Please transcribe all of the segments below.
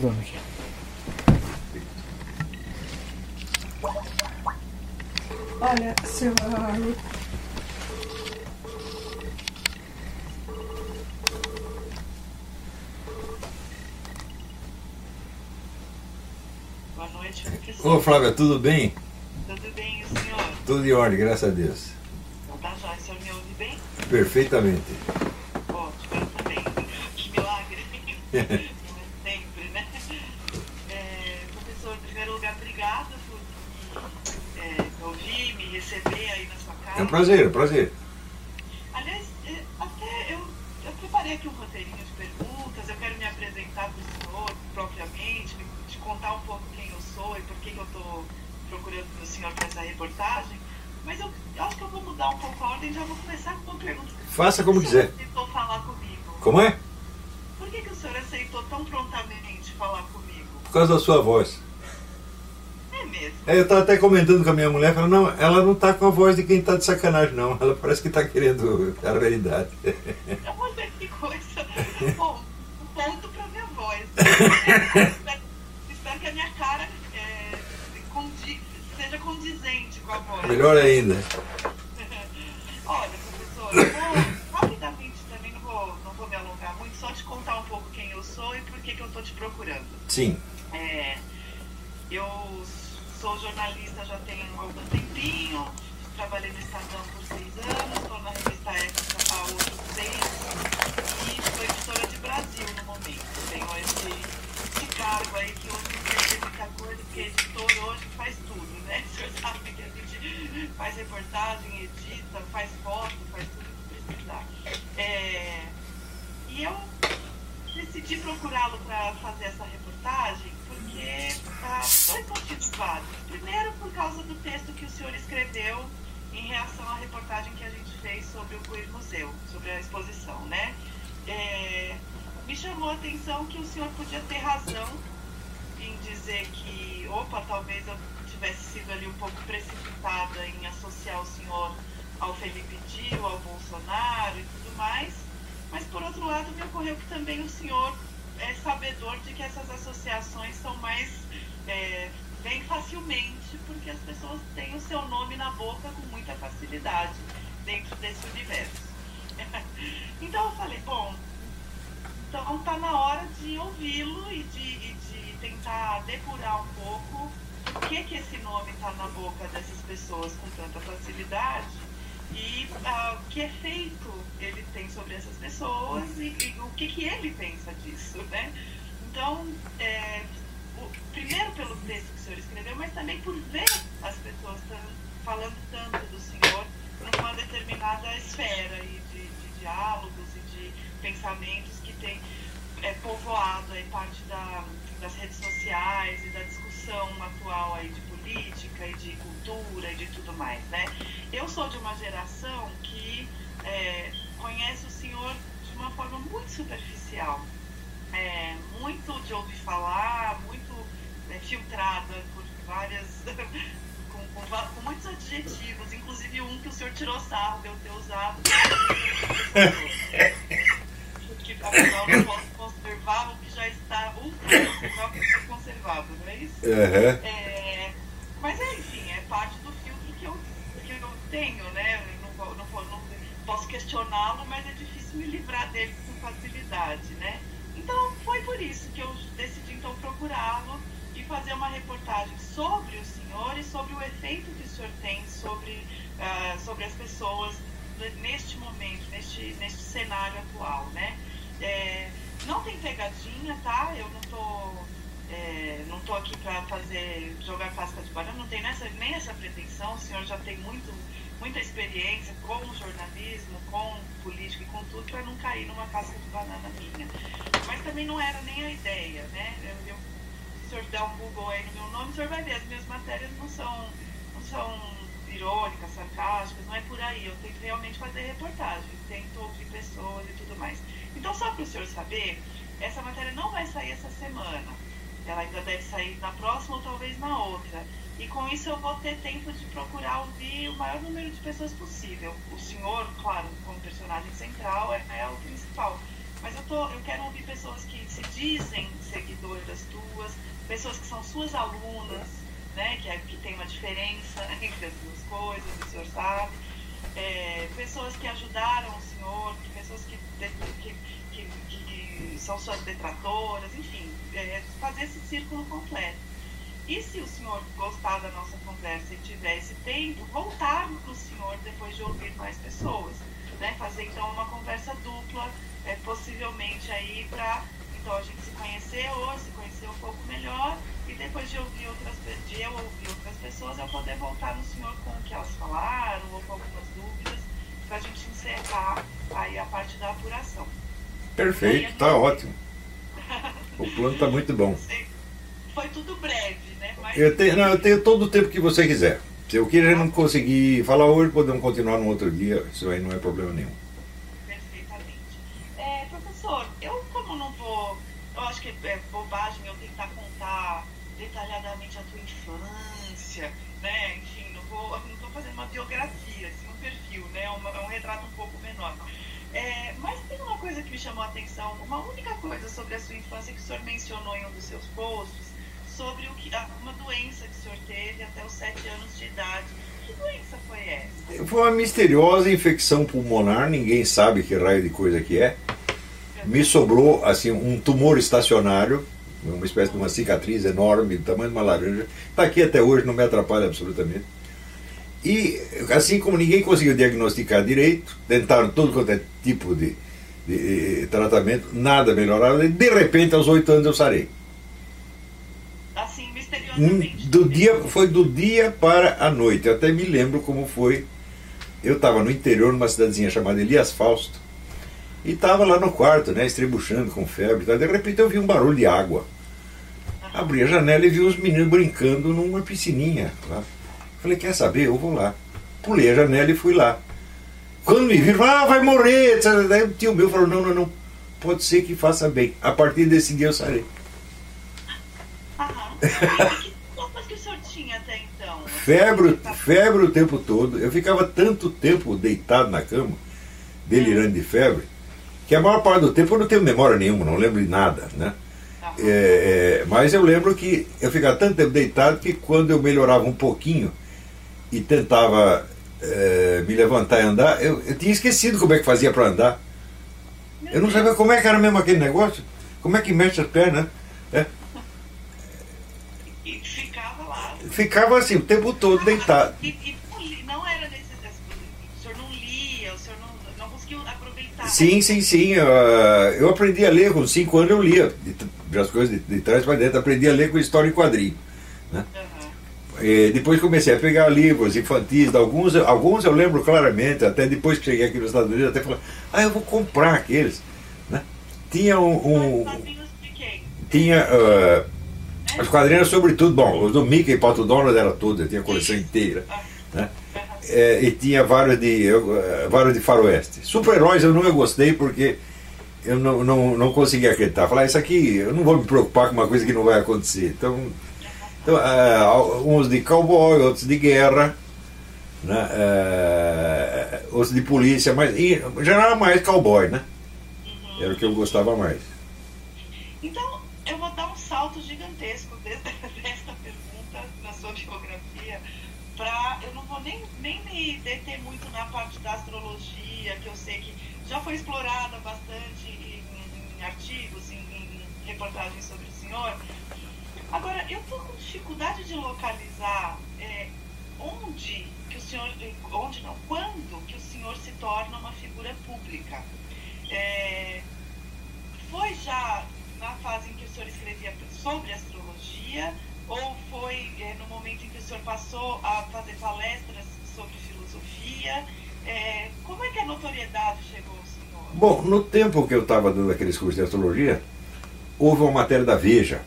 Vamos aqui. Olha, seu Boa noite, professor. Ô Flávia, tudo bem? Tudo bem, o senhor? Tudo em ordem, graças a Deus. Então tá já, o senhor me ouve bem? Perfeitamente. Ótimo, eu também. Que milagre. Não é sempre, né? É, professor, em primeiro lugar, obrigada por é, me ouvir, me receber aí na sua casa. É um prazer, prazer. Aliás, é, até eu, eu preparei aqui um roteirinho de perguntas, eu quero me apresentar para o senhor propriamente, me- te contar um pouco quem eu sou e por que, que eu estou procurando o senhor para essa reportagem. Mas eu, eu acho que eu vou mudar um pouco a ordem e já vou começar com uma pergunta. Faça como quiser. aceitou falar comigo? Como é? Por que, que o senhor aceitou tão prontamente falar comigo? Por causa da sua voz. É? É, eu estava até comentando com a minha mulher, falando, não, ela não está com a voz de quem está de sacanagem, não. Ela parece que está querendo a realidade. Olha que coisa. Bom, um ponto pra minha voz. espero, espero que a minha cara é, condi- seja condizente com a voz. Melhor ainda. De ouvir falar, muito é, filtrada por várias. Com, com com muitos adjetivos, inclusive um que o senhor tirou sarro de eu ter usado. que afinal eu posso conservar o que já está ultra conservado, não é isso? Aham. É, mas é, enfim, é parte do filtro que eu, que eu tenho, né? Eu não, não, não posso questioná-lo, mas é difícil me livrar dele com facilidade, né? Foi por isso que eu decidi então procurá-lo e fazer uma reportagem sobre o senhor e sobre o efeito que o senhor tem sobre, ah, sobre as pessoas neste momento, neste, neste cenário atual, né? É, não tem pegadinha, tá? Eu não tô, é, não tô aqui para fazer jogar casca de banana, não tem nessa, nem essa pretensão. O senhor já tem muito, muita experiência com jornalismo, com política e com tudo para não cair numa casca de banana minha. Mas também não era nem a ideia, né? Eu, eu, se o senhor der um Google aí no meu nome, o senhor vai ver, as minhas matérias não são, não são irônicas, sarcásticas, não é por aí. Eu tento realmente fazer reportagem, tento ouvir pessoas e tudo mais. Então, só para o senhor saber, essa matéria não vai sair essa semana. Ela ainda deve sair na próxima ou talvez na outra. E com isso eu vou ter tempo de procurar ouvir o maior número de pessoas possível. O senhor, claro, como personagem central, é, é o principal. Mas eu, tô, eu quero ouvir pessoas que se dizem seguidores amigas tuas, pessoas que são suas alunas, né, que, é, que tem uma diferença entre as duas coisas, o senhor sabe. É, pessoas que ajudaram o senhor, pessoas que, que, que, que são suas detratoras, enfim, é, fazer esse círculo completo. E se o senhor gostar da nossa conversa e tiver esse tempo, voltar para o senhor depois de ouvir mais pessoas. Né? Fazer então uma conversa dupla, é, possivelmente aí para então a gente se conhecer hoje, se conhecer um pouco melhor e depois de ouvir outras de eu ouvir outras pessoas, eu poder voltar no senhor com o que elas falaram ou com algumas dúvidas para a gente encerrar aí a parte da apuração. Perfeito, está ótimo. O plano está muito bom. Foi tudo breve, né? Mas... Eu, tenho, não, eu tenho todo o tempo que você quiser. Se eu quiser não conseguir falar hoje, podemos continuar no outro dia. Isso aí não é problema nenhum. Perfeitamente. É, professor, eu como não vou. Eu acho que é bobagem eu tentar contar detalhadamente a tua infância, né? Enfim, não vou. Não estou fazendo uma biografia, assim, um perfil, né? É um, é um retrato um pouco menor. É, mas tem uma coisa que me chamou a atenção, uma única coisa sobre a sua infância que o senhor mencionou em um dos seus posts, sobre o que, uma doença que o senhor teve até os sete anos de idade. Que doença foi essa? Foi uma misteriosa infecção pulmonar, ninguém sabe que raio de coisa que é. Me sobrou assim um tumor estacionário, uma espécie de uma cicatriz enorme, do tamanho de uma laranja. Está aqui até hoje, não me atrapalha absolutamente. E assim como ninguém conseguiu diagnosticar direito, tentaram todo quanto é tipo de, de, de tratamento, nada melhorava. De repente, aos oito anos, eu sarei. Do dia, foi do dia para a noite. Eu até me lembro como foi. Eu estava no interior, numa cidadezinha chamada Elias Fausto, e estava lá no quarto, né, estrebuchando com febre. De repente eu vi um barulho de água. Abri a janela e vi os meninos brincando numa piscininha lá. Falei, quer saber? Eu vou lá. Pulei a janela e fui lá. Quando me viram, ah, vai morrer. Daí o tio meu falou, não, não, não. Pode ser que faça bem. A partir desse dia eu sarei. Que o senhor tinha até então? Febre, febre o tempo todo. Eu ficava tanto tempo deitado na cama, delirando de febre, que a maior parte do tempo eu não tenho memória nenhuma, não lembro de nada, né? É, é, mas eu lembro que eu ficava tanto tempo deitado que quando eu melhorava um pouquinho e tentava é, me levantar e andar, eu, eu, tinha esquecido como é que fazia para andar. Eu não sabia como é que era mesmo aquele negócio, como é que mexe as pernas. Né? E ficava lá. Ficava assim o tempo todo deitado. E, e não era desse, o senhor não lia, o senhor não, não conseguiu aproveitar. Sim, sim, sim. Uh, eu aprendi a ler, com 5 anos eu lia as coisas de, de trás para dentro, aprendi a ler com história em quadrinho. Né? Uhum. E depois comecei a pegar livros infantis, alguns, alguns eu lembro claramente, até depois que cheguei aqui nos Estados Unidos, até falei, ah, eu vou comprar aqueles. Né? Tinha um. um tinha. Uh, os quadrinhos, sobretudo, bom, os do Mickey e Pato Donald era tudo, eu tinha a coleção inteira. Né? É, e tinha vários de, uh, vários de faroeste. Super-heróis eu nunca gostei porque eu não, não, não conseguia acreditar. Falar, isso aqui, eu não vou me preocupar com uma coisa que não vai acontecer. Então, então uh, uns de cowboy, outros de guerra, né? Uh, outros de polícia, mas em geral era mais cowboy, né? Era o que eu gostava mais. Então, eu vou dar um salto gigantesco desta, desta pergunta na sua biografia, para eu não vou nem, me deter muito na parte da astrologia, que eu sei que já foi explorada bastante em, em artigos, em, em, reportagens sobre o senhor. Agora, eu estou com dificuldade de localizar é, onde que o senhor, onde não, quando que o senhor se torna uma figura pública. É, foi já na fase em que o senhor escrevia sobre astrologia ou foi é, no momento em que o senhor passou a fazer palestras sobre filosofia? É, como é que a notoriedade chegou ao senhor? Bom, no tempo que eu estava dando aqueles cursos de astrologia, houve uma matéria da Veja,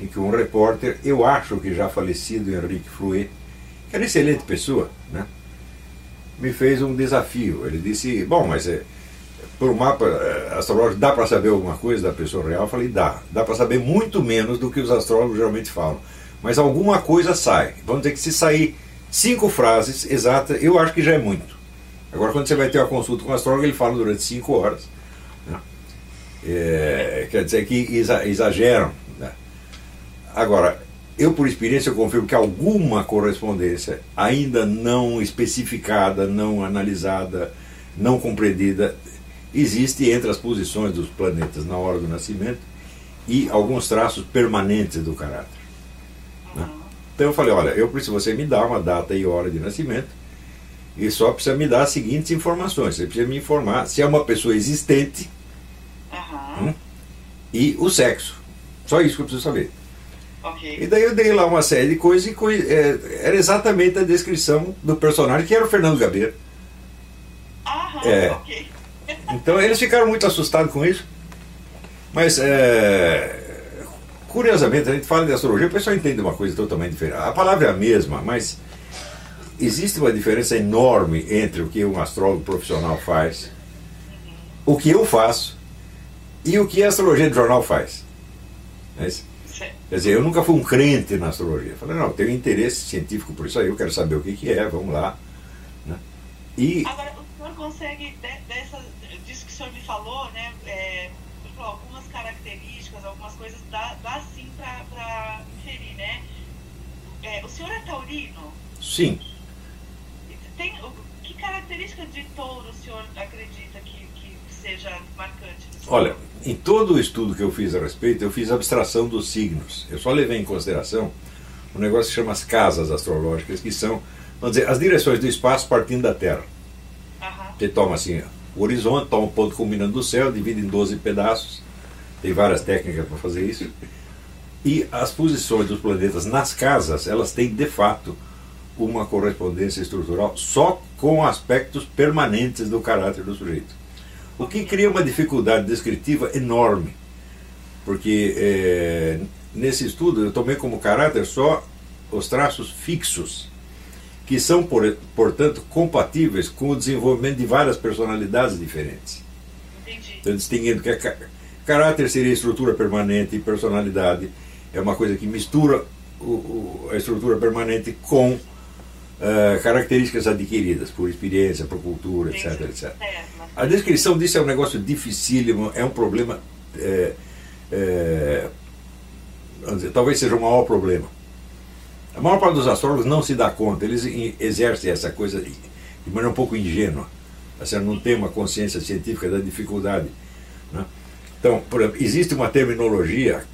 em que um repórter, eu acho que já falecido, Henrique Fluet, que era excelente pessoa, né, me fez um desafio. Ele disse, bom, mas é, por mapa é, astrológico dá para saber alguma coisa da pessoa real? Eu falei, dá. Dá para saber muito menos do que os astrólogos geralmente falam. Mas alguma coisa sai. Vamos dizer que se sair cinco frases exatas, eu acho que já é muito. Agora, quando você vai ter uma consulta com o astrólogo, ele fala durante cinco horas. Né? É, quer dizer que exageram. Né? Agora, eu por experiência confirmo que alguma correspondência ainda não especificada, não analisada, não compreendida, existe entre as posições dos planetas na hora do nascimento e alguns traços permanentes do caráter. Então eu falei, olha, eu preciso você me dar uma data e hora de nascimento e só precisa me dar as seguintes informações. Você precisa me informar se é uma pessoa existente uhum. e o sexo. Só isso que eu preciso saber. Okay. E daí eu dei lá uma série de coisas e é, era exatamente a descrição do personagem que era o Fernando Gabeira. Aham, é. ok. Então eles ficaram muito assustados com isso. Mas, é, curiosamente, a gente fala de astrologia, o pessoal entende uma coisa totalmente diferente. A palavra é a mesma, mas existe uma diferença enorme entre o que um astrólogo profissional faz, o que eu faço e o que a astrologia de jornal faz. É Quer dizer, eu nunca fui um crente na astrologia. Falei, não, tenho interesse científico por isso aí, eu quero saber o que, que é, vamos lá. Né? E... Agora, o senhor consegue, dessa, disso que o senhor me falou, né, é, algumas características, algumas coisas, dá, dá sim para inferir, né? É, o senhor é taurino? Sim. Tem, que característica de touro o senhor acredita que, que seja marcante? Olha, em todo o estudo que eu fiz a respeito, eu fiz abstração dos signos. Eu só levei em consideração um negócio que chama as casas astrológicas, que são, vamos dizer, as direções do espaço partindo da Terra. Uhum. Você toma assim, o horizonte, toma um ponto culminando do céu, divide em 12 pedaços. Tem várias técnicas para fazer isso. E as posições dos planetas nas casas, elas têm de fato uma correspondência estrutural só com aspectos permanentes do caráter do sujeito. O que cria uma dificuldade descritiva enorme, porque é, nesse estudo eu tomei como caráter só os traços fixos, que são, por, portanto, compatíveis com o desenvolvimento de várias personalidades diferentes. Entendi. Então, distinguindo que a, caráter seria estrutura permanente e personalidade é uma coisa que mistura o, o, a estrutura permanente com Uh, características adquiridas por experiência, por cultura, etc, etc. A descrição disso é um negócio dificílimo, é um problema, é, é, dizer, talvez seja o maior problema. A maior parte dos astrólogos não se dá conta, eles exercem essa coisa de, de maneira um pouco ingênua, assim, não tem uma consciência científica da dificuldade. Né? Então, existe uma terminologia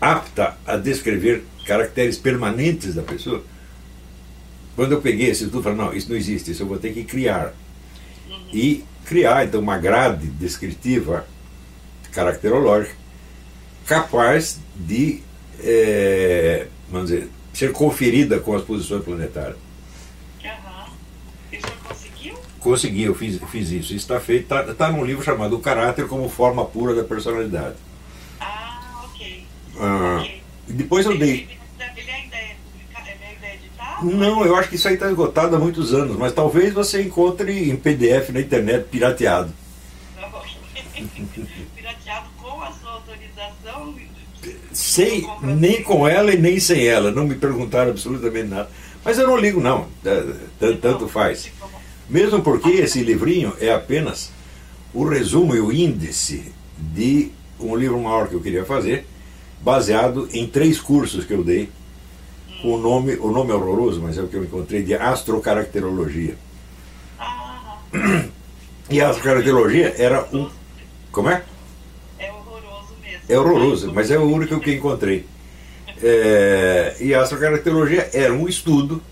apta a descrever caracteres permanentes da pessoa quando eu peguei esse estudo, falei, não, isso não existe, isso eu vou ter que criar. E criar, então, uma grade descritiva, caracterológica, capaz de, é, vamos dizer, ser conferida com as posições planetárias. Uhum. E o senhor conseguiu? Consegui, eu fiz, fiz isso. Isso está feito, está tá num livro chamado O Caráter como Forma Pura da Personalidade. Ah, ok. Ah, okay. Depois eu dei não, eu acho que isso aí está esgotado há muitos anos, mas talvez você encontre em PDF na internet pirateado. pirateado com a sua autorização? Sei, nem com ela e nem sem ela, não me perguntaram absolutamente nada. Mas eu não ligo, não, é, tanto faz. Mesmo porque esse livrinho é apenas o resumo e o índice de um livro maior que eu queria fazer, baseado em três cursos que eu dei o nome, o nome é horroroso, mas é o que eu encontrei, de astrocaracterologia. Ah. E a astrocaracterologia era um. Como é? É horroroso mesmo. É horroroso, mas é o único que encontrei. É, e a astrocaracterologia era um estudo.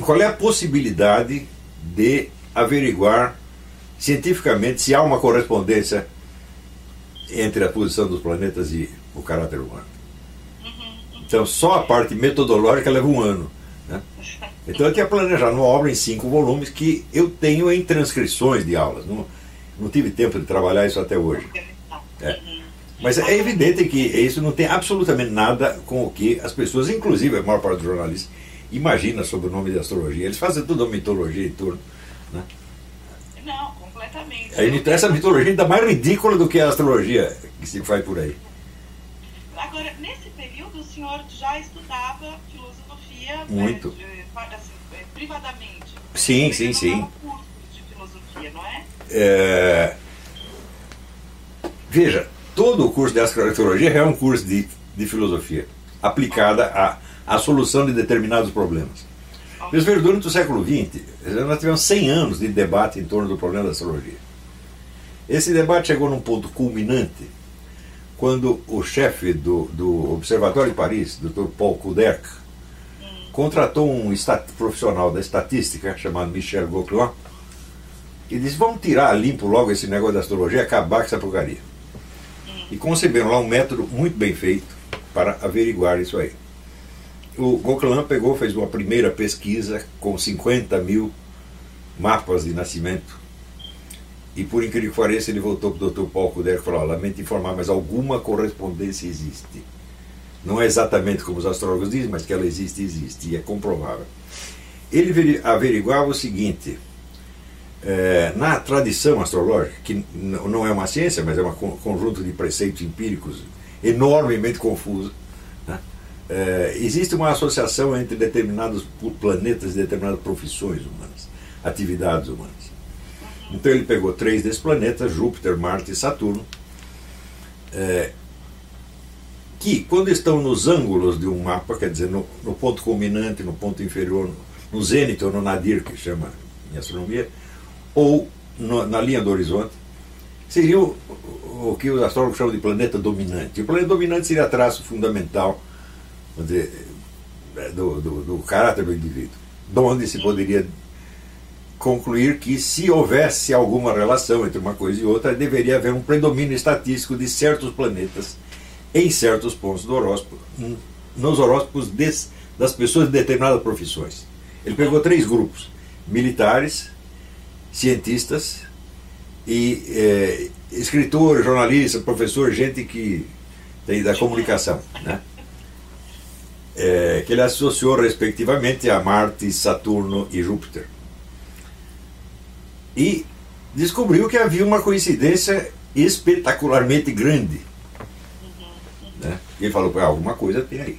Qual é a possibilidade de averiguar cientificamente se há uma correspondência entre a posição dos planetas e o caráter humano? Então, só a parte metodológica leva um ano. Né? Então, eu tinha planejado uma obra em cinco volumes que eu tenho em transcrições de aulas. Não, não tive tempo de trabalhar isso até hoje. É. Mas é evidente que isso não tem absolutamente nada com o que as pessoas, inclusive a maior parte dos jornalistas, imagina sobre o nome de astrologia. Eles fazem tudo a mitologia e tudo. Né? Não, completamente. Aí, essa mitologia ainda mais ridícula do que a astrologia que se faz por aí. Agora, nesse período, o senhor já estudava filosofia Muito. É, assim, é, privadamente? Sim, sim, sim. curso de filosofia, não é? é? Veja, todo o curso de astrocartologia é um curso de, de filosofia aplicada à, à solução de determinados problemas. Mas durante o século XX, nós tivemos 100 anos de debate em torno do problema da astrologia. Esse debate chegou num ponto culminante quando o chefe do, do Observatório de Paris, Dr. Paul Kuderk, contratou um profissional da estatística chamado Michel Gauquelin e disse: Vamos tirar limpo logo esse negócio da astrologia e acabar com essa porcaria. E conceberam lá um método muito bem feito para averiguar isso aí. O Gauquelin pegou, fez uma primeira pesquisa com 50 mil mapas de nascimento. E por incrível que pareça, ele voltou para o Dr. Paulo Kuder e falou: Lamento informar, mas alguma correspondência existe. Não é exatamente como os astrólogos dizem, mas que ela existe, existe, e é comprovável. Ele averiguava o seguinte: é, na tradição astrológica, que não é uma ciência, mas é um conjunto de preceitos empíricos enormemente confuso? É, existe uma associação entre determinados planetas e determinadas profissões humanas, atividades humanas. Então ele pegou três desses planetas, Júpiter, Marte e Saturno, é, que, quando estão nos ângulos de um mapa, quer dizer, no, no ponto culminante, no ponto inferior, no, no zênite ou no nadir, que chama em astronomia, ou no, na linha do horizonte, seria o, o, que os astrólogos chamam de planeta dominante. O planeta dominante seria traço fundamental dizer, do, do, do caráter do indivíduo, de onde se poderia concluir que se houvesse alguma relação entre uma coisa e outra, deveria haver um predomínio estatístico de certos planetas em certos pontos do horóscopo, nos horóscopos des, das pessoas de determinadas profissões. Ele pegou três grupos: militares, cientistas e é, escritor, jornalista, professor, gente que tem da comunicação, né? É, que ele associou respectivamente a Marte, Saturno e Júpiter. E descobriu que havia uma coincidência espetacularmente grande né? E ele falou, ah, alguma coisa tem aí.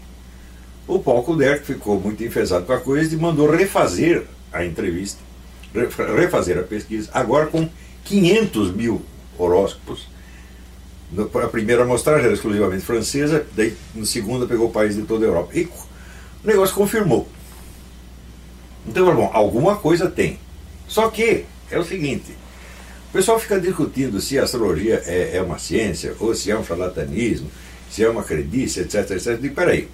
O Paul Kuderk ficou muito enfesado com a coisa e mandou refazer a entrevista, refazer a pesquisa, agora com 500 mil horóscopos. A primeira amostragem era exclusivamente francesa, daí na segunda pegou o país de toda a Europa. E o negócio confirmou. Então, bom, alguma coisa tem. Só que é o seguinte: o pessoal fica discutindo se a astrologia é, é uma ciência ou se é um charlatanismo se é uma crendice, etc, etc. E peraí,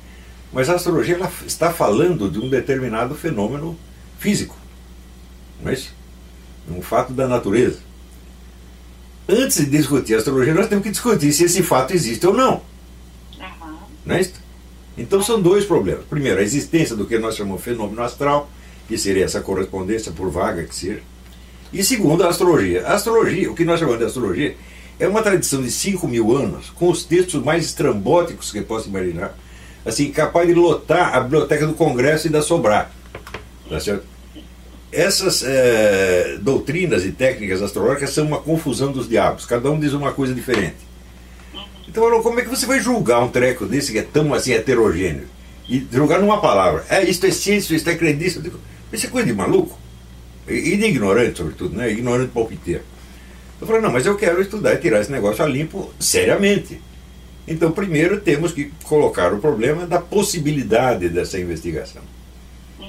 mas a astrologia ela está falando de um determinado fenômeno físico, não é isso? Um fato da natureza. Antes de discutir a astrologia, nós temos que discutir se esse fato existe ou não. Uhum. Não é isso? Então são dois problemas. Primeiro, a existência do que nós chamamos de fenômeno astral, que seria essa correspondência por vaga que seja. E segundo, a astrologia. A astrologia, o que nós chamamos de astrologia, é uma tradição de 5 mil anos, com os textos mais estrambóticos que possa imaginar, assim, capaz de lotar a biblioteca do Congresso e da Sobrar. Tá certo? Essas é, doutrinas e técnicas astrológicas são uma confusão dos diabos, cada um diz uma coisa diferente. Então, como é que você vai julgar um treco desse que é tão assim heterogêneo? E julgar numa palavra, é, isto é ciência, isto é crendice. Isso é coisa de maluco. E de ignorante, sobretudo, né? Ignorante palpiteiro. Eu falei, não, mas eu quero estudar e tirar esse negócio a limpo seriamente. Então, primeiro temos que colocar o problema da possibilidade dessa investigação.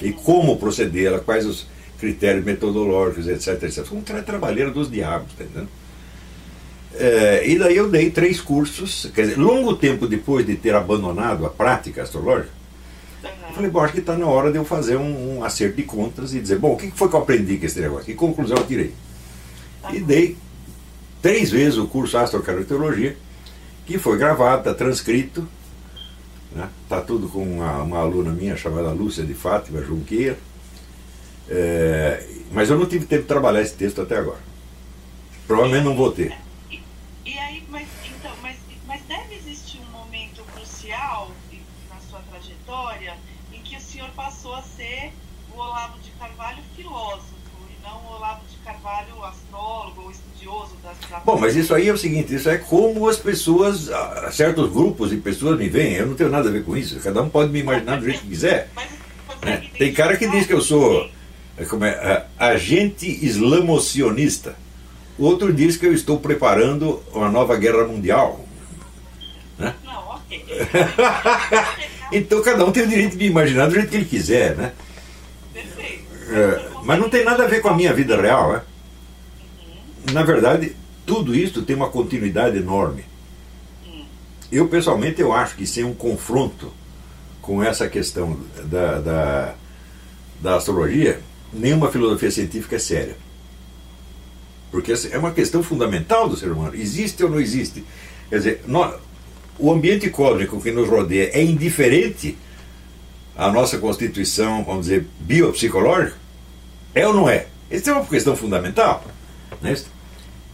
E como proceder, quais os critérios metodológicos, etc. etc. Foi um tra trabalheiro dos diabos, tá entendendo? É, e daí eu dei três cursos, quer dizer, longo tempo depois de ter abandonado a prática astrológica, eu falei, bom, acho que está na hora de eu fazer um, um, acerto de contas e dizer, bom, o que foi que eu aprendi com esse negócio? Que conclusão eu tirei? E dei três vezes o curso Astrocaracterologia, que foi gravado, está transcrito, está né? Tá tudo com uma, uma, aluna minha chamada Lúcia de Fátima Junqueira, é, mas eu não tive tempo de trabalhar esse texto até agora. Provavelmente não vou ter. E, e aí, mas, então, mas, mas deve existir um momento crucial na sua trajetória em que o senhor passou a ser o Olavo de Carvalho filósofo e não o Olavo de Carvalho astrólogo ou estudioso das, Bom, mas isso aí é o seguinte, isso é como as pessoas, certos grupos de pessoas me veem, eu não tenho nada a ver com isso, cada um pode me imaginar do jeito que quiser. Né? Tem cara que diz que eu sou como é, agente islamocionista. Outro diz que eu estou preparando uma nova guerra mundial. Né? Não, ok. então cada um tem o direito de imaginar do jeito que ele quiser, né? Perfeito. É, mas não tem nada a ver com a minha vida real, né? Na verdade, tudo isso tem uma continuidade enorme. Hum. Eu, pessoalmente, eu acho que sem um confronto com essa questão da, da, da astrologia, nenhuma filosofia científica é séria. Porque é uma questão fundamental do ser humano. Existe ou não existe? Quer dizer, nós, o ambiente cósmico que nos rodeia é indiferente à nossa constituição, vamos dizer, biopsicológica? É ou não é? Essa é uma questão fundamental. Né?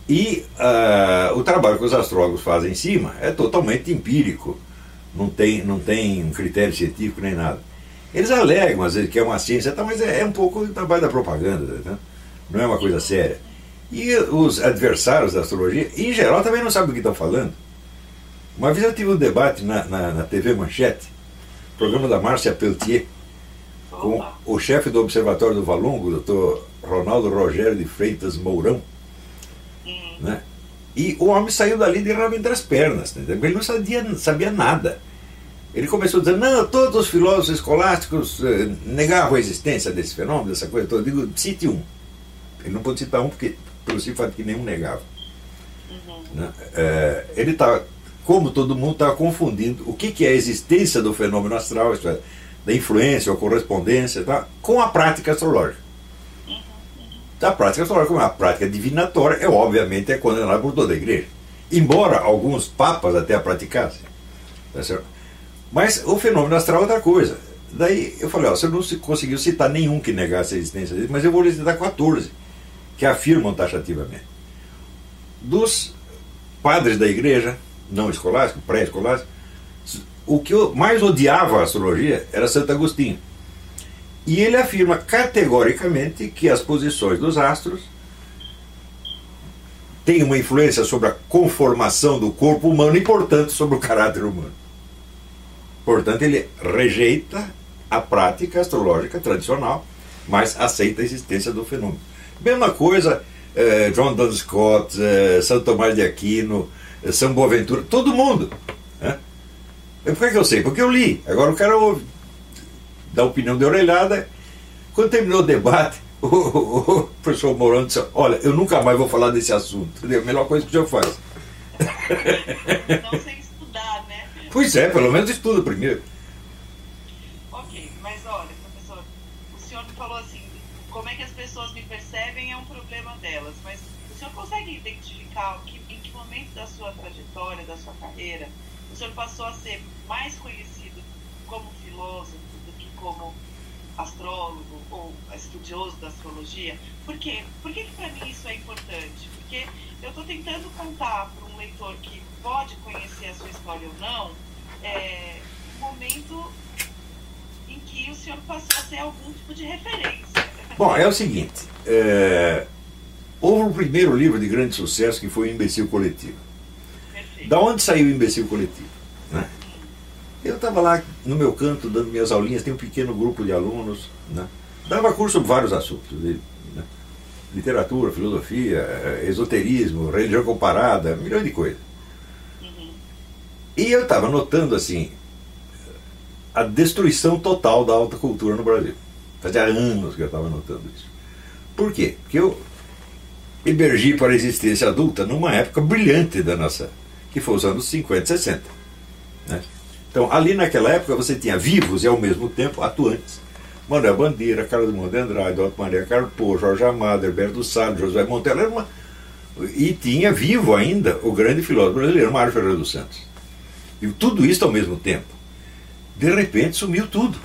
E uh, o trabalho que os astrólogos fazem em cima é totalmente empírico, não tem, não tem um critério científico nem nada. Eles alegam, às vezes, que é uma ciência, tá, mas é, é um pouco o trabalho da propaganda, né? não é uma coisa séria. E os adversários da astrologia, em geral, também não sabem o que estão falando. Uma vez eu tive um debate na, na, na TV Manchete, programa da Márcia Peltier, com o chefe do Observatório do Valongo, o doutor Ronaldo Rogério de Freitas Mourão. Né? E o homem saiu dali de rabo entre as pernas, né? ele não sabia, sabia nada. Ele começou dizendo, não, todos os filósofos escolásticos eh, negavam a existência desse fenômeno, dessa coisa toda. Eu digo, cite um. Ele não pode citar um porque, pelo simples fato que nenhum negava. Uhum. É, ele está, como todo mundo, está confundindo o que, que é a existência do fenômeno astral, isto é, da influência ou correspondência, tá? com a prática astrológica. A prática astrológica, como é uma prática divinatória, é obviamente é condenada por toda a igreja. Embora alguns papas até a praticassem. Tá certo? Mas o fenômeno astral é outra coisa. Daí eu falei, ó, você não conseguiu citar nenhum que negasse a existência dele, mas eu vou lhe citar 14 que afirmam taxativamente. Dos padres da igreja, não escolástico, pré-escolástico, o que eu mais odiava a astrologia era Santo Agostinho. E ele afirma categoricamente que as posições dos astros têm uma influência sobre a conformação do corpo humano e, portanto, sobre o caráter humano. Portanto, ele rejeita a prática astrológica tradicional, mas aceita a existência do fenômeno. Mesma coisa, eh, John Duns Scott, eh, São Tomás de Aquino, eh, São Boaventura, todo mundo. Né? Por que, que eu sei? Porque eu li. Agora o cara ouve da opinião de orelhada. Quando terminou o debate, o, o, o professor Morão disse: Olha, eu nunca mais vou falar desse assunto. É a melhor coisa que o senhor faz. Não né? Pois é, pelo menos estuda primeiro. Ok, mas olha, professor, o senhor falou assim: como é que as pessoas me percebem é um problema delas, mas o senhor consegue identificar que, em que momento da sua trajetória, da sua carreira, o senhor passou a ser mais conhecido como filósofo? como astrólogo ou estudioso da astrologia. Por quê? Por que, que para mim isso é importante? Porque eu estou tentando contar para um leitor que pode conhecer a sua história ou não, é, um momento em que o senhor passou a ser algum tipo de referência. Bom, é o seguinte, é, houve um primeiro livro de grande sucesso que foi o Imbecil Coletivo. Perfeito. Da onde saiu o Imbecil Coletivo? Né? Eu estava lá no meu canto dando minhas aulinhas, tem um pequeno grupo de alunos, né? dava curso sobre vários assuntos, né? literatura, filosofia, eh, esoterismo, religião comparada, milhões de coisas. E eu estava notando assim a destruição total da alta cultura no Brasil. Fazia anos que eu estava notando isso. Por quê? Porque eu emergi para a existência adulta numa época brilhante da nossa, que foi os anos 50 e 60. Né? Então, ali naquela época você tinha vivos e ao mesmo tempo atuantes. Manuel Bandeira, Carlos Mundo Andrade, Otto Maria Carpo, Jorge Amado, Herberto Salles, José Monteiro, era uma... e tinha vivo ainda o grande filósofo brasileiro, Mário Ferreira dos Santos. E tudo isso ao mesmo tempo. De repente sumiu tudo.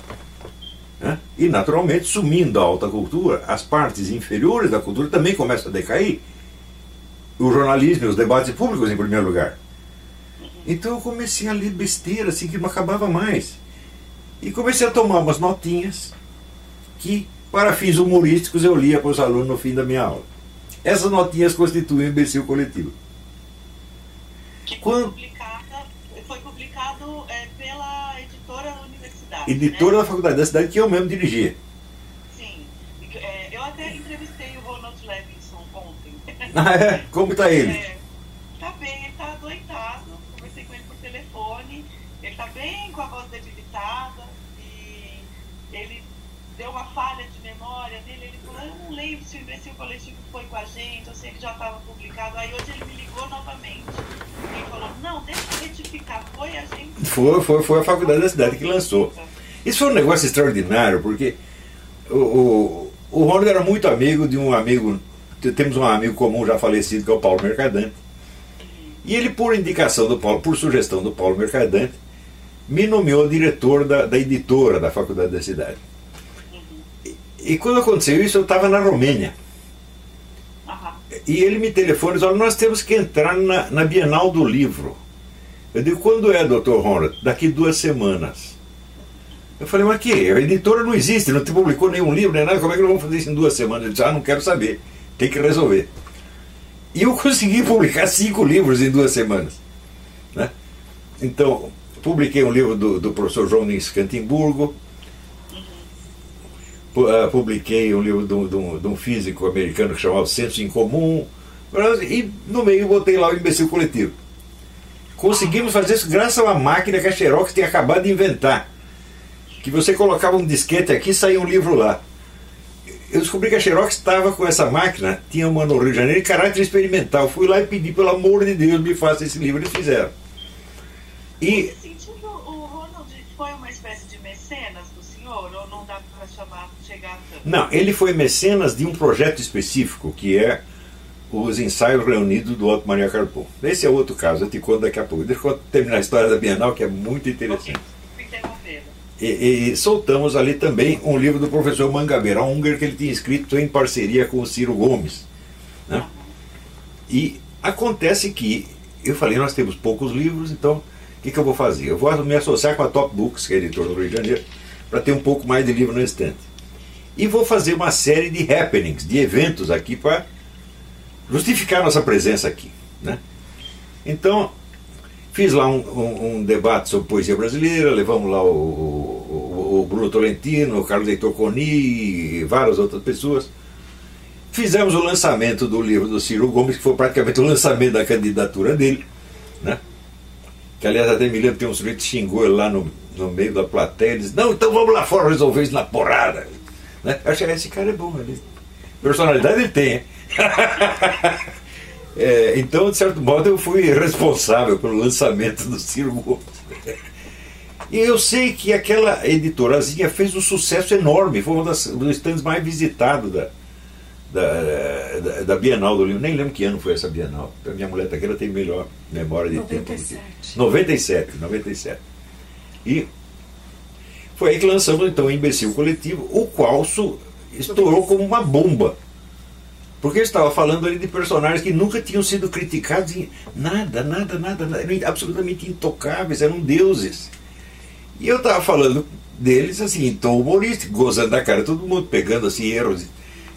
Né? E naturalmente, sumindo a alta cultura, as partes inferiores da cultura também começam a decair. O jornalismo e os debates públicos, em primeiro lugar. Então eu comecei a ler besteira, assim, que não acabava mais. E comecei a tomar umas notinhas que, para fins humorísticos, eu lia para os alunos no fim da minha aula. Essas notinhas constituem um imbecil coletivo. Foi é, pela editora da universidade. Editora né? da faculdade da cidade que eu mesmo dirigia. Sim. É, eu até entrevistei o Ronald Levinson ontem. Ah, é? Como está ele? É, tá bem, ele tá adoentado. Conversei com ele por telefone. Ele tá bem com a voz debilitada. E ele deu uma falha de memória dele. Ele falou: Eu não lembro se o imbecil coletivo foi com a gente. Eu sei que já estava publicado. Aí hoje ele me ligou novamente. Ele falou: Não, deixa eu retificar. Foi a gente. Foi, foi, foi a faculdade da cidade que lançou. Isso foi um negócio extraordinário, porque o, o, o Ronald era muito amigo de um amigo, temos um amigo comum já falecido, que é o Paulo Mercadante. E ele, por indicação do Paulo, por sugestão do Paulo Mercadante, me nomeou diretor da, da editora da faculdade da cidade. E, e quando aconteceu isso, eu estava na Romênia. E ele me telefona e diz, olha, nós temos que entrar na, na Bienal do Livro. Eu digo, quando é, doutor Ronald? Daqui duas semanas. Eu falei, mas que? A editora não existe, não te publicou nenhum livro, nem nada, como é que nós vamos fazer isso em duas semanas? Ele disse, ah, não quero saber, tem que resolver. E eu consegui publicar cinco livros em duas semanas. Né? Então, publiquei um livro do, do professor João Nins Cantimburgo, publiquei um livro de um, de um físico americano que chamava Senso em Comum, e no meio botei lá o imbecil coletivo. Conseguimos fazer isso graças a uma máquina que a Xerox tinha acabado de inventar que você colocava um disquete aqui e saía um livro lá. Eu descobri que a Xerox estava com essa máquina, tinha uma no Rio de Janeiro, em caráter experimental. Fui lá e pedi, pelo amor de Deus, me faça esse livro. Eles fizeram. E... Não, ele foi mecenas de um projeto específico, que é os ensaios reunidos do Otto Maria Carpon. Esse é outro caso, eu te conto daqui a pouco. Deixa eu terminar a história da Bienal, que é muito interessante. Okay. E, e, soltamos ali também um livro do professor Mangabeira Unger que ele tinha escrito em parceria com o Ciro Gomes. Né? E acontece que eu falei, nós temos poucos livros, então o que, que, eu vou fazer? Eu vou me associar com a Top Books, que é a editora do Rio de Janeiro, para ter um pouco mais de livro no estante. E vou fazer uma série de happenings, de eventos aqui para justificar nossa presença aqui. Né? Então, Fiz lá um, um, um, debate sobre poesia brasileira, levamos lá o, o, o Bruno Tolentino, o Carlos Heitor Coni e várias outras pessoas. Fizemos o lançamento do livro do Ciro Gomes, que foi praticamente o lançamento da candidatura dele. Né? Que aliás até me lembro, tem um sujeito que xingou ele lá no, no meio da plateia, ele disse, não, então vamos lá fora resolver isso na porrada. Né? Eu achei, esse cara é bom, ele... personalidade ele tem, hein? É, então, de certo modo, eu fui responsável pelo lançamento do Ciro Gomes. E eu sei que aquela editorazinha fez um sucesso enorme, foi um dos stands mais visitados da, da, da, da, Bienal do Livro. Nem lembro que ano foi essa Bienal. A minha mulher daquela tem melhor memória de 97. tempo. 97, 97. E foi aí que lançamos então o Imbecil Coletivo, o qual estourou como uma bomba. Porque ele estava falando ali de personagens que nunca tinham sido criticados em nada, nada, nada, nada eram absolutamente intocáveis, eram deuses. E eu estava falando deles assim, em tom humorístico, gozando da cara, todo mundo pegando assim erros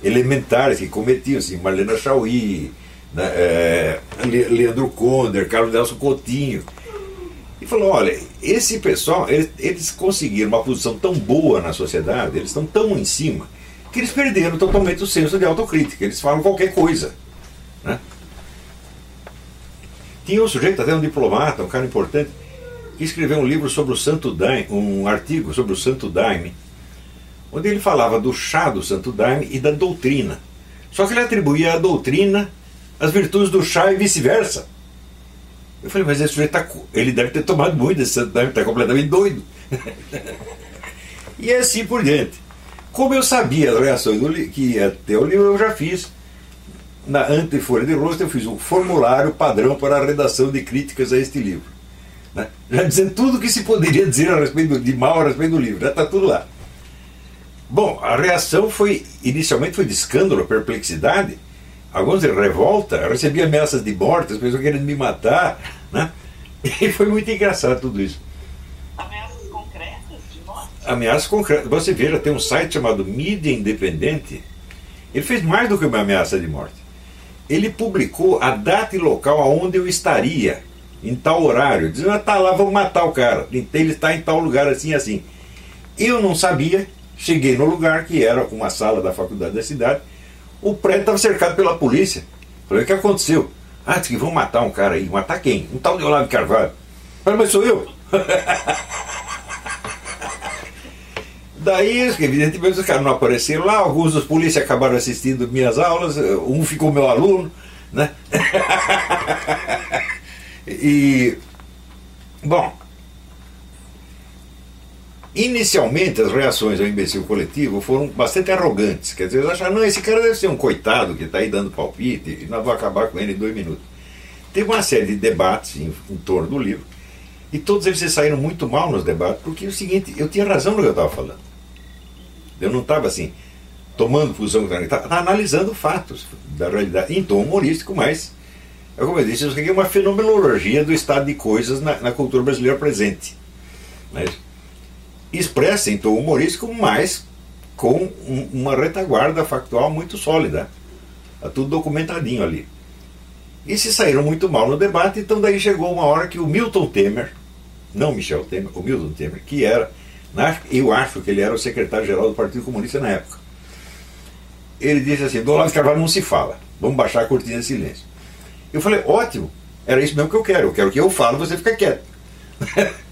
elementares que cometiam, assim, Marlena Chauí, né, é, Leandro Conder, Carlos Nelson Coutinho. E falou, olha, esse pessoal, eles, eles conseguiram uma posição tão boa na sociedade, eles estão tão em cima, que eles perderam totalmente o senso de autocrítica. Eles falam qualquer coisa. Né? Tinha um sujeito, até um diplomata, um cara importante, que escreveu um livro sobre o Santo Daime, um artigo sobre o Santo Daime, onde ele falava do chá do Santo Daime e da doutrina. Só que ele atribuía à doutrina as virtudes do chá e vice-versa. Eu falei, mas esse sujeito tá, ele deve ter tomado muito desse Santo Daime, está completamente doido. e assim por diante. Como eu sabia as reações do, que ia ter o livro, eu já fiz. Na antefolha de rosto, eu fiz um formulário padrão para a redação de críticas a este livro. Né? Já dizendo tudo o que se poderia dizer a respeito de mal a respeito do livro, já está tudo lá. Bom, a reação foi, inicialmente foi de escândalo, perplexidade, alguns de revolta, eu recebi ameaças de morte, as pessoas querendo me matar, né? E foi muito engraçado tudo isso ameaças concretas. Você veja, tem um site chamado Mídia Independente. Ele fez mais do que uma ameaça de morte. Ele publicou a data e local aonde eu estaria, em tal horário. Dizendo, ah, tá lá, vamos matar o cara. Ele está em tal lugar assim assim. Eu não sabia, cheguei no lugar, que era uma sala da faculdade da cidade. O prédio estava cercado pela polícia. Falei, o que aconteceu? Ah, disse que vão matar um cara aí. Matar quem? Um tal de Olavo Carvalho. Falei, mas sou eu. Daí, evidentemente, os caras não apareceram lá, alguns dos polícias acabaram assistindo minhas aulas, um ficou meu aluno, né? e, bom, inicialmente as reações ao imbecil coletivo foram bastante arrogantes, quer dizer, eles acharam, não, esse cara deve ser um coitado que está aí dando palpite, e nós vamos acabar com ele em dois minutos. Teve uma série de debates em, em torno do livro, e todos eles saíram muito mal nos debates, porque é o seguinte, eu tinha razão no que eu estava falando. Eu não estava assim, tomando posição estava analisando fatos da realidade, em tom humorístico, mas, é como eu disse, isso aqui é uma fenomenologia do estado de coisas na, na cultura brasileira presente. Expressa em tom humorístico, mas com um, uma retaguarda factual muito sólida. Está tudo documentadinho ali. E se saíram muito mal no debate, então daí chegou uma hora que o Milton Temer, não Michel Temer, o Milton Temer, que era eu acho que ele era o secretário-geral do Partido Comunista na época. Ele disse assim: do de Carvalho não se fala, vamos baixar a cortina de silêncio. Eu falei: ótimo, era isso mesmo que eu quero, eu quero que eu falo, você fica quieto.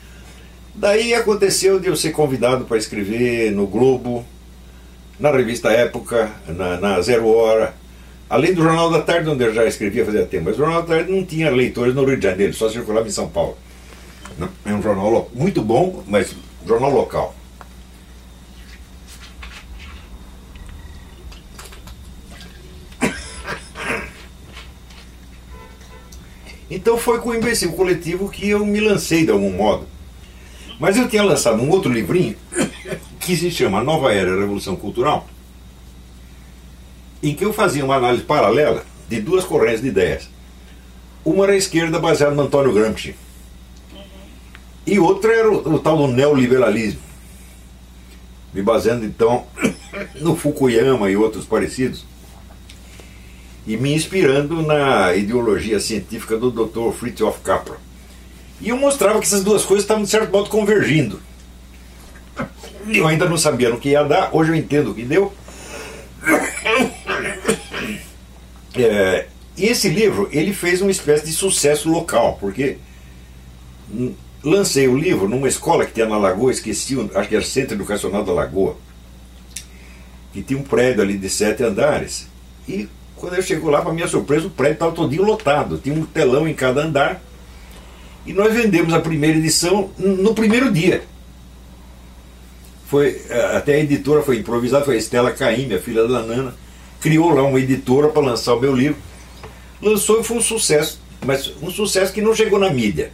Daí aconteceu de eu ser convidado para escrever no Globo, na revista Época, na, na, Zero Hora, além do Jornal da Tarde, onde eu já escrevia fazia tempo. Mas o Jornal da Tarde não tinha leitores no Rio de Janeiro, só circulava em São Paulo. É um jornal muito bom, mas jornal local. Então foi com o imbecil coletivo que eu me lancei de algum modo. Mas eu tinha lançado um outro livrinho que se chama Nova Era Revolução Cultural, em que eu fazia uma análise paralela de duas correntes de ideias. Uma era a esquerda baseada no Antônio Gramsci, e outra era o, o tal do neoliberalismo, me baseando então no Fukuyama e outros parecidos, e me inspirando na ideologia científica do Dr. Fritjof Capra. E eu mostrava que essas duas coisas estavam, de certo modo, convergindo. Eu ainda não sabia no que ia dar, hoje eu entendo o que deu. É, e esse livro, ele fez uma espécie de sucesso local, porque lancei o livro numa escola que tinha na Lagoa, esqueci, acho que era Centro Educacional da Lagoa, que tinha um prédio ali de sete andares. E quando eu chego lá, para minha surpresa, o prédio estava todinho lotado, tinha um telão em cada andar. E nós vendemos a primeira edição no primeiro dia. Foi, até a editora foi improvisada, foi a Estela Caim, minha filha da Nana, criou lá uma editora para lançar o meu livro. Lançou e foi um sucesso, mas um sucesso que não chegou na mídia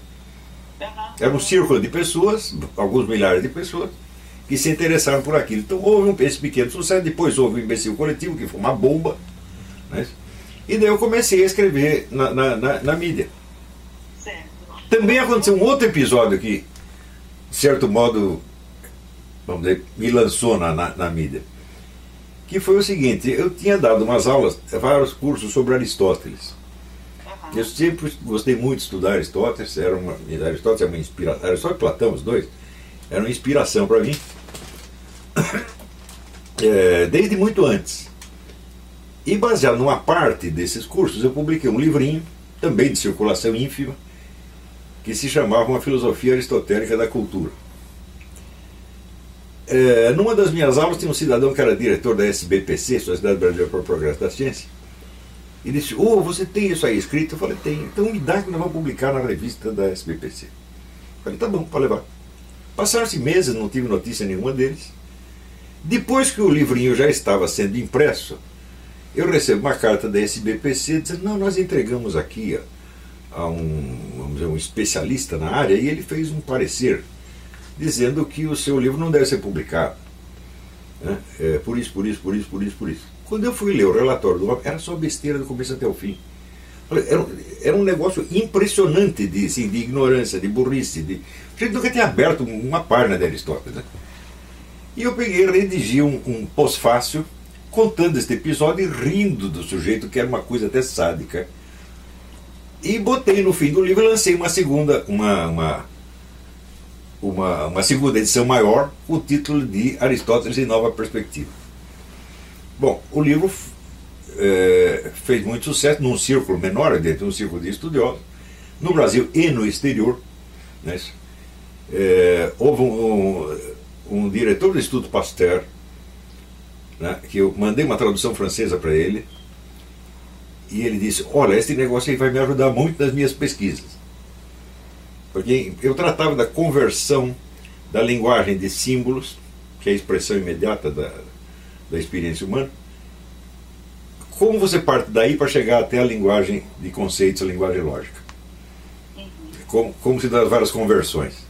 era um círculo de pessoas, alguns milhares de pessoas, que se interessaram por aquilo. Então houve um, esse pequeno sucesso, depois houve o imbecil coletivo, que foi uma bomba. Né? E daí eu comecei a escrever na, na, na, na mídia. Também aconteceu um outro episódio que, de certo modo, vamos dizer, me lançou na, na, na mídia. Que foi o seguinte, eu tinha dado umas aulas, vários cursos sobre Aristóteles. Eu sempre gostei muito de estudar Aristóteles, era uma, Aristóteles é uma inspiração, Aristóteles e Platão, os dois, eram uma inspiração para mim, é, desde muito antes. E baseado numa parte desses cursos, eu publiquei um livrinho, também de circulação ínfima, que se chamava Uma Filosofia Aristotélica da Cultura. É, numa das minhas aulas tinha um cidadão que era diretor da SBPC, Sociedade Brasileira para o Progresso da Ciência, e disse, oh, você tem isso aí escrito? Eu falei, tem. Então me dá que nós vamos publicar na revista da SBPC. Eu falei, tá bom, pode levar. Passaram-se meses, não tive notícia nenhuma deles. Depois que o livrinho já estava sendo impresso, eu recebo uma carta da SBPC dizendo, não, nós entregamos aqui a, a um, vamos dizer, um especialista na área e ele fez um parecer dizendo que o seu livro não deve ser publicado. Né? É, por isso, por isso, por isso, por isso, por isso. Quando eu fui ler o relatório do era só besteira do começo até o fim. Era, era um negócio impressionante de, assim, de ignorância, de burrice. De... A gente nunca tinha aberto uma página de Aristóteles. Né? E eu peguei e redigi um, um pós-fácil contando este episódio e rindo do sujeito, que era uma coisa até sádica. E botei no fim do livro e lancei uma segunda, uma, uma, uma, uma segunda edição maior, com o título de Aristóteles em Nova Perspectiva. Bom, o livro é, fez muito sucesso num círculo menor, dentro de um círculo de estudiosos, no Brasil e no exterior. Né? É, houve um, um, um, diretor do Instituto Pasteur, né, que eu mandei uma tradução francesa para ele, e ele disse: Olha, esse negócio aí vai me ajudar muito nas minhas pesquisas. Porque eu tratava da conversão da linguagem de símbolos, que é a expressão imediata da, da experiência humana, como você parte daí para chegar até a linguagem de conceitos, a linguagem lógica? Como, como se dá várias conversões.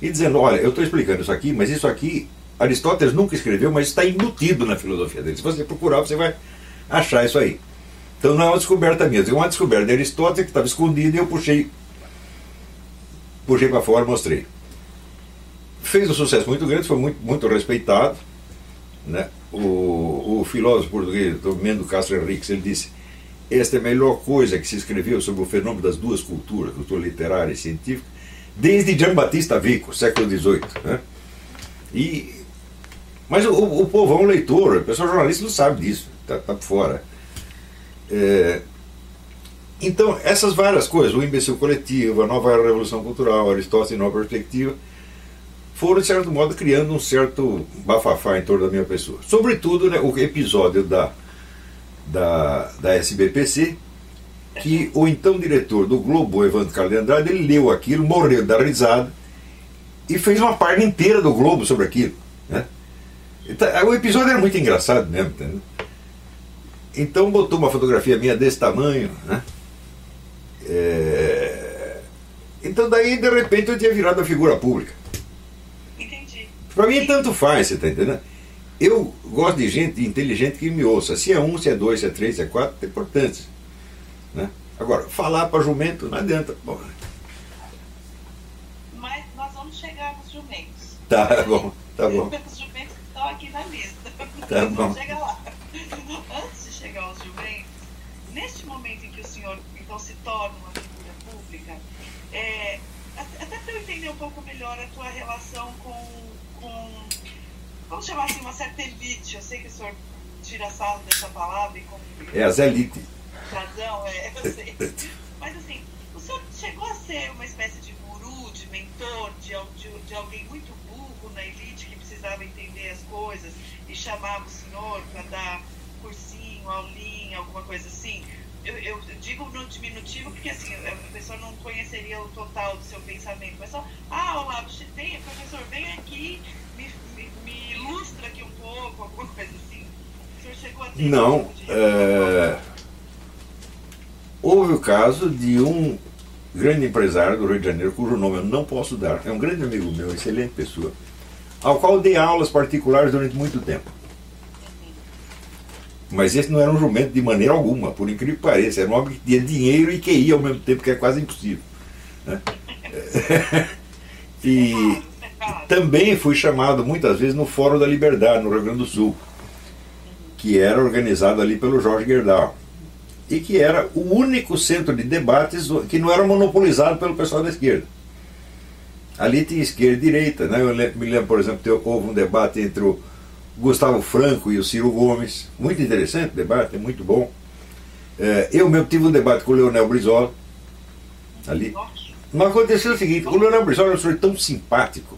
E dizendo, olha, eu estou explicando isso aqui, mas isso aqui Aristóteles nunca escreveu, mas está embutido na filosofia dele. Se você procurar, você vai achar isso aí. Então não é uma descoberta minha, é uma descoberta de Aristóteles que estava escondida e eu puxei, puxei para fora e mostrei. Fez um sucesso muito grande, foi muito, muito respeitado. Né? O, o filósofo português, Domendo Castro Henriques, ele disse: Esta é a melhor coisa que se escreveu sobre o fenômeno das duas culturas, cultura literária e científica, desde Jean Batista Vico, século XVIII. Né? E, mas o, o povão o leitor, o pessoal jornalista não sabe disso, está tá por fora. É, então, essas várias coisas, o imbecil coletivo, a nova revolução cultural, Aristóteles em nova perspectiva, foram, de certo modo, criando um certo bafafá em torno da minha pessoa. Sobretudo né, o episódio da, da, da SBPC, que o então diretor do Globo, Evandro Carlos Andrade, ele leu aquilo, morreu da risada e fez uma página inteira do Globo sobre aquilo. Né? Então, o episódio era muito engraçado mesmo. Entendeu? Então botou uma fotografia minha desse tamanho, né? É... Então daí de repente eu tinha virado a figura pública. Entendi. Pra mim tanto faz, você tá entendendo? Eu gosto de gente inteligente que me ouça. Se é um, se é dois, se é três, se é quatro, é importante. Né? Agora, falar para jumento não adianta. Bom. Mas nós vamos chegar nos jumentos. Tá bom, tá bom. Os jumentos estão aqui na lista. Tá bom. Chega lá. Antes de chegar aos jumentos, neste momento em que o se torna uma figura pública, é, até para eu entender um pouco melhor a tua relação com, com, vamos chamar assim, uma certa elite. Eu sei que o senhor tira sarro dessa palavra e com É as elite. razão, é, eu sei. Mas assim, o senhor chegou a ser uma espécie de guru, de mentor, de, de, de alguém muito burro na elite que precisava entender as coisas e chamava o senhor para dar cursinho, aulinha, alguma coisa assim. Eu, eu, digo no diminutivo porque assim, a pessoa não conheceria o total do seu pensamento, mas só, ah, olá, vem, professor, vem aqui, me, me, me ilustra aqui um pouco, alguma coisa assim. O senhor chegou a ter Não. tipo de É... Houve o caso de um grande empresário do Rio de Janeiro, cujo nome eu não posso dar, é um grande amigo meu, excelente pessoa, ao qual dei aulas particulares durante muito tempo. Mas esse não era um jumento de maneira alguma, por incrível que pareça. Era um homem que tinha dinheiro e que ia ao mesmo tempo, que é quase impossível. né? e também fui chamado muitas vezes no Fórum da Liberdade, no Rio Grande do Sul, que era organizado ali pelo Jorge Gerdau. E que era o único centro de debates que não era monopolizado pelo pessoal da esquerda. Ali tinha esquerda e direita. Né? Eu me lembro, por exemplo, que houve um debate entre o Gustavo Franco e o Ciro Gomes. Muito interessante o debate, muito bom. É, eu mesmo tive um debate com o Leonel Brizola. Ali. Mas aconteceu o seguinte, o Leonel Brizola é um senhor tão simpático,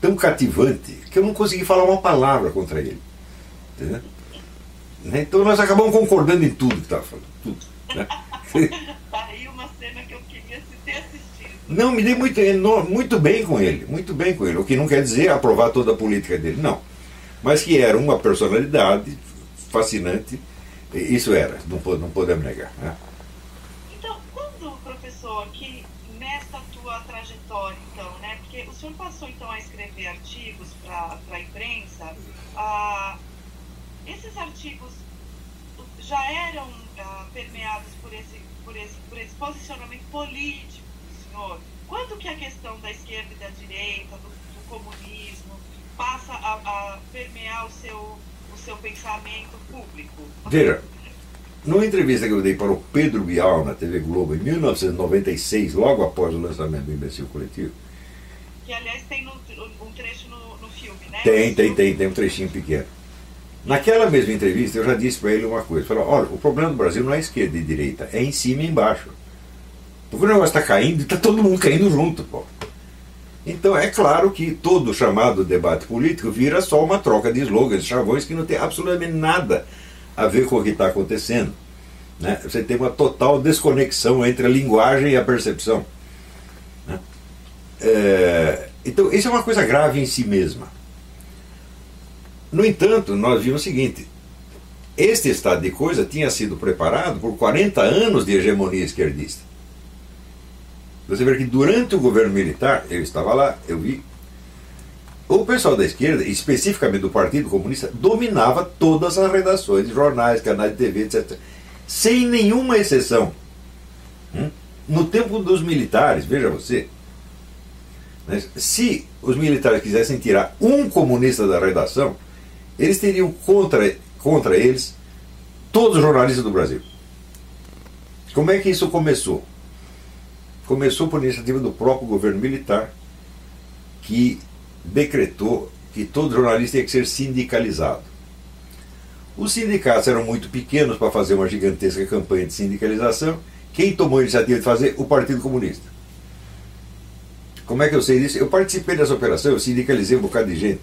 tão cativante, que eu não consegui falar uma palavra contra ele. Entendeu? Então nós acabamos concordando em tudo que estava falando. Tudo, né? Tá aí uma cena que eu queria ter assistido. Não, me dei muito, muito bem com ele, muito bem com ele. O que não quer dizer aprovar toda a política dele, não. Mas que era uma personalidade fascinante, isso era, não, não podemos negar. Né? Então, quando, professor, que nesta tua trajetória, então, né, porque o senhor passou então a escrever artigos para a imprensa, ah, esses artigos já eram ah, permeados por esse, por, esse, por esse posicionamento político do senhor? Quando que a questão da esquerda e da direita, do, do comunismo, passa a, a, permear o seu, o seu pensamento público? Veja, numa entrevista que eu dei para o Pedro Bial na TV Globo em 1996, logo após o lançamento do Imbecil Coletivo. Que aliás tem no, um trecho no, no filme, né? Tem, tem, tem, tem um trechinho pequeno. Naquela mesma entrevista, eu já disse para ele uma coisa: falei, olha, o problema do Brasil não é esquerda e direita, é em cima e embaixo. Porque o negócio está caindo e está todo mundo caindo junto. Pô. Então é claro que todo chamado debate político vira só uma troca de slogans, chavões que não tem absolutamente nada a ver com o que está acontecendo. Né? Você tem uma total desconexão entre a linguagem e a percepção. Né? É, então, isso é uma coisa grave em si mesma. No entanto, nós vimos o seguinte: este estado de coisa tinha sido preparado por 40 anos de hegemonia esquerdista. Você vê que durante o governo militar, eu estava lá, eu vi, o pessoal da esquerda, especificamente do Partido Comunista, dominava todas as redações, jornais, canais de TV, etc. Sem nenhuma exceção. Hum? No tempo dos militares, veja você, né, se os militares quisessem tirar um comunista da redação, eles teriam contra, contra eles todos os jornalistas do Brasil. Como é que isso começou? Começou por iniciativa do próprio governo militar, que decretou que todo jornalista tinha que ser sindicalizado. Os sindicatos eram muito pequenos para fazer uma gigantesca campanha de sindicalização. Quem tomou a iniciativa de fazer? O Partido Comunista. Como é que eu sei disso? Eu participei dessa operação, eu sindicalizei um bocado de gente.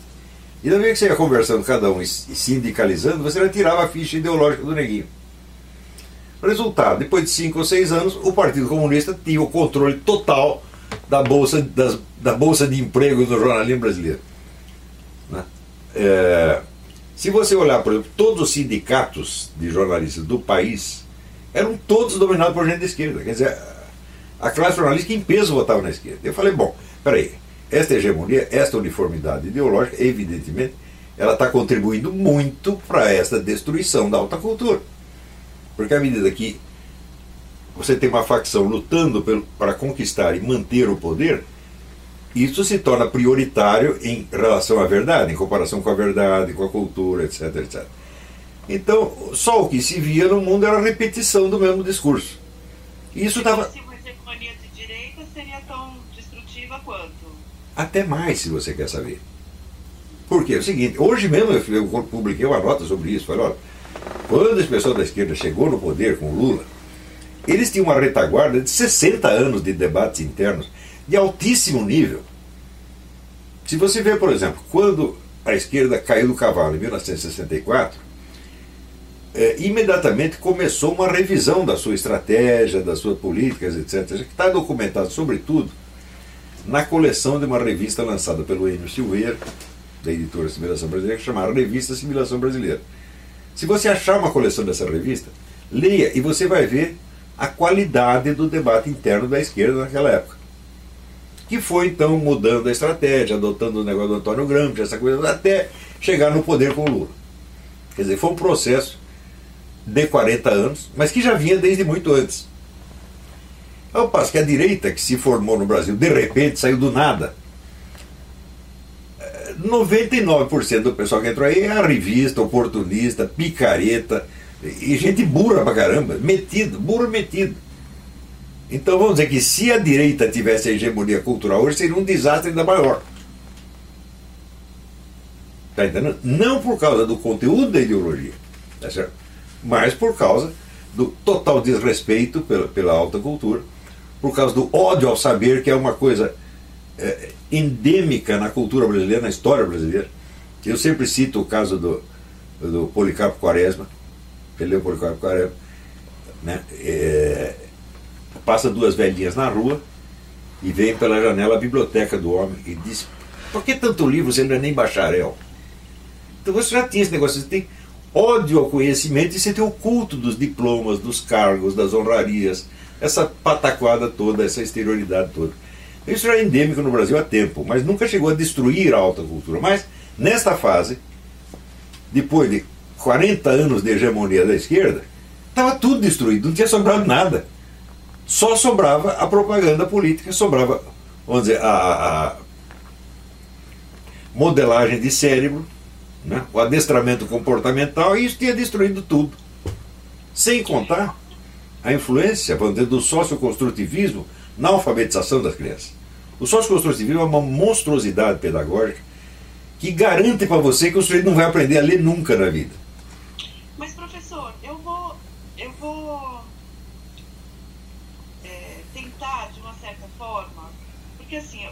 E da vez que você ia conversando cada um e sindicalizando, você já tirava a ficha ideológica do neguinho. Resultado, depois de cinco ou seis anos, o Partido Comunista tinha o controle total da bolsa, das, da bolsa de emprego do jornalismo brasileiro. Né? É, se você olhar, por exemplo, todos os sindicatos de jornalistas do país eram todos dominados por gente da esquerda. Quer dizer, a classe jornalística em peso votava na esquerda. Eu falei, bom, peraí, esta hegemonia, esta uniformidade ideológica, evidentemente, ela está contribuindo muito para esta destruição da alta cultura. Porque à medida que você tem uma facção lutando para conquistar e manter o poder, isso se torna prioritário em relação à verdade, em comparação com a verdade, com a cultura, etc, etc. Então, só o que se via no mundo era a repetição do mesmo discurso. Isso estava. Se uma hegemonia de direita seria tão destrutiva quanto? Até mais, se você quer saber. Porque é o seguinte, hoje mesmo eu publiquei uma nota sobre isso. Falei, olha, quando esse pessoal da esquerda chegou no poder com Lula, eles tinham uma retaguarda de 60 anos de debates internos de altíssimo nível. Se você vê, por exemplo, quando a esquerda caiu do cavalo em 1964, é, imediatamente começou uma revisão da sua estratégia, das suas políticas, etc., que está documentado, sobretudo, na coleção de uma revista lançada pelo Enio Silveira, da editora Assimilação Brasileira, que chamada Revista Assimilação Brasileira. Se você achar uma coleção dessa revista, leia e você vai ver a qualidade do debate interno da esquerda naquela época. Que foi então mudando a estratégia, adotando o negócio do Antônio Gramsci, essa coisa, até chegar no poder com o Lula. Quer dizer, foi um processo de 40 anos, mas que já vinha desde muito antes. Ao passo que a direita, que se formou no Brasil, de repente saiu do nada 99% do pessoal que entrou aí é revista, oportunista, picareta, e gente burra pra caramba, metido, burro metido. Então vamos dizer que se a direita tivesse a hegemonia cultural hoje, seria um desastre ainda maior. Tá entendendo? Não por causa do conteúdo da ideologia, tá certo? mas por causa do total desrespeito pela, pela alta cultura, por causa do ódio ao saber, que é uma coisa é, endêmica na cultura brasileira, na história brasileira. Eu sempre cito o caso do, do Policarpo Quaresma, ele leu Policarpo Quaresma, né? É, passa duas velhinhas na rua e vem pela janela a biblioteca do homem e diz: Por que tanto livro se ele não é nem bacharel? Então você já tinha esse negócio, você tem ódio ao conhecimento e você tem o culto dos diplomas, dos cargos, das honrarias, essa pataquada toda, essa exterioridade toda. Isso já é endêmico no Brasil há tempo, mas nunca chegou a destruir a alta cultura. Mas, nesta fase, depois de 40 anos de hegemonia da esquerda, estava tudo destruído, não tinha sobrado nada. Só sobrava a propaganda política, sobrava, vamos dizer, a, a modelagem de cérebro, né? o adestramento comportamental, e isso tinha destruído tudo. Sem contar a influência, vamos dizer, do socioconstrutivismo na alfabetização das crianças. O sócio-construtivismo é uma monstruosidade pedagógica que garante para você que o sujeito não vai aprender a ler nunca na vida. Mas, professor, eu vou, eu vou é, tentar, de uma certa forma, porque assim,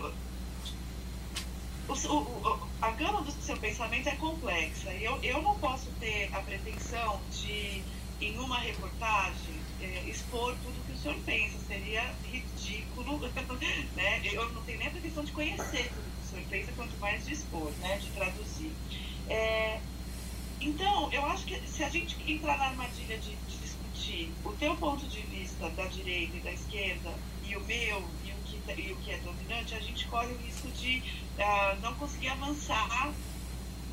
o, o, a gama do seu pensamento é complexa. Eu, eu não posso ter a pretensão de, em uma reportagem, é, expor tudo que o senhor pensa. Seria ridículo. Né? Eu não tenho nem a pretensão de conhecer tudo que o senhor pensa, quanto mais de expor, né? de traduzir. É, então, eu acho que se a gente entrar na armadilha de, de discutir o teu ponto de vista da direita e da esquerda e o meu e o que, e o que é dominante, a gente corre o risco de uh, não conseguir avançar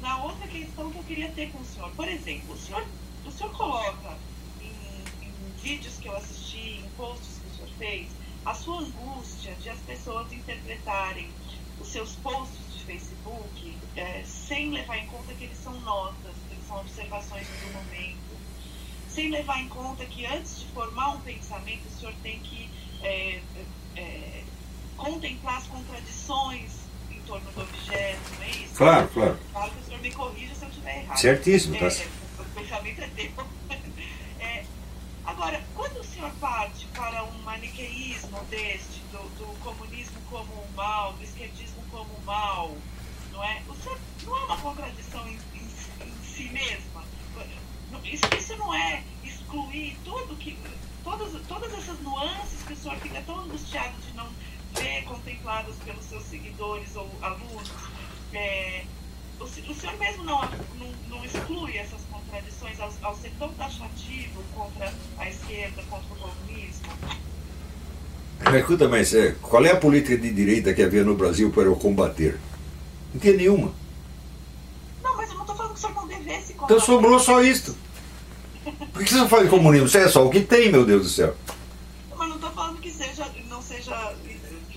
na outra questão que eu queria ter com o senhor. Por exemplo, o senhor, o senhor coloca em, em vídeos que eu assisti, em posts que o senhor fez, a sua angústia de as pessoas interpretarem os seus posts de Facebook é, sem levar em conta que eles são notas, que eles são observações do momento, sem levar em conta que antes de formar um pensamento o senhor tem que é, é, contemplar as contradições torno do objeto, não é isso? Claro, claro. Claro que o senhor me corrija se eu estiver errado. Certíssimo, tá é, O pensamento é teu. Agora, quando o senhor parte para um maniqueísmo deste, do, do comunismo como o mal, do esquerdismo como o mal, não é? O senhor não é uma contradição em, em, em si mesma? Isso, isso não é excluir tudo que todas, todas essas nuances que o senhor fica tão angustiado de não ver contempladas pelos seus seguidores ou alunos. É, o, o, senhor mesmo não, não, não exclui essas contradições ao, ao, ser tão taxativo contra a esquerda, contra o comunismo? Escuta, mas é, qual é a política de direita que havia no Brasil para eu combater? Não tinha nenhuma. Não, mas eu não estou falando que o senhor não devesse combater. Então sobrou só isto. Por que você não fala de comunismo? Isso é só o que tem, meu Deus do céu. Mas não estou falando que seja, não seja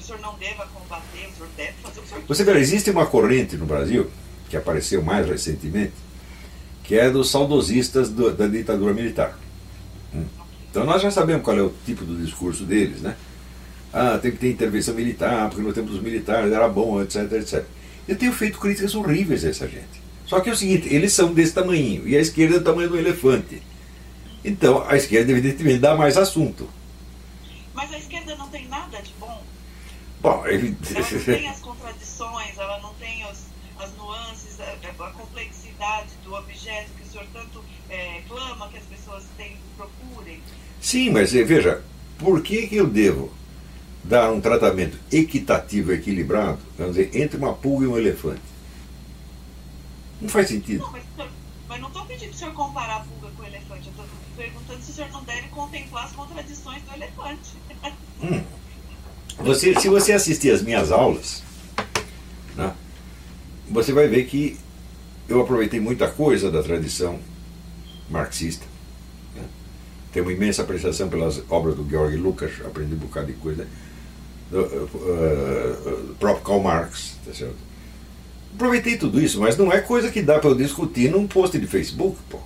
senhor não deva combater, o senhor deve fazer o que o senhor Você vê, existe uma corrente no Brasil, que apareceu mais recentemente, que é dos saudosistas do, da ditadura militar. Hum. Então nós já sabemos qual é o tipo do discurso deles, né? Ah, tem que ter intervenção militar, porque no tempo dos militares era bom, etc, etc. Eu tenho feito críticas horríveis a essa gente. Só que é o seguinte, eles são desse tamanho, e a esquerda é do tamanho do elefante. Então, a esquerda, evidentemente, dá mais assunto. Mas a esquerda não tem nada de bom Bom. Ela não tem as contradições, ela não tem as, as nuances, a, complexidade do objeto que o senhor tanto é, clama que as pessoas têm, procurem. Sim, mas eh, veja, por que, que eu devo dar um tratamento equitativo, equilibrado, vamos dizer, entre uma pulga e um elefante? Não faz sentido. Não, mas, mas não estou pedindo para o senhor comparar a pulga com o elefante, eu estou perguntando se o senhor não deve contemplar as contradições do elefante. Hum. Você, se você assistir as minhas aulas, né, você vai ver que eu aproveitei muita coisa da tradição marxista. Né? Tenho uma imensa apreciação pelas obras do Georg Lucas, aprendi um bocado de coisa. Do, uh, uh, próprio Karl Marx, tá certo? Aproveitei tudo isso, mas não é coisa que dá para eu discutir num post de Facebook, pô.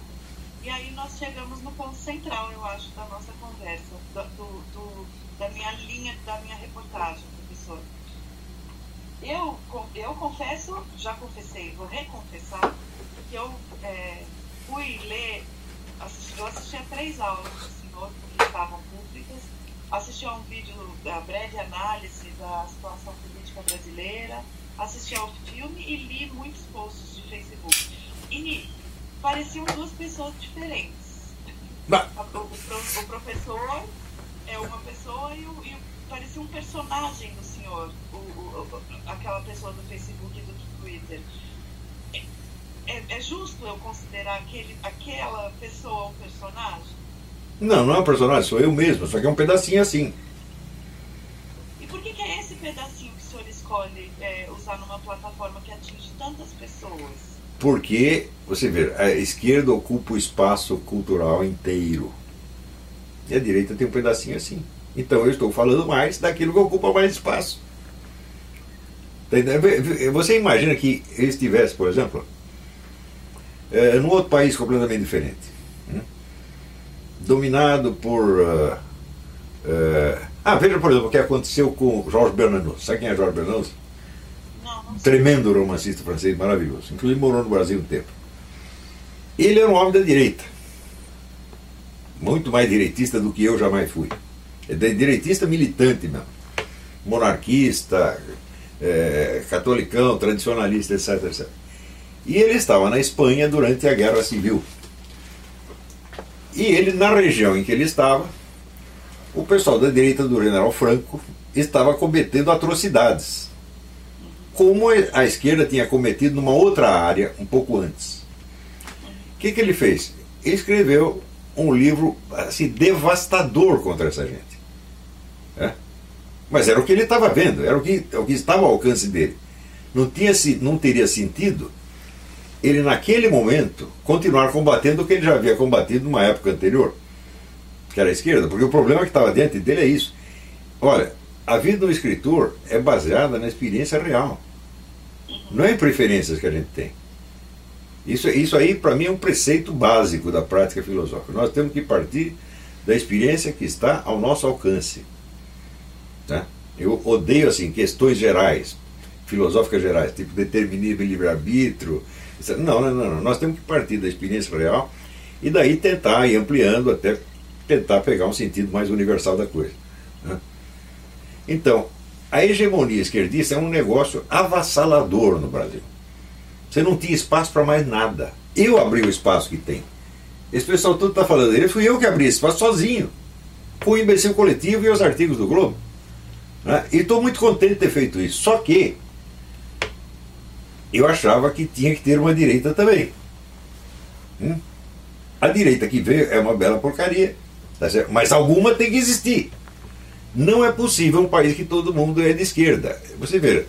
E aí nós chegamos no ponto central, eu acho, da nossa conversa, do, do, da minha linha, da minha reportagem, professor. Eu, eu confesso, já confessei, vou reconfessar, que eu é, fui ler, assisti, eu assisti a três aulas do senhor, que estavam públicas, assisti a um vídeo da breve análise da situação política brasileira, assisti ao filme e li muitos posts de Facebook. E pareciam duas pessoas diferentes. O, o, o, professor é uma pessoa e, o, e parecia um personagem do senhor, o, o, aquela pessoa do Facebook e do Twitter. É, é, é, justo eu considerar aquele, aquela pessoa um personagem? Não, não é um personagem, sou eu mesmo, só que é um pedacinho assim. E por que, que é esse pedacinho que o senhor escolhe é, usar numa plataforma que atinge tantas pessoas? Porque, você vê, a esquerda ocupa o espaço cultural inteiro. E a direita tem um pedacinho assim. Então eu estou falando mais daquilo que ocupa mais espaço. Tá você imagina que ele estivesse, por exemplo, é, num outro país completamente diferente, né? dominado por. Uh, uh, ah, veja, por exemplo, o que aconteceu com Jorge Bernanos. Sabe quem é Jorge Bernanos? Não, não Tremendo romancista francês, maravilhoso. Inclusive morou no Brasil um tempo. Ele era um homem da direita. Muito mais direitista do que eu jamais fui. É direitista militante mesmo. Monarquista, é, catolicão, tradicionalista, etc, etc. E ele estava na Espanha durante a Guerra Civil. E ele, na região em que ele estava, o pessoal da direita do general Franco estava cometendo atrocidades, como a esquerda tinha cometido numa outra área um pouco antes. O que, que ele fez? Ele escreveu um livro assim, devastador contra essa gente. É? Mas era o que ele estava vendo, era o que, o que estava ao alcance dele. Não, tinha, não teria sentido ele, naquele momento, continuar combatendo o que ele já havia combatido numa época anterior, que era a esquerda, porque o problema que estava diante dele é isso. Olha, a vida do escritor é baseada na experiência real, não é em preferências que a gente tem. Isso, isso aí, para mim, é um preceito básico da prática filosófica. Nós temos que partir da experiência que está ao nosso alcance. Tá? Eu odeio assim questões gerais, filosóficas gerais, tipo determinismo e livre-arbítrio. Não, não, não, não. Nós temos que partir da experiência real e daí tentar ir ampliando até tentar pegar um sentido mais universal da coisa. Né? Então, a hegemonia esquerdista é um negócio avassalador no Brasil. Você não tinha espaço para mais nada. Eu abri o espaço que tem. Esse pessoal todo está falando dele, fui eu que abri esse espaço sozinho. Com o imbecil coletivo e os artigos do Globo. Né? E estou muito contente de ter feito isso. Só que eu achava que tinha que ter uma direita também. Hum? A direita que veio é uma bela porcaria. Tá Mas alguma tem que existir. Não é possível um país que todo mundo é de esquerda. Você vê,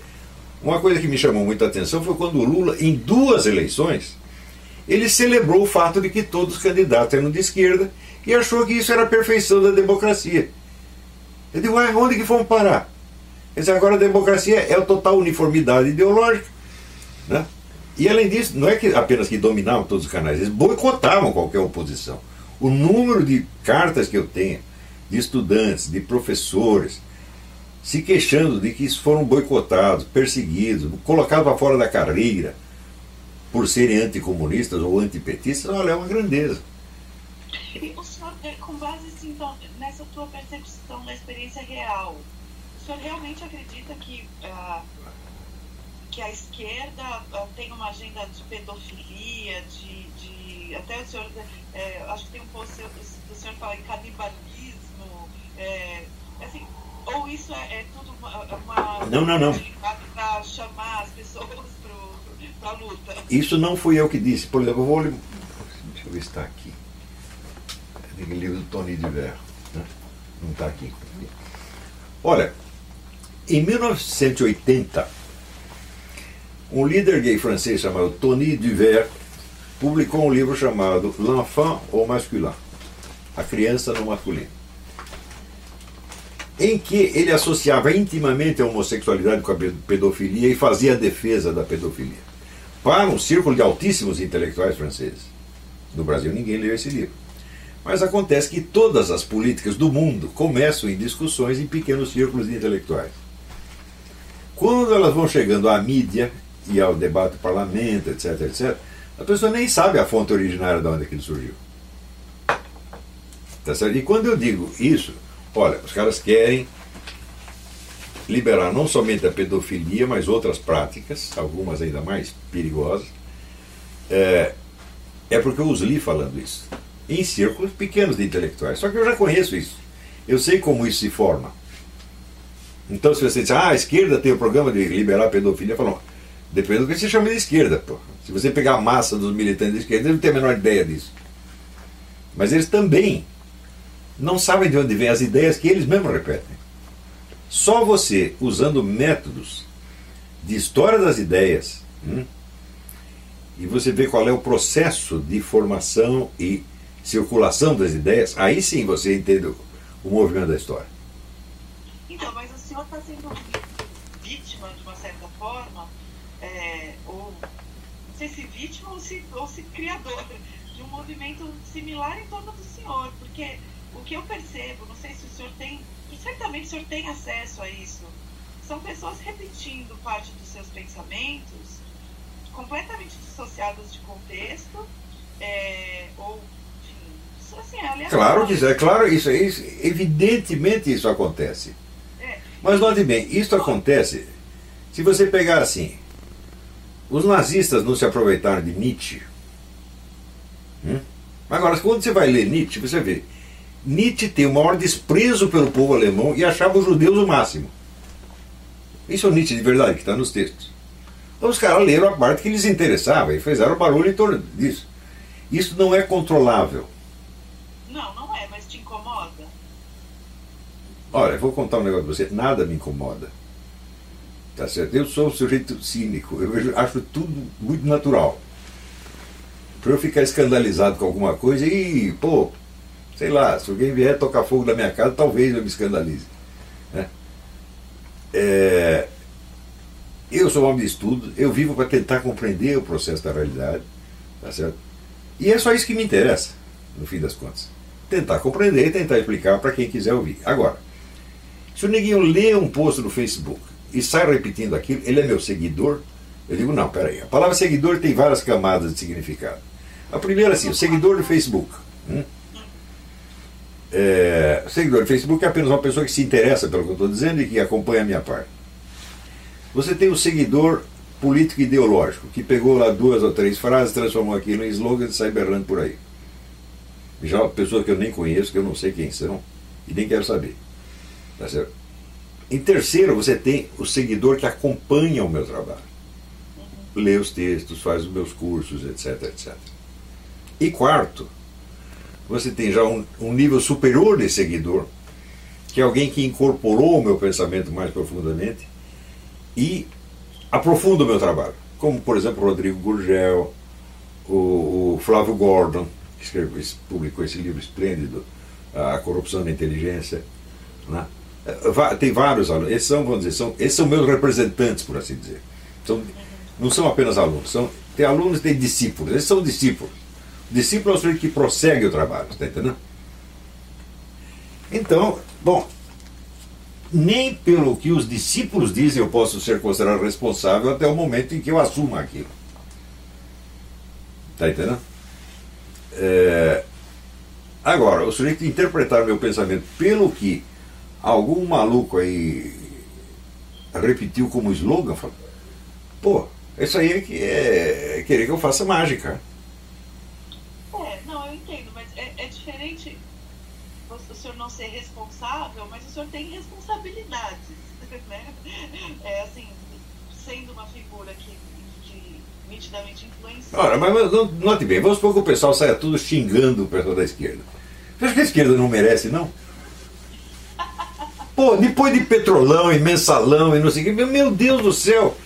uma coisa que me chamou muita atenção foi quando o Lula, em duas eleições, ele celebrou o fato de que todos os candidatos eram de esquerda e achou que isso era a perfeição da democracia. Eu digo, ah, onde que fomos parar? Dizer, agora a democracia é a total uniformidade ideológica. Né? E além disso, não é que apenas que dominavam todos os canais, eles boicotavam qualquer oposição. O número de cartas que eu tenho de estudantes, de professores, se queixando de que foram boicotados, perseguidos, colocados para fora da carreira por serem anticomunistas ou antipetistas, olha, é uma grandeza. E o senhor, é, com base assim, então, nessa tua percepção da experiência real, o senhor realmente acredita que, uh, que a esquerda uh, tem uma agenda de pedofilia, de, de até o senhor, é, acho que tem um post do senhor fala em canibalismo, é, assim, ou isso é, é tudo uma, uma não, não, não. para chamar as pessoas para a luta? Isso não fui eu que disse. Por exemplo, eu vou. Deixa eu ver se está aqui. O livro do Tony Diver. Não está aqui. Olha, em 1980, um líder gay francês chamado Tony Duver publicou um livro chamado L'enfant au masculin A Criança no Masculino em que ele associava intimamente a homossexualidade com a pedofilia e fazia a defesa da pedofilia. Para um círculo de altíssimos intelectuais franceses. No Brasil ninguém leu esse livro. Mas acontece que todas as políticas do mundo começam em discussões em pequenos círculos intelectuais. Quando elas vão chegando à mídia e ao debate do parlamento, etc, etc, a pessoa nem sabe a fonte originária de onde aquilo surgiu. Tá certo? E quando eu digo isso, Olha, os caras querem liberar não somente a pedofilia, mas outras práticas, algumas ainda mais perigosas. É, é porque eu os li falando isso. Em círculos pequenos de intelectuais. Só que eu já conheço isso. Eu sei como isso se forma. Então, se você diz, ah, a esquerda tem o programa de liberar a pedofilia, falam, depende do que você chama de esquerda. Pô. Se você pegar a massa dos militantes de esquerda, eles não têm a menor ideia disso. Mas eles também não sabem de onde vêm as ideias que eles mesmos repetem. Só você, usando métodos de história das ideias, hum, e você vê qual é o processo de formação e circulação das ideias, aí sim você entende o movimento da história. Então, mas o senhor está sendo vítima, de uma certa forma, é, ou não sei se vítima ou se, ou se criador de um movimento similar em torno do senhor, porque o que eu percebo, não sei se o senhor tem, certamente o senhor tem acesso a isso, são pessoas repetindo parte dos seus pensamentos, completamente dissociadas de contexto, é, ou assim, é Claro que isso é claro, isso, isso evidentemente isso acontece. É. Mas note bem, isso acontece se você pegar assim, os nazistas não se aproveitaram de Nietzsche. Hum? Agora, quando você vai ler Nietzsche, você vê. Nietzsche tem o maior desprezo pelo povo alemão e achava os judeus o máximo. Isso é o Nietzsche de verdade que está nos textos. Então os caras leram a parte que lhes interessava e fizeram barulho em torno disso. Isso não é controlável. Não, não é, mas te incomoda? Olha, vou contar um negócio para você. Nada me incomoda. Tá certo? Eu sou um sujeito cínico. Eu acho tudo muito natural. Para eu ficar escandalizado com alguma coisa e, pô, sei lá, se alguém vier tocar fogo na minha casa, talvez eu me escandalize. Né? É, eu sou um homem de estudo, eu vivo para tentar compreender o processo da realidade, tá certo? E é só isso que me interessa, no fim das contas. Tentar compreender e tentar explicar para quem quiser ouvir. Agora, se o neguinho lê um post no Facebook e sai repetindo aquilo, ele é meu seguidor? Eu digo, não, peraí. A palavra seguidor tem várias camadas de significado. A primeira, assim, o seguidor do Facebook. Hum? É, seguidor do Facebook é apenas uma pessoa que se interessa pelo que eu estou dizendo e que acompanha a minha parte. Você tem o seguidor político ideológico, que pegou lá duas ou três frases, transformou aquilo em slogan e sai berrando por aí. Já pessoas que eu nem conheço, que eu não sei quem são, e nem quero saber. Tá certo? Em terceiro, você tem o seguidor que acompanha o meu trabalho. Lê os textos, faz os meus cursos, etc, etc. E quarto, você tem já um, um nível superior de seguidor, que é alguém que incorporou o meu pensamento mais profundamente e aprofunda o meu trabalho. Como, por exemplo, o Rodrigo Gurgel, o, o Flávio Gordon, que escreveu, publicou esse livro esplêndido, A Corrupção da Inteligência. Né? Tem vários alunos, esses são, vamos dizer, são, esses são meus representantes, por assim dizer. São, não são apenas alunos, são, tem alunos e tem discípulos, esses são discípulos. O discípulo é o sujeito que prossegue o trabalho, está entendendo? Então, bom, nem pelo que os discípulos dizem eu posso ser considerado responsável até o momento em que eu assuma aquilo. Está entendendo? É, agora, o sujeito interpretar meu pensamento pelo que algum maluco aí repetiu como slogan, falou, pô, isso aí é, que é querer que eu faça mágica. É, não, eu entendo, mas é, é diferente o senhor não ser responsável, mas o senhor tem responsabilidades, né? É assim, sendo uma figura que, que nitidamente influencia. Ora, mas, mas note bem, vamos supor que o pessoal saia tudo xingando o pessoal da esquerda. Você acha que a esquerda não merece, não? Pô, depois de petrolão e mensalão e não sei o que, meu, Deus do céu,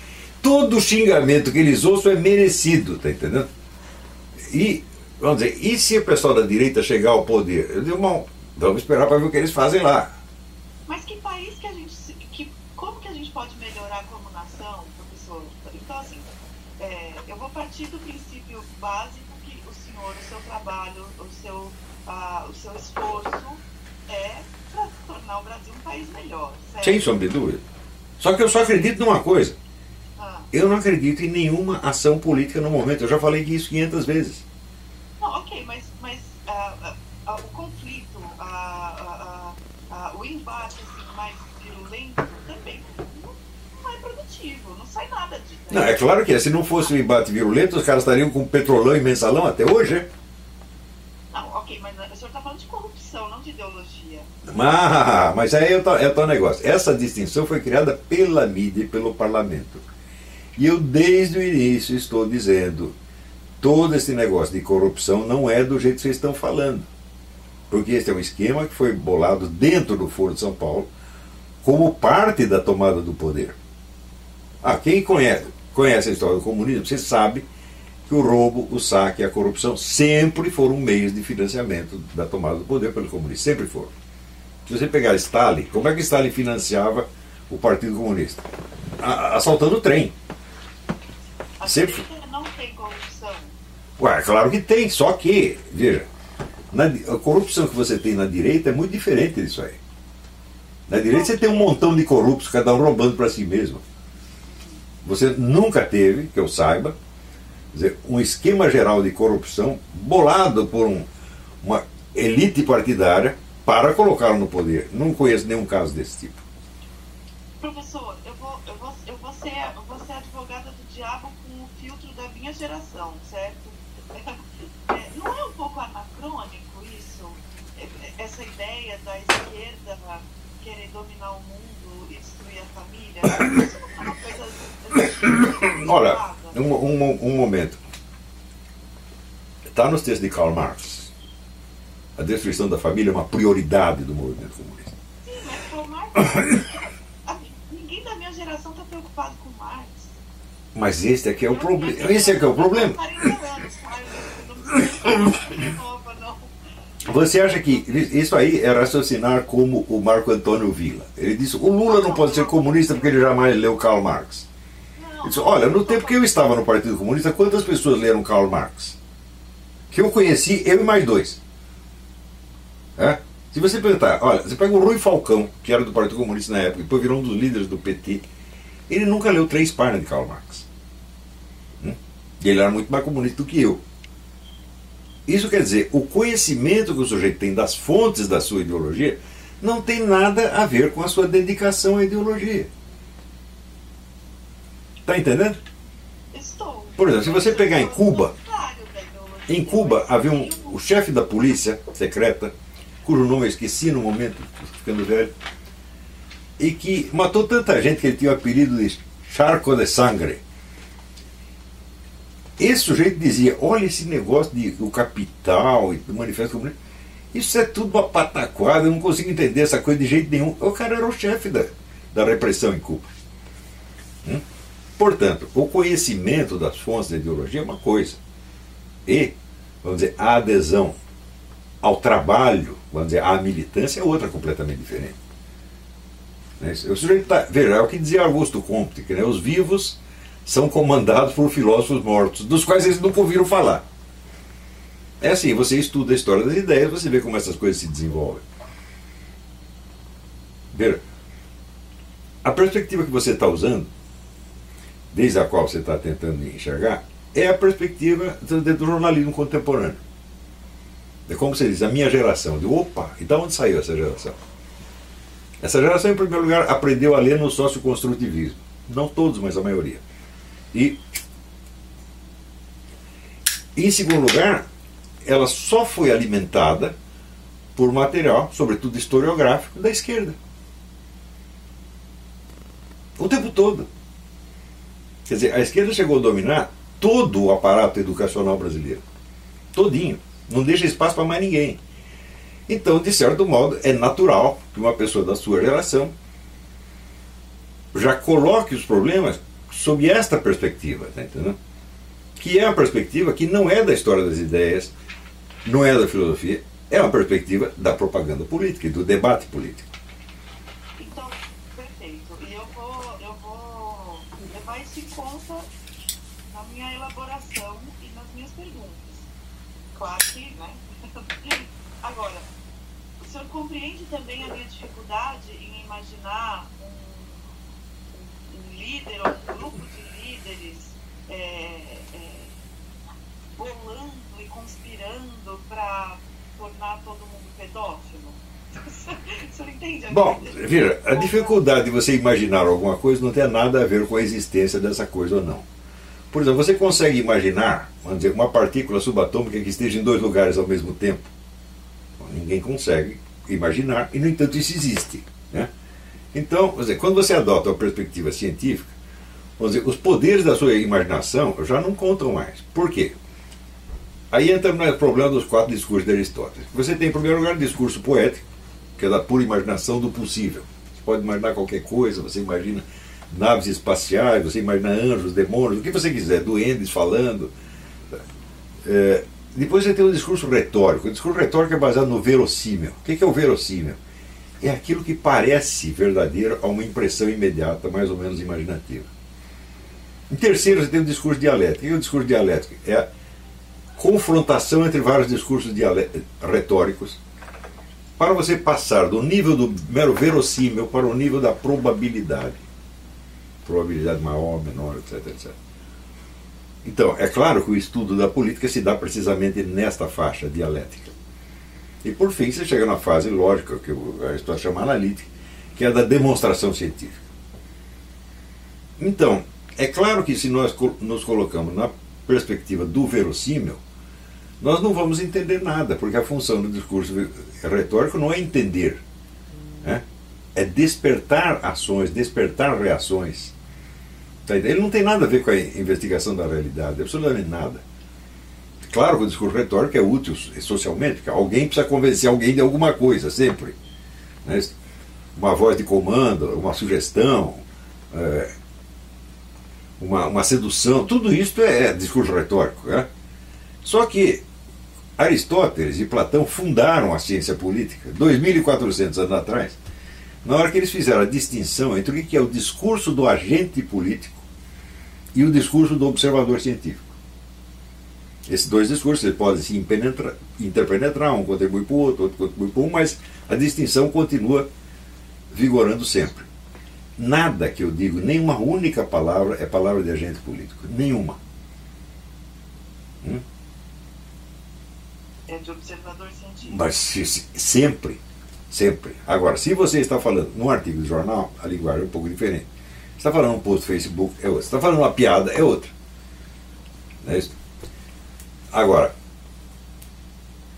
todo xingamento que eles ouçam é merecido, tá entendendo? E, vamos dizer, e se o pessoal da direita chegar ao poder? Eu digo, irmão, vamos esperar para ver o que eles fazem lá. Mas que país que a gente. Que, como que a gente pode melhorar como nação, professor? Então, assim, é, eu vou partir do princípio básico que o senhor, o seu trabalho, o seu, uh, o seu esforço tornar o Brasil um país melhor. Certo? Sem sombra de dúvida. Só que eu só acredito numa coisa. Ah. Eu não acredito em nenhuma ação política no momento. Eu já falei isso 500 vezes. Não, ok, mas, mas uh, uh, uh, o conflito, o embate assim, mais violento também não, não, é produtivo, não sai nada disso. Não, é claro que é. Se não fosse um embate violento, os caras estariam com petrolão e mensalão até hoje, é? Não, ok, mas o senhor está falando de corrupção, não de ideologia. Ah, mas aí é o, é tal negócio. Essa distinção foi criada pela mídia e pelo parlamento. E eu, desde o início, estou dizendo: todo esse negócio de corrupção não é do jeito que vocês estão falando. Porque esse é um esquema que foi bolado dentro do Foro de São Paulo como parte da tomada do poder. Ah, quem conhece, conhece a história do comunismo, você sabe que o roubo, o saque e a corrupção sempre foram meios de financiamento da tomada do poder pelo comunismo. Sempre foram. Se você pegar Stalin, como é que Stalin financiava o Partido Comunista? Assaltando o trem. A sempre. não tem corrupção. Ué, claro que tem, só que, veja, na, a corrupção que você tem na direita é muito diferente disso aí. Na direita você tem um montão de corruptos, cada um roubando para si mesmo. Você nunca teve, que eu saiba, dizer, um esquema geral de corrupção bolado por um, uma elite partidária para colocá-lo no poder. Não conheço nenhum caso desse tipo. Professor, eu vou, eu vou, eu vou, ser, eu vou ser advogada do diabo com o filtro da minha geração, certo? É, não é um pouco anacrônico isso? É, é, essa ideia da esquerda querer dominar o mundo e destruir a família? Isso não é uma coisa. Olha, um, um, um momento. Está nos textos de Karl Marx. A destruição da família é uma prioridade do movimento comunista. Sim, mas Karl Marx geração está preocupada com Marx. Mas esse é que é o problema. Esse é que é o problema. Você acha que isso aí é raciocinar como o Marco Antônio Villa? Ele disse: o Lula não pode ser comunista porque ele jamais leu Karl Marx. Ele disse: olha, no tempo que eu estava no Partido Comunista, quantas pessoas leram Karl Marx? Que eu conheci, eu e mais dois. É? Se você perguntar, olha, você pega o Rui Falcão, que era do Partido Comunista na época, depois virou um dos líderes do PT, ele nunca leu três páginas de Karl Marx. Hum? E ele era muito mais comunista do que eu. Isso quer dizer, o conhecimento que o sujeito tem das fontes da sua ideologia não tem nada a ver com a sua dedicação à ideologia. Está entendendo? Estou. Por exemplo, se você pegar em Cuba, em Cuba havia um, o chefe da polícia secreta, cujo nome eu esqueci no momento, ficando velho, e que matou tanta gente que ele tinha o apelido de Charco de Sangre. Esse sujeito dizia: olha esse negócio de o capital e o manifesto comunista. Isso é tudo uma pataquada, eu não consigo entender essa coisa de jeito nenhum. O cara era o chefe da, da repressão em Cuba. Hum? Portanto, o conhecimento das fontes da ideologia é uma coisa. E, vamos dizer, a adesão ao trabalho, vamos dizer, à militância é outra completamente diferente. Né? O sujeito tá, veja, é o que dizia Augusto Comte, que né, os vivos são comandados por filósofos mortos, dos quais eles nunca ouviram falar. É assim, você estuda a história das ideias, você vê como essas coisas se desenvolvem. Veja, a perspectiva que você está usando, desde a qual você está tentando enxergar, é a perspectiva do, do jornalismo contemporâneo. É como você diz, a minha geração. De, opa, e de onde saiu essa geração? Essa geração, em primeiro lugar, aprendeu a ler no socioconstrutivismo. Não todos, mas a maioria. E, em segundo lugar, ela só foi alimentada por material, sobretudo historiográfico, da esquerda. O tempo todo. Quer dizer, a esquerda chegou a dominar todo o aparato educacional brasileiro. Todinho. Não deixa espaço para mais ninguém. Então, de certo modo, é natural que uma pessoa da sua geração já coloque os problemas sob esta perspectiva, tá entendendo? Que é uma perspectiva que não é da história das ideias, não é da filosofia, é uma perspectiva da propaganda política e do debate político. Então, perfeito. Eu vou, eu vou levar isso em conta na minha elaboração e nas minhas perguntas. Claro que, né? Agora, o senhor compreende também a minha dificuldade em imaginar um, um líder ou um grupo de líderes é, é, bolando e conspirando para tornar todo mundo pedófilo? O senhor entende? A Bom, veja, a dificuldade de você imaginar alguma coisa não tem nada a ver com a existência dessa coisa ou não. Por exemplo, você consegue imaginar, vamos dizer, uma partícula subatômica que esteja em dois lugares ao mesmo tempo? Ninguém consegue imaginar, e no entanto isso existe. Né? Então, dizer, quando você adota uma perspectiva científica, dizer, os poderes da sua imaginação já não contam mais. Por quê? Aí entra no problema dos quatro discursos de Aristóteles. Você tem, em primeiro lugar, o discurso poético, que é da pura imaginação do possível. Você pode imaginar qualquer coisa, você imagina naves espaciais, você imagina anjos, demônios, o que você quiser, duendes falando. É, depois você tem o discurso retórico. O discurso retórico é baseado no verossímil. O que é o verossímil? É aquilo que parece verdadeiro a uma impressão imediata, mais ou menos imaginativa. Em terceiro, você tem o discurso dialético. O que é o discurso dialético? É a confrontação entre vários discursos retóricos para você passar do nível do mero verossímil para o nível da probabilidade. Probabilidade maior, menor, etc, etc. Então, é claro que o estudo da política se dá precisamente nesta faixa dialética. E por fim, você chega na fase lógica, que a história chama analítica, que é a da demonstração científica. Então, é claro que se nós nos colocamos na perspectiva do verossímil, nós não vamos entender nada, porque a função do discurso retórico não é entender, né? é despertar ações, despertar reações. Tá Ele não tem nada a ver com a investigação da realidade, absolutamente nada. Claro que o discurso retórico é útil socialmente, porque alguém precisa convencer alguém de alguma coisa, sempre. Uma voz de comando, uma sugestão, é, uma, uma sedução, tudo isso é discurso retórico. Né? Só que Aristóteles e Platão fundaram a ciência política 2.400 anos atrás, na hora que eles fizeram a distinção entre o que é o discurso do agente político e o discurso do observador científico. Esses dois discursos eles podem se interpenetrar, um contribui para o outro, outro contribui para um, mas a distinção continua vigorando sempre. Nada que eu digo, nenhuma única palavra é palavra de agente político. Nenhuma. Hum? É de observador científico. Mas se, se, sempre, sempre. Agora, se você está falando num artigo de jornal, a linguagem é um pouco diferente. Está falando um post Facebook, é outra. Você está falando uma piada, é outra. Não é isso? Agora,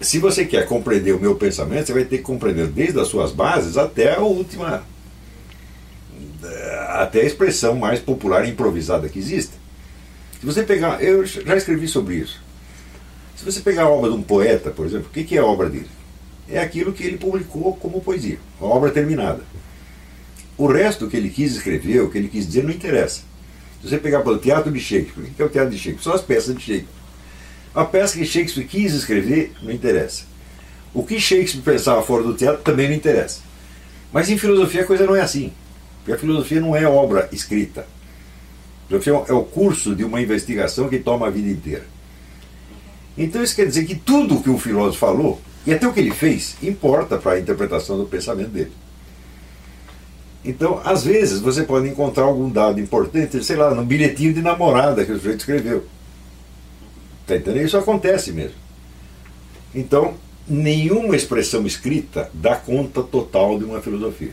se você quer compreender o meu pensamento, você vai ter que compreender desde as suas bases até a última até a expressão mais popular e improvisada que existe. Se você pegar, eu já escrevi sobre isso. Se você pegar a obra de um poeta, por exemplo, o que é a obra dele? É aquilo que ele publicou como poesia, a obra terminada. O resto que ele quis escrever, o que ele quis dizer, não interessa. Se você pegar o teatro de Shakespeare, o que é o teatro de Shakespeare? São as peças de Shakespeare. A peça que Shakespeare quis escrever não interessa. O que Shakespeare pensava fora do teatro também não interessa. Mas em filosofia a coisa não é assim. Porque a filosofia não é obra escrita. A filosofia é o curso de uma investigação que toma a vida inteira. Então isso quer dizer que tudo o que um filósofo falou, e até o que ele fez, importa para a interpretação do pensamento dele. Então, às vezes, você pode encontrar algum dado importante, sei lá, no bilhetinho de namorada que o sujeito escreveu. Está entendendo? Isso acontece mesmo. Então, nenhuma expressão escrita dá conta total de uma filosofia.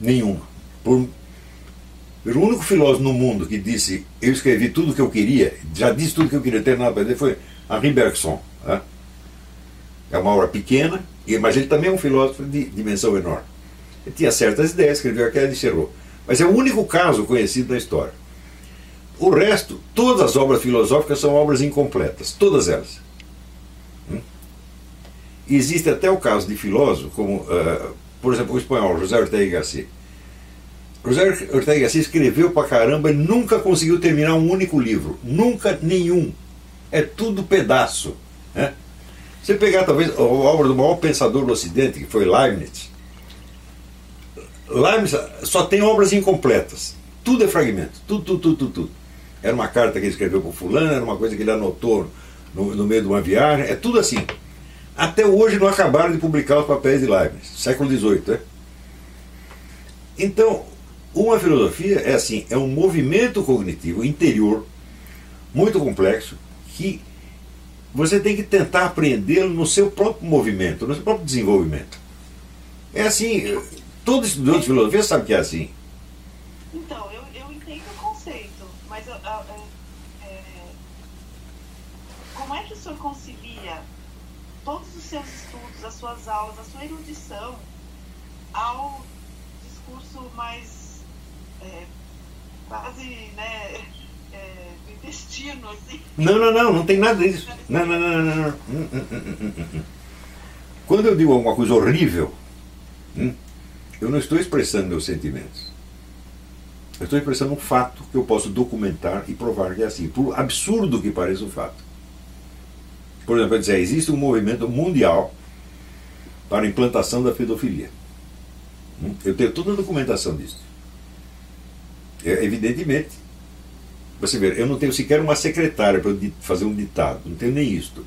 Nenhuma. Por, o único filósofo no mundo que disse eu escrevi tudo o que eu queria, já disse tudo o que eu queria ter nada para dizer, foi Henri Bergson. Né? É uma obra pequena, mas ele também é um filósofo de dimensão enorme. Ele tinha certas ideias, escreveu aquela e encerrou. Mas é o único caso conhecido da história. O resto, todas as obras filosóficas são obras incompletas, todas elas. Hum? Existe até o caso de filósofos, como, uh, por exemplo, o espanhol José Ortega y Gasset José Ortega Gasset escreveu pra caramba e nunca conseguiu terminar um único livro. Nunca nenhum. É tudo pedaço. Né? Você pegar talvez a obra do maior pensador do Ocidente, que foi Leibniz. Leibniz só tem obras incompletas. Tudo é fragmento. Tudo, tudo, tudo, tudo. tudo. Era uma carta que ele escreveu para fulano, era uma coisa que ele anotou no, no meio de uma viagem. É tudo assim. Até hoje não acabaram de publicar os papéis de Leibniz. Século XVIII, né? Então, uma filosofia é assim, é um movimento cognitivo interior muito complexo que você tem que tentar apreendê-lo no seu próprio movimento, no seu próprio desenvolvimento. É assim, todo estudante de filosofia sabe que é assim. Então, eu, eu entendo o conceito, mas eu, eu, é, como é que o senhor concilia todos os seus estudos, as suas aulas, a sua erudição ao discurso mais é, quase, né, é, do intestino, assim. Não, não, não, não tem nada disso. Não, não, não, não, não. Hum, hum, hum, Quando eu digo alguma coisa horrível, eu não estou expressando meus sentimentos. Eu estou expressando um fato que eu posso documentar e provar que é assim, por absurdo que pareça o fato. Por exemplo, dizer, existe um movimento mundial para a implantação da pedofilia. Eu tenho toda a documentação disso. É, evidentemente. Você vê, eu não tenho sequer uma secretária para fazer um ditado, não tenho nem isto.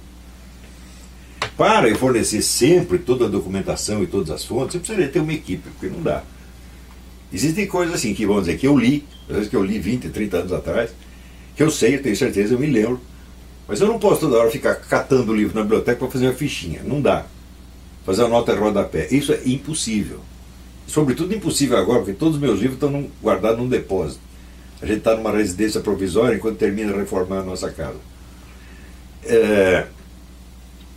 Para fornecer sempre toda a documentação e todas as fontes, eu precisaria ter uma equipe, porque não dá. Existem coisas assim que, vamos dizer, que eu li, às vezes que eu li 20, 30 anos atrás, que eu sei, eu tenho certeza, eu me lembro, mas eu não posso toda hora ficar catando o livro na biblioteca para fazer uma fichinha. Não dá. Fazer uma nota rodapé. Isso é impossível. Sobretudo impossível agora, porque todos os meus livros estão guardados num depósito. A gente está numa residência provisória enquanto termina de reformar a nossa casa. É,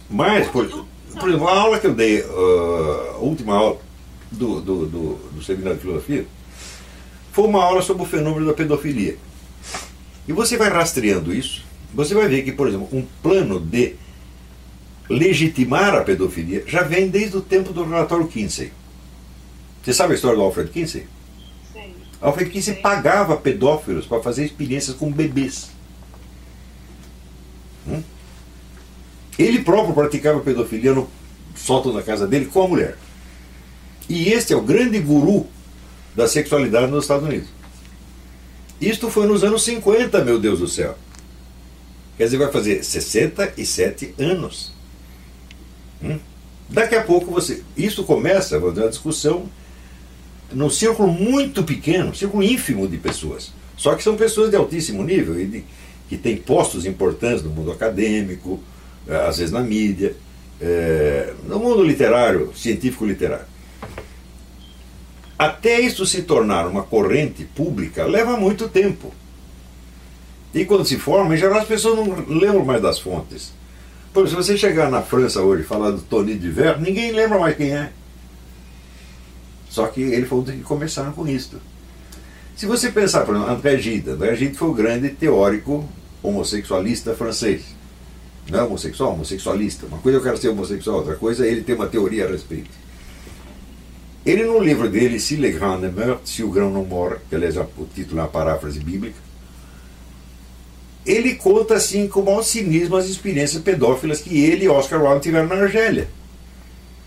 mas, por, por, exemplo, a aula que eu dei, uh, a última aula do, do, do, do Seminário de Filosofia, foi uma aula sobre o fenômeno da pedofilia. E você vai rastreando isso, você vai ver que, por exemplo, um plano de legitimar a pedofilia já vem desde o tempo do relatório Kinsey. Você sabe a história do Alfred Kinsey? Sim. Alfred Kinsey Sim. pagava pedófilos para fazer experiências com bebês. Ele próprio praticava pedofilia no sótão da casa dele com a mulher. E este é o grande guru da sexualidade nos Estados Unidos. Isto foi nos anos 50, meu Deus do céu. Quer dizer, vai fazer 67 anos. Hum? Daqui a pouco você. Isso começa, vou uma discussão num círculo muito pequeno, um círculo ínfimo de pessoas. Só que são pessoas de altíssimo nível e de, que têm postos importantes no mundo acadêmico, às vezes na mídia, é, no mundo literário, científico-literário. Até isso se tornar uma corrente pública leva muito tempo. E quando se forma, em geral as pessoas não lembram mais das fontes. Por exemplo, se você chegar na França hoje e falar do Tony Diver, ninguém lembra mais quem é. Só que ele foi um que começaram com isso. Se você pensar, por exemplo, André Gide, André Gide foi o grande teórico homossexualista francês. Não é homossexual, homossexualista. Uma coisa é eu quero ser homossexual, outra coisa é ele ter uma teoria a respeito. Ele, no livro dele, Se le grand ne meurt, Se o grão não morre, que aliás o título é uma paráfrase bíblica, ele conta assim com maior cinismo as experiências pedófilas que ele e Oscar Wilde tiveram na Argélia.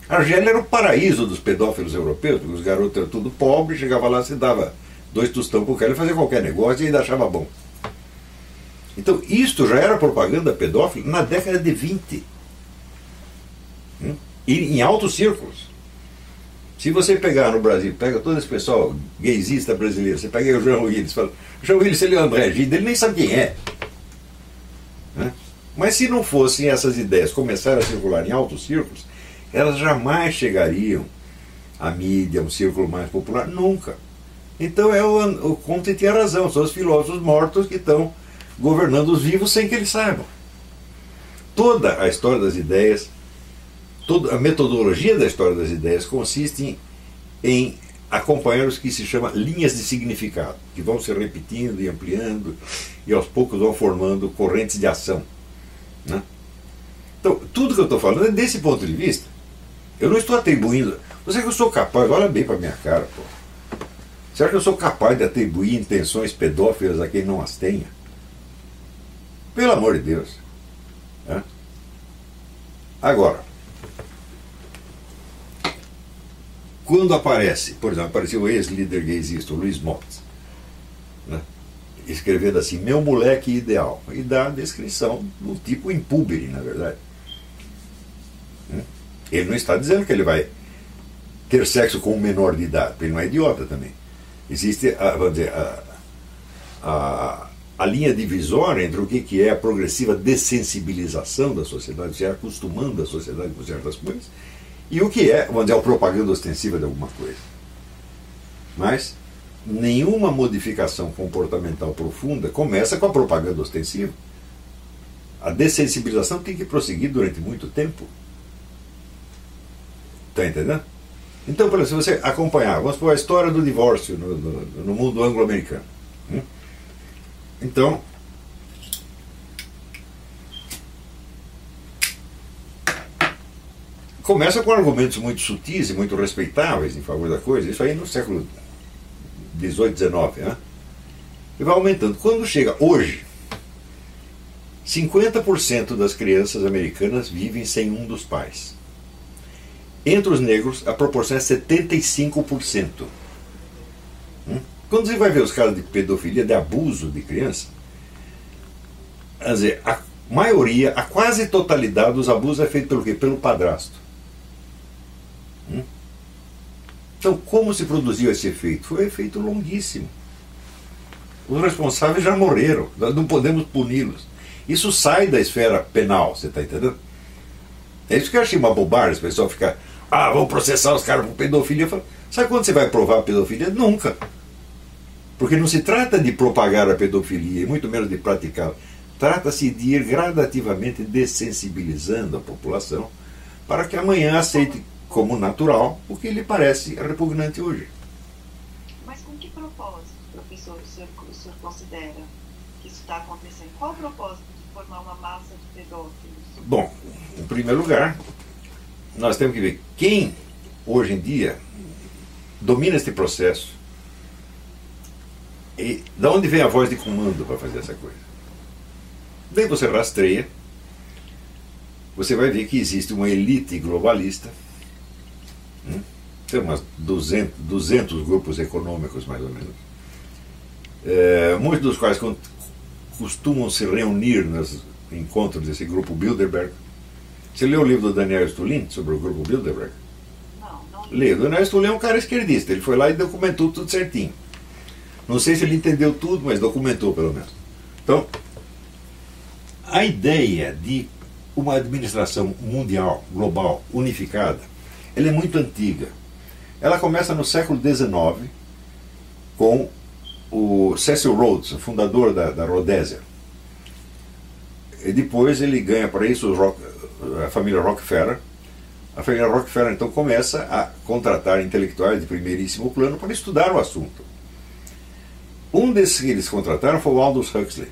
A Argélia era o paraíso dos pedófilos europeus, porque os garotos eram tudo pobres, chegava lá, se dava dois tostão pro cara e fazia qualquer negócio e ainda achava bom. Então, isto já era propaganda pedófila na década de 20. Hum? E em altos círculos. Se você pegar no Brasil, pega todo esse pessoal gaysista brasileiro, você pega o João Willis, fala, João Willis ele é o André Gide, ele nem sabe quem é. Né? Mas se não fossem essas ideias começarem a circular em altos círculos, elas jamais chegariam à mídia, um círculo mais popular, nunca. Então é o, o Comte tinha razão, são os filósofos mortos que estão governando os vivos sem que eles saibam. Toda a história das ideias toda a metodologia da história das ideias consiste em, em acompanhar os que se chama linhas de significado, que vão se repetindo e ampliando e aos poucos vão formando correntes de ação. Né? Então, tudo que eu estou falando é desse ponto de vista. Eu não estou atribuindo. Você que eu sou capaz, olha bem para minha cara, pô. Será que eu sou capaz de atribuir intenções pedófilas a quem não as tenha? Pelo amor de Deus. Né? Agora, Quando aparece, por exemplo, apareceu o ex-líder gaysista, o Luiz Mottes, né, escrevendo assim, meu moleque ideal, e dá a descrição do tipo impúbere, na verdade. Ele não está dizendo que ele vai ter sexo com um menor de idade, porque ele não é idiota também. Existe, a, vamos dizer, a, a, a linha divisória entre o que, é a progressiva dessensibilização da sociedade, se acostumando a sociedade com certas coisas, e o que é, vamos dizer, a propaganda ostensiva de alguma coisa. Mas nenhuma modificação comportamental profunda começa com a propaganda ostensiva. A dessensibilização tem que prosseguir durante muito tempo. Está entendendo? Então, se você acompanhar, vamos supor a história do divórcio no, no, no mundo anglo-americano. Hum? Então, começa com argumentos muito sutis e muito respeitáveis em favor da coisa, isso aí no século XVIII, XIX, né? e vai aumentando. Quando chega hoje, 50% das crianças americanas vivem sem um dos pais. Entre os negros, a proporção é 75%. Quando você vai ver os casos de pedofilia, de abuso de criança, quer dizer, a maioria, a quase totalidade dos abusos é feito pelo quê? Pelo padrasto. Hum? Então, como se produziu esse efeito? Foi um efeito longuíssimo. Os responsáveis já morreram, nós não podemos puni-los. Isso sai da esfera penal, você está entendendo? É isso que eu achei uma bobagem, o pessoal ficar, ah, vamos processar os caras por pedofilia. Falo, Sabe quando você vai provar pedofilia? Nunca. Porque não se trata de propagar a pedofilia, e muito menos de praticá-la. Trata-se de ir gradativamente dessensibilizando a população para que amanhã aceite como natural o que lhe parece repugnante hoje. Mas com que propósito, professor, o senhor, o senhor considera que isso está acontecendo? Qual o propósito de formar uma massa de pedófilos? Bom, em primeiro lugar, nós temos que ver quem hoje em dia domina este processo e da onde vem a voz de comando para fazer essa coisa. Daí você rastreia, você vai ver que existe uma elite globalista, hum? tem umas 200, 200 grupos econômicos mais ou menos, é, muitos dos quais costumam se reunir nos encontros desse grupo Bilderberg. Você leu o livro do Daniel Stulin sobre o grupo Bilderberg? Não, não. Leu. O Daniel Stulin é um cara esquerdista, ele foi lá e documentou tudo certinho. Não sei se ele entendeu tudo, mas documentou pelo menos. Então, a ideia de uma administração mundial, global, unificada, ela é muito antiga. Ela começa no século XIX com o Cecil Rhodes, fundador da, da. E depois ele ganha para isso Rock, a família Rockefeller. A família Rockefeller então começa a contratar intelectuais de primeiríssimo plano para estudar o assunto. Um desses que eles contrataram foi o Aldous Huxley.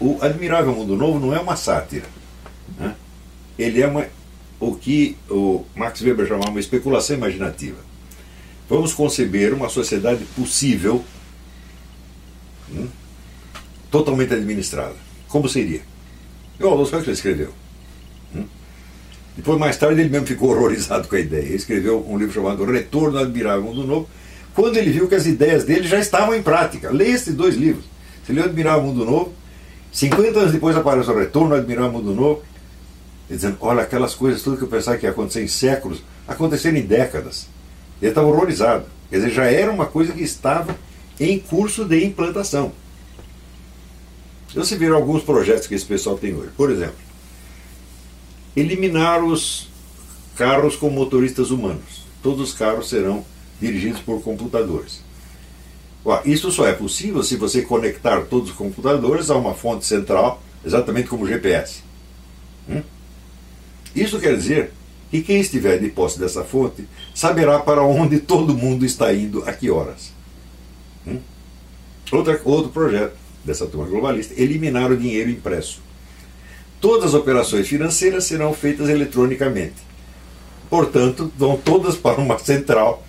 O Admirável Mundo Novo não é uma sátira. Né? Ele é uma, o que o Max Weber chamava uma especulação imaginativa. Vamos conceber uma sociedade possível, hum, totalmente administrada. Como seria? E o Aldous Huxley escreveu. Hum? Depois, mais tarde, ele mesmo ficou horrorizado com a ideia. Ele escreveu um livro chamado Retorno Admirável Mundo Novo, quando ele viu que as ideias dele já estavam em prática. Leia esses dois livros. Você leu Admirável Mundo Novo, 50 anos depois aparece o Retorno ao Admirável Mundo Novo, dizendo, olha, aquelas coisas, tudo que eu pensava que ia acontecer em séculos, aconteceram em décadas. Ele estava horrorizado. Quer dizer, já era uma coisa que estava em curso de implantação. Você viram alguns projetos que esse pessoal tem hoje. Por exemplo, eliminar os carros com motoristas humanos. Todos os carros serão dirigidos por computadores. Isso só é possível se você conectar todos os computadores a uma fonte central, exatamente como o GPS. Hum? Isso quer dizer que quem estiver de posse dessa fonte saberá para onde todo mundo está indo a que horas. Hum? Outro projeto dessa turma globalista: eliminar o dinheiro impresso. Todas as operações financeiras serão feitas eletronicamente. Portanto, vão todas para uma central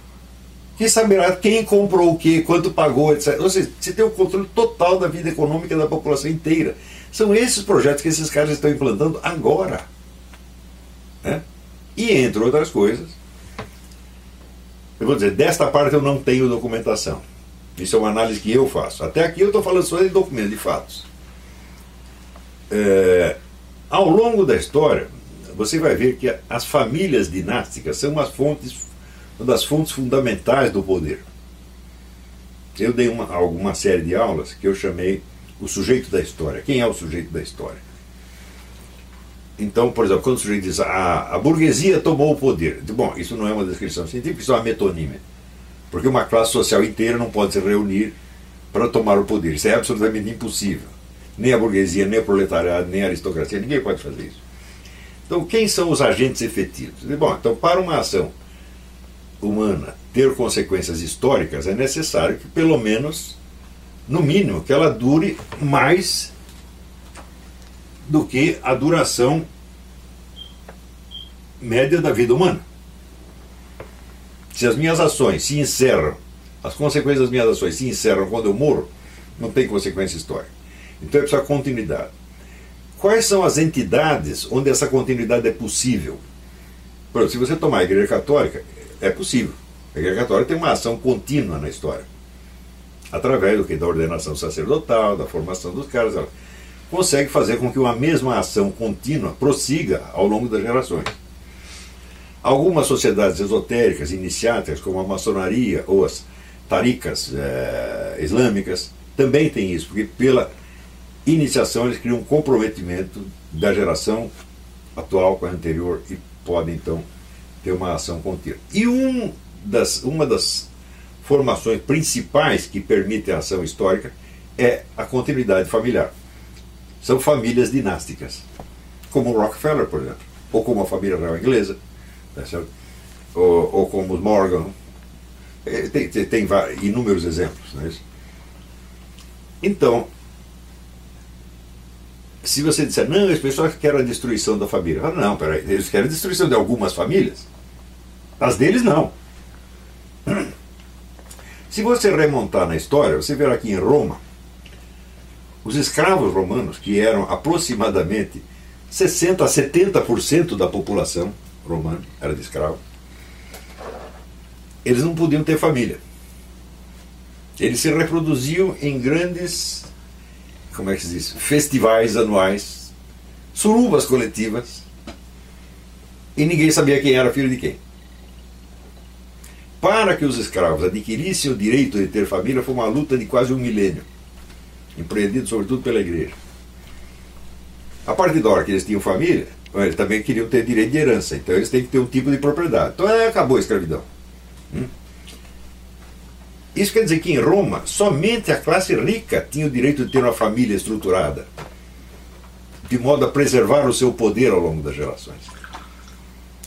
que saberá quem comprou o que, quanto pagou, etc. Ou seja, você tem o controle total da vida econômica da população inteira. São esses projetos que esses caras estão implantando agora. Né? E, entre outras coisas, eu vou dizer, desta parte eu não tenho documentação. Isso é uma análise que eu faço. Até aqui eu estou falando só de documentos, de fatos. É, ao longo da história, você vai ver que as famílias dinásticas são as fontes uma das fontes fundamentais do poder. Eu dei uma, alguma série de aulas que eu chamei o sujeito da história. Quem é o sujeito da história? Então, por exemplo, quando o sujeito diz a, a burguesia tomou o poder, bom, isso não é uma descrição científica, isso é uma metonímia. Porque uma classe social inteira não pode se reunir para tomar o poder. Isso é absolutamente impossível. Nem a burguesia, nem o proletariado, nem a aristocracia, ninguém pode fazer isso. Então, quem são os agentes efetivos? Bom, então, para uma ação humana ter consequências históricas, é necessário que, pelo menos, no mínimo, que ela dure mais do que a duração média da vida humana. Se as minhas ações se encerram, as consequências das minhas ações se encerram quando eu morro, não tem consequência histórica. Então é preciso continuidade. Quais são as entidades onde essa continuidade é possível? Por exemplo, se você tomar a Igreja Católica, é possível. A Igreja Católica tem uma ação contínua na história. Através do que? Da ordenação sacerdotal, da formação dos caras. consegue fazer com que uma mesma ação contínua prossiga ao longo das gerações. Algumas sociedades esotéricas, iniciáticas, como a maçonaria ou as taricas eh, islâmicas, também têm isso, porque pela iniciação eles criam um comprometimento da geração atual com a anterior e podem então ter uma ação contínua. E um das, uma das formações principais que permitem a ação histórica é a continuidade familiar. São famílias dinásticas, como o Rockefeller, por exemplo, ou como a família real inglesa, tá ou, ou, como os Morgan. É, tem, tem, tem inúmeros exemplos. É isso? Então, se você disser, não, as pessoas querem a destruição da família. Falo, não, peraí, eles querem a destruição de algumas famílias. As deles não. Se você remontar na história, você verá que em Roma, os escravos romanos, que eram aproximadamente 60 a 70% da população romana, era de escravo, eles não podiam ter família. Eles se reproduziam em grandes, como é que se diz, festivais anuais, surubas coletivas, e ninguém sabia quem era filho de quem. Para que os escravos adquirissem o direito de ter família, foi uma luta de quase um milênio, empreendido sobretudo pela igreja. A partir da hora que eles tinham família, eles também queriam ter direito de herança, então eles têm que ter um tipo de propriedade. Então acabou a escravidão. Hum? Isso quer dizer que em Roma, somente a classe rica tinha o direito de ter uma família estruturada, de modo a preservar o seu poder ao longo das gerações.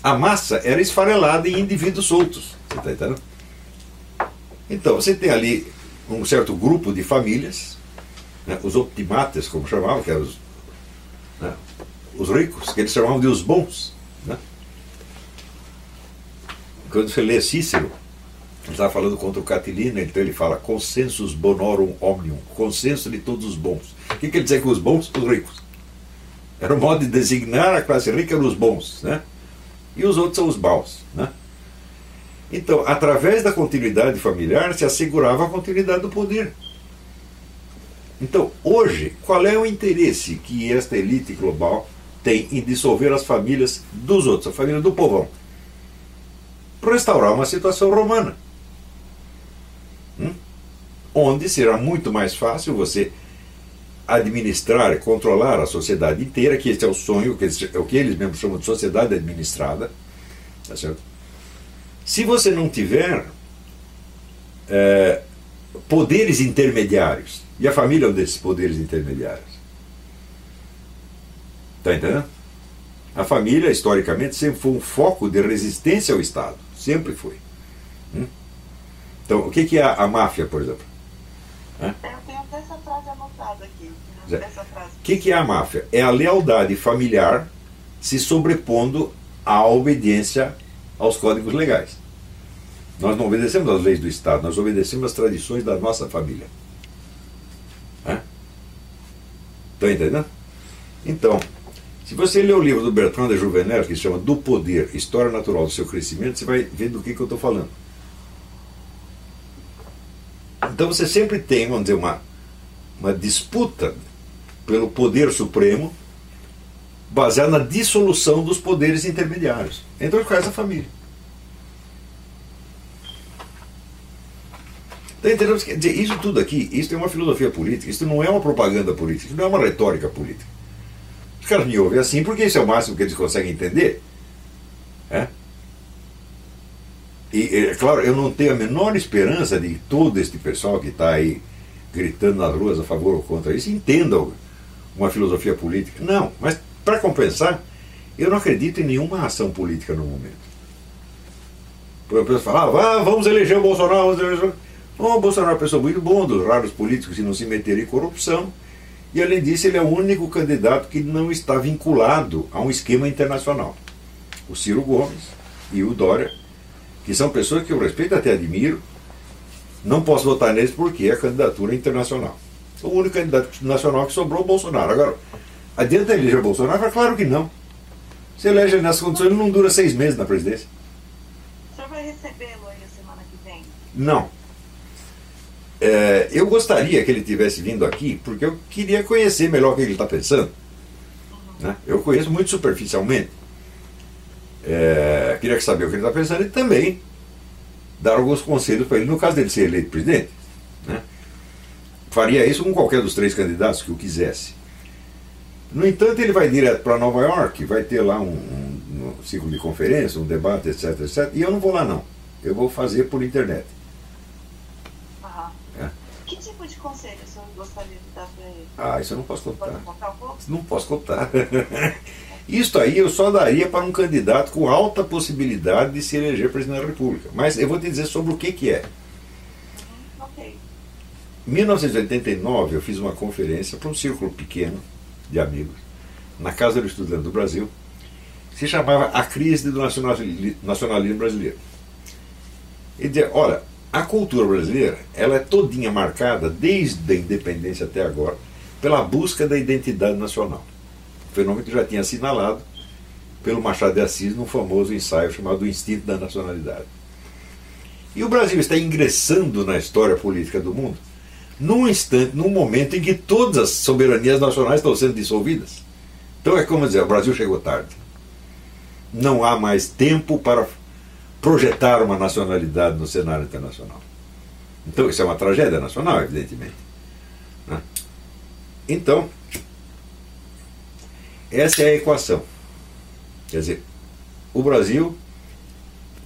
A massa era esfarelada em indivíduos soltos. Você está entendendo? Então, você tem ali um certo grupo de famílias, né, os optimates, como chamavam, que eram os, né, os ricos, que eles chamavam de os bons. Né? Quando você lê Cícero, ele está falando contra o Catilina, então ele fala consensus bonorum omnium, consenso de todos os bons. O que quer dizer com os bons? Os ricos. Era um modo de designar a classe rica eram os bons, né? E os outros são os maus, né? Então, através da continuidade familiar, se assegurava a continuidade do poder. Então, hoje, qual é o interesse que esta elite global tem em dissolver as famílias dos outros, a família do povão? Para restaurar uma situação romana onde será muito mais fácil você administrar controlar a sociedade inteira, que esse é o sonho, que é o que eles mesmos chamam de sociedade administrada. Tá certo? Se você não tiver é, poderes intermediários, e a família é um desses poderes intermediários. Está entendendo? A família, historicamente, sempre foi um foco de resistência ao Estado. Sempre foi. Hum? Então, o que, é a, máfia, por exemplo? Até essa aqui. O que, que é a máfia? É a lealdade familiar se sobrepondo à obediência aos códigos legais. Nós não obedecemos às leis do Estado, nós obedecemos às tradições da nossa família. Estão entendendo? Então, se você ler o livro do Bertrand de Juvenel, que se chama Do Poder, História Natural do Seu Crescimento, você vai ver do que, que eu estou falando. Então você sempre tem, vamos dizer, uma, uma disputa pelo poder supremo baseada na dissolução dos poderes intermediários, entre os quais a família. Entendendo? Quer dizer, isso tudo aqui, isso é uma filosofia política, isso não é uma propaganda política, isso não é uma retórica política. Os caras me ouvem assim porque isso é o máximo que eles conseguem entender. É? E, é claro, eu não tenho a menor esperança de todo este pessoal que está aí gritando nas ruas a favor ou contra isso entenda uma filosofia política. Não, mas para compensar, eu não acredito em nenhuma ação política no momento. Por exemplo, falava, ah, vamos eleger o Bolsonaro, vamos eleger o Bolsonaro é uma pessoa muito boa, dos raros políticos que não se meteram em corrupção, e além disso, ele é o único candidato que não está vinculado a um esquema internacional. O Ciro Gomes e o Dória que são pessoas que eu respeito até admiro, não posso votar neles porque é candidatura internacional. O único candidato nacional que sobrou é o Bolsonaro. Agora, adianta eleger o Bolsonaro? É claro que não. Se elege nessas condições, ele não dura seis meses na presidência. O senhor vai recebê-lo aí a semana que vem? Não. é, eu gostaria que ele tivesse vindo aqui, porque eu queria conhecer melhor o que ele está pensando. Né? Eu conheço muito superficialmente. É, queria saber o que ele está pensando e também dar alguns conselhos para ele, no caso dele ser eleito presidente. Né? Faria isso com qualquer dos três candidatos que o quisesse. No entanto, ele vai direto para Nova York, vai ter lá um, um, um, ciclo de conferência, um debate, etc, etc. E eu não vou lá, não. Eu vou fazer por internet. É. Que tipo de conselho o senhor gostaria de dar para ele? Ah, isso eu não posso contar. Não posso contar. Isso aí eu só daria para um candidato com alta possibilidade de se eleger presidente da República. Mas eu vou te dizer sobre o que, que é. Ok. Em 1989 eu fiz uma conferência para um círculo pequeno de amigos, na Casa do Estudante do Brasil, que se chamava A Crise do Nacionalismo Brasileiro. E dizia, olha, a cultura brasileira ela é todinha marcada, desde a independência até agora, pela busca da identidade nacional fenômeno que já tinha assinalado pelo Machado de Assis no famoso ensaio chamado O Instinto da Nacionalidade. E o Brasil está ingressando na história política do mundo num instante, num momento em que todas as soberanias nacionais estão sendo dissolvidas. Então é como dizer, o Brasil chegou tarde. Não há mais tempo para projetar uma nacionalidade no cenário internacional. Então isso é uma tragédia nacional, evidentemente. Né? Então, essa é a equação. Quer dizer, o Brasil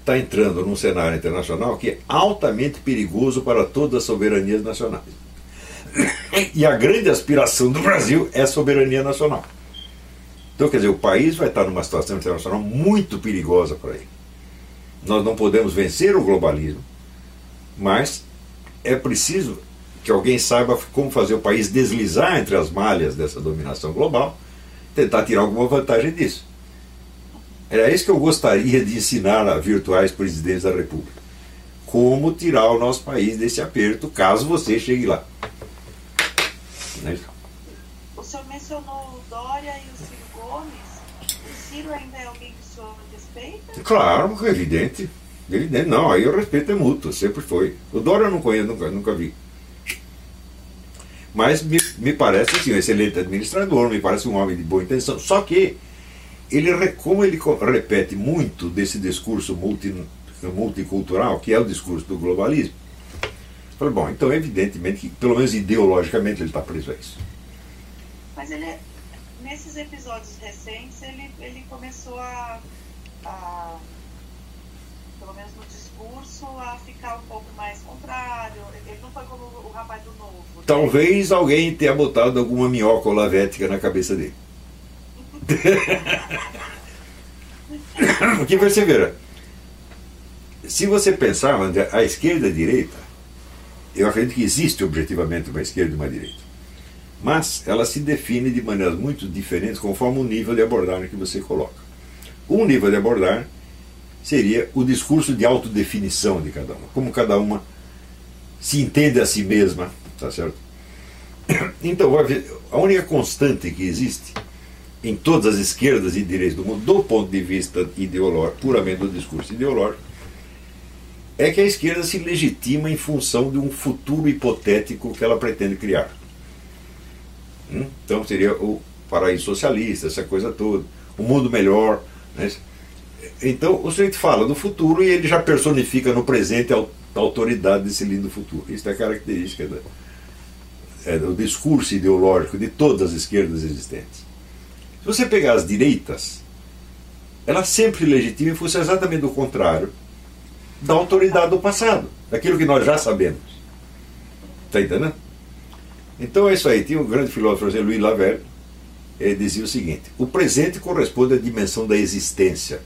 está entrando num cenário internacional que é altamente perigoso para todas as soberanias nacionais. E a grande aspiração do Brasil é a soberania nacional. Então, quer dizer, o país vai estar numa situação internacional muito perigosa para ele. Nós não podemos vencer o globalismo, mas é preciso que alguém saiba como fazer o país deslizar entre as malhas dessa dominação global tentar tirar alguma vantagem disso. Era isso que eu gostaria de ensinar a virtuais presidentes da República. Como tirar o nosso país desse aperto, caso você chegue lá. É o senhor mencionou o Dória e o Ciro Gomes. O Ciro ainda é alguém que o senhor respeita? Claro, evidente. Evidente. Não, aí o respeito é mútuo, sempre foi. O Dória eu não conheço, nunca, nunca vi. Mas me, me parece assim, um excelente administrador, me parece um homem de boa intenção. Só que, ele, como ele repete muito desse discurso multi, multicultural, que é o discurso do globalismo, falei, bom, então evidentemente que, pelo menos ideologicamente, ele está preso a isso. Mas ele, nesses episódios recentes, ele, ele começou a, a pelo menos no discurso, a ficar um pouco mais contrário. Ele não foi como o rapaz do Novo. Talvez alguém tenha botado alguma minhoca olavética na cabeça dele. Porque perceberam, se você pensar, André, a esquerda e a direita, eu acredito que existe objetivamente uma esquerda e uma direita. Mas ela se define de maneiras muito diferentes conforme o nível de abordagem que você coloca. Um nível de abordagem seria o discurso de autodefinição de cada uma, como cada uma se entende a si mesma, tá certo? Então, a única constante que existe em todas as esquerdas e direitos do mundo, do ponto de vista ideológico, puramente do discurso ideológico, é que a esquerda se legitima em função de um futuro hipotético que ela pretende criar. Hum? Então seria o paraíso socialista, essa coisa toda, o mundo melhor. Né? Então o sujeito fala do futuro e ele já personifica no presente a autoridade desse lindo futuro. Isso é característica da, é, do discurso ideológico de todas as esquerdas existentes. Se você pegar as direitas, elas sempre legitimam em função exatamente do contrário da autoridade do passado, daquilo que nós já sabemos. Está entendendo? Então é isso aí. Tinha um grande filósofo, Louis Laverne, ele dizia o seguinte: o presente corresponde à dimensão da existência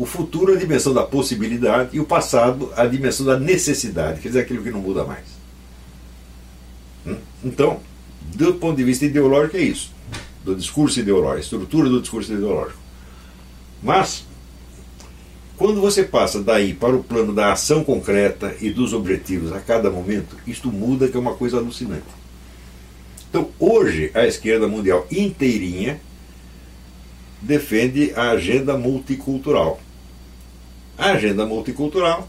o futuro a dimensão da possibilidade e o passado a dimensão da necessidade, quer dizer, aquilo que não muda mais. Hum? Então, do ponto de vista ideológico, é isso. Do discurso ideológico, a estrutura do discurso ideológico. Mas, quando você passa daí para o plano da ação concreta e dos objetivos a cada momento, isto muda, que é uma coisa alucinante. Então, hoje, a esquerda mundial inteirinha defende a agenda multicultural a agenda multicultural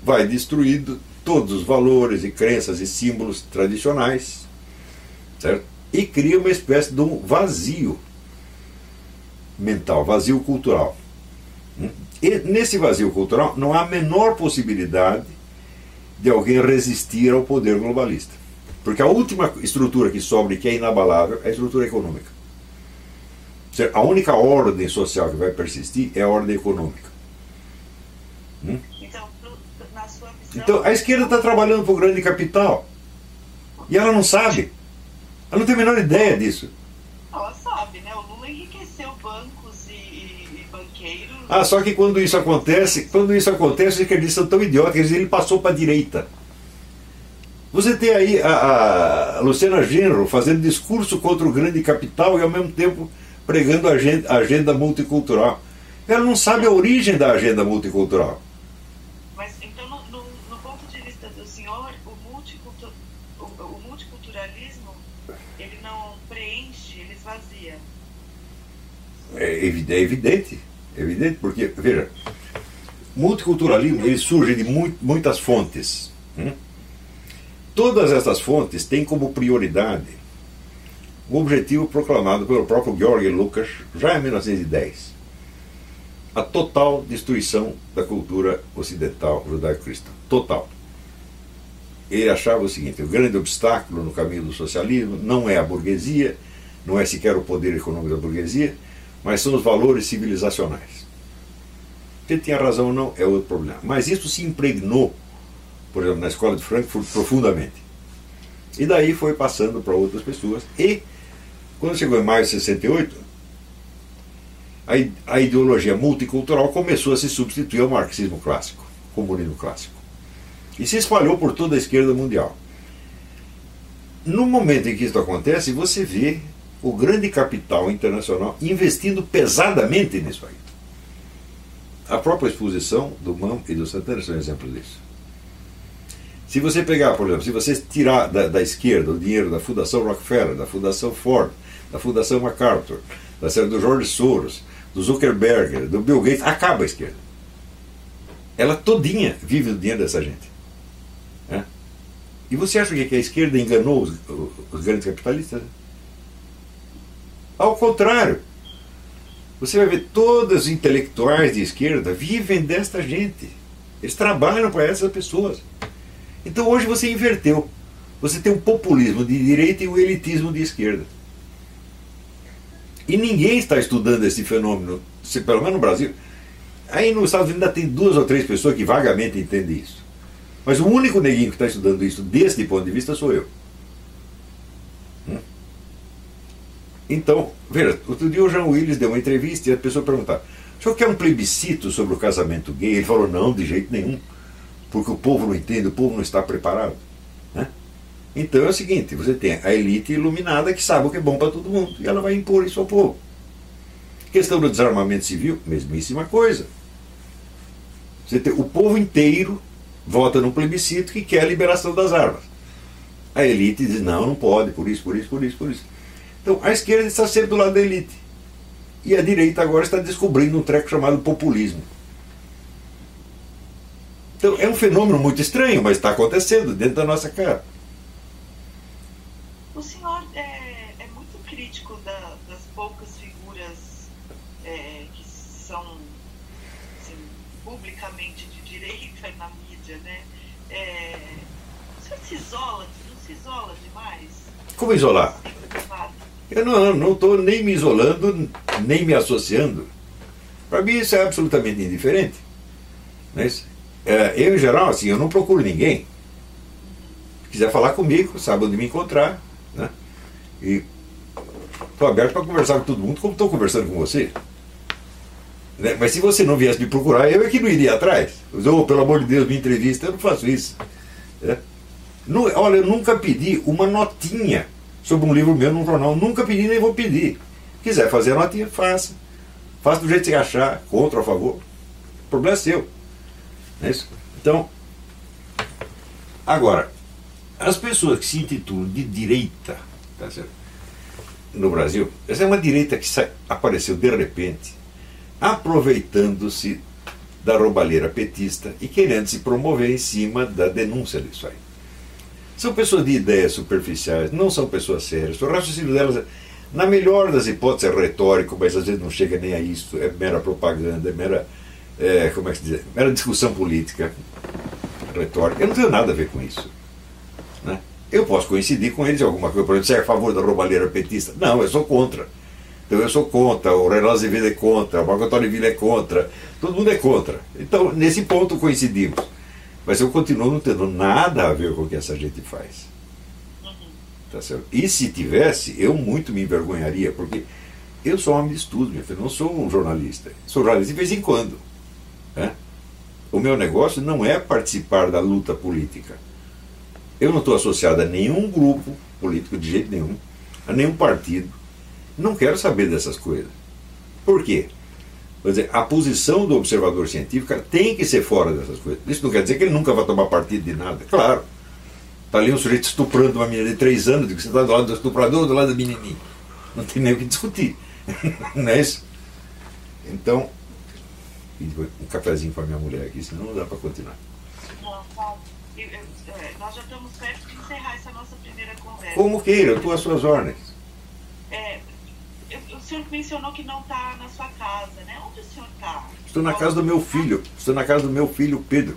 vai destruindo todos os valores e crenças e símbolos tradicionais, certo? E cria uma espécie de um vazio mental, vazio cultural. Hum? E nesse vazio cultural não há a menor possibilidade de alguém resistir ao poder globalista. Porque a última estrutura que sobra que é inabalável é a estrutura econômica. A única ordem social que vai persistir é a ordem econômica. Hum? Então, na sua visão... então, a esquerda está trabalhando para o grande capital. E ela não sabe. Ela não tem a menor ideia disso. Ela sabe, né? O Lula enriqueceu bancos e, e banqueiros. Ah, só que quando isso acontece, quando isso acontece, os esquerdistas são tão idiotas ele passou para a direita. Você tem aí a, a Luciana Genro fazendo discurso contra o grande capital e ao mesmo tempo pregando a agenda, a agenda multicultural. Ela não sabe a origem da agenda multicultural. Mas então, no, no, no ponto de vista do senhor, o, multicultur, o, o, multiculturalismo ele não preenche, ele esvazia. É, é evidente, é evidente, porque, veja, multiculturalismo ele surge de muitas fontes. Hum? Todas essas fontes têm como prioridade o objetivo proclamado pelo próprio Georg Lucas já em 1910. A total destruição da cultura ocidental judaico-cristã. Total. Ele achava o seguinte: o grande obstáculo no caminho do socialismo não é a burguesia, não é sequer o poder econômico da burguesia, mas são os valores civilizacionais. Se ele tinha razão ou não é outro problema. Mas isso se impregnou, por exemplo, na escola de Frankfurt profundamente. E daí foi passando para outras pessoas e quando chegou em maio de 68, a, a ideologia multicultural começou a se substituir ao marxismo clássico, comunismo clássico. E se espalhou por toda a esquerda mundial. No momento em que isso acontece, você vê o grande capital internacional investindo pesadamente nisso aí. A própria exposição do MAM e do Santana são exemplos disso. Se você pegar, por exemplo, se você tirar da, da esquerda o dinheiro da Fundação Rockefeller, da Fundação Ford, da Fundação MacArthur, da do George Soros, do Zuckerberg, do Bill Gates, acaba a esquerda. Ela todinha vive do dinheiro dessa gente. É? E você acha que a esquerda enganou os, os grandes capitalistas? Ao contrário. Você vai ver todos os intelectuais de esquerda vivem desta gente. Eles trabalham para essas pessoas. Então hoje você inverteu. Você tem um populismo de direita e um elitismo de esquerda. E ninguém está estudando esse fenômeno, se, pelo menos no Brasil. Aí nos Estados Unidos ainda tem duas ou três pessoas que vagamente entendem isso. Mas o único neguinho que está estudando isso desse ponto de vista sou eu. Então, veja, outro dia o Jean Willis deu uma entrevista e a pessoa perguntava: o senhor quer um plebiscito sobre o casamento gay? Ele falou: não, de jeito nenhum. Porque o povo não entende, o povo não está preparado. Então é o seguinte: você tem a elite iluminada que sabe o que é bom para todo mundo e ela vai impor isso ao povo. Questão do desarmamento civil, mesmíssima coisa. Você tem, o povo inteiro vota num plebiscito que quer a liberação das armas. A elite diz: não, não pode, por isso, por isso, por isso, por isso. Então a esquerda está sempre do lado da elite. E a direita agora está descobrindo um treco chamado populismo. Então é um fenômeno muito estranho, mas está acontecendo dentro da nossa cara. O senhor é, é muito crítico da, das poucas figuras é, que são assim, publicamente de direita na mídia, né? É, o senhor se isola, não se isola demais? Como isolar? Eu não estou nem me isolando, nem me associando. Para mim isso é absolutamente indiferente. Né? É, eu, em geral, assim, eu não procuro ninguém. Se quiser falar comigo, sabe onde me encontrar. Né? E estou aberto para conversar com todo mundo, como estou conversando com você. Né? Mas se você não viesse me procurar, eu é que não iria atrás. Oh, pelo amor de Deus, me entrevista, eu não faço isso. Né? olha, eu nunca pedi uma notinha sobre um livro meu num jornal. Nunca pedi, nem vou pedir. Quiser fazer a notinha, faça. Faça do jeito que você achar, contra ou a favor. O problema é seu. É isso? Então, agora, as pessoas que se intitulam de direita tá no Brasil, essa é uma direita que apareceu de repente, aproveitando-se da roubalheira petista e querendo se promover em cima da denúncia disso aí. São pessoas de ideias superficiais, não são pessoas sérias. O raciocínio delas, na melhor das hipóteses, é retórico, mas às vezes não chega nem a isso, é mera propaganda, é mera, é, como é que se diz, mera discussão política, retórica. Eu não tenho nada a ver com isso. Né? Eu posso coincidir com eles em alguma coisa, por exemplo, você é a favor da roubalheira petista? Não, eu sou contra. Então eu sou contra, o Renan Azevedo é contra, o Marco Antônio Vila é contra, todo mundo é contra. Então, nesse ponto coincidimos. Mas eu continuo não tendo nada a ver com o que essa gente faz. Tá certo? E se tivesse, eu muito me envergonharia, porque eu sou um homem de estudo, meu filho, não sou um jornalista. Sou jornalista de vez em quando. Né? O meu negócio não é participar da luta política. Eu não estou associado a nenhum grupo político de jeito nenhum, a nenhum partido. Não quero saber dessas coisas. Por quê? Quer dizer, a posição do observador científico tem que ser fora dessas coisas. Isso não quer dizer que ele nunca vai tomar partido de nada. Claro. Está ali um sujeito estuprando uma menina de três anos, que você está do lado do estuprador ou do lado da menininha. Não tem nem o que discutir. não é isso? Então, um cafezinho para minha mulher aqui, senão não dá para continuar. Não, Paulo, eu, eu, é, nós já estamos perto de encerrar essa nossa primeira conversa. Como queira, eu estou às suas ordens. É, senhor mencionou que não está na sua casa, né? Onde o senhor está? Estou na casa do meu filho. Estou na casa do meu filho Pedro.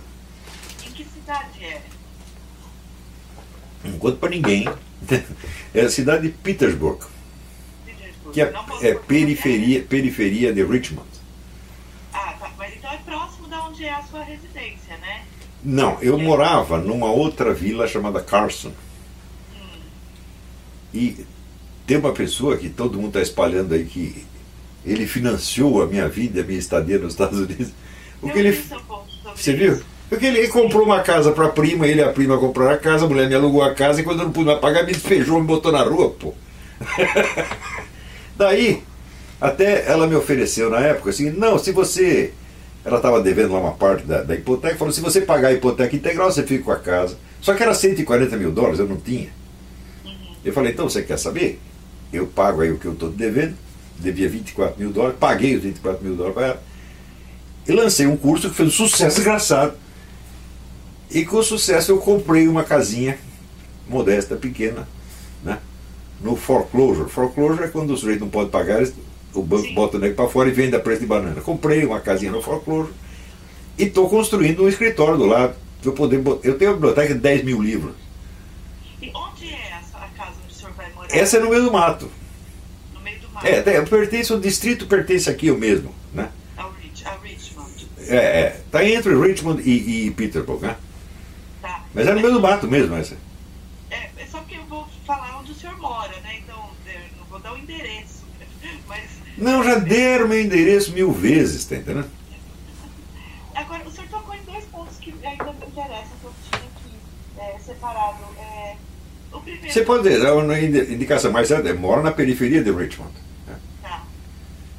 Em que cidade é? Não conto para ninguém. É a cidade de Petersburg, Petersburg. que é, é perguntar, periferia, periferia de Richmond. Ah, tá. Mas então é próximo da onde é a sua residência, né? Não, eu morava numa outra vila chamada Carson. E tem uma pessoa que todo mundo está espalhando aí que ele financiou a minha vida, a minha estadia nos Estados Unidos. O que ele, você viu? Porque ele comprou uma casa para a prima, ele e a prima compraram a casa, a mulher me alugou a casa e quando eu não pude mais pagar, me despejou, me botou na rua, pô. Daí, até ela me ofereceu na época assim, não, se você. Ela estava devendo lá uma parte da, da hipoteca, falou: se você pagar a hipoteca integral, você fica com a casa. Só que era 140 mil dólares, eu não tinha. Eu falei: então você quer saber? Eu pago aí o que eu estou devendo, devia 24 mil dólares, paguei os 24 mil dólares para ela. E lancei um curso que fez um sucesso desgraçado. E com sucesso eu comprei uma casinha modesta, pequena, né? no foreclosure. Foreclosure é quando o sujeito não pode pagar, o banco Sim. bota o nego para fora e vende a preço de banana. Comprei uma casinha no foreclosure e estou construindo um escritório do lado. Eu, poder, eu tenho uma biblioteca de 10 mil livros. E onde é essa, a casa onde o senhor vai morar? Essa é no meio do mato. No meio do mar. É, pertence, o distrito pertence aqui eu mesmo. Né? Ao Rich, a Richmond. É, é, tá entre Richmond e, e Peterborough, né? Tá. Mas é no meio do mato mesmo essa. É, é só porque eu vou falar onde o senhor mora, né? Então, eu não vou dar o endereço. Mas, Não, já deram meu endereço mil vezes, tá entendendo? agora, o senhor tocou em dois pontos que ainda me interessam, que eu tinha aqui é, separado. É, o. Você pode dizer, a indi- indicação mais certa é mora na periferia de Richmond. né? Tá.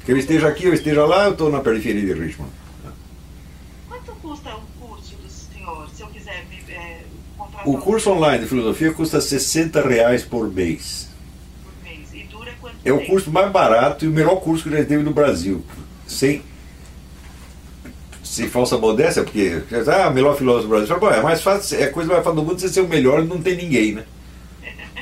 Que eu esteja aqui, eu esteja lá, eu estou na periferia de Richmond. Quanto custa um curso do senhor, se eu quiser é, contratar O um curso online de filosofia custa 60 reais por mês. por mês? E dura quanto É o curso mais barato e o melhor curso que já teve no Brasil. Sem, sem falsa modéstia, porque ah, o melhor filósofo do Brasil. "Bom, É mais fácil, é a coisa mais fácil do mundo você ser o melhor e não tem ninguém, né?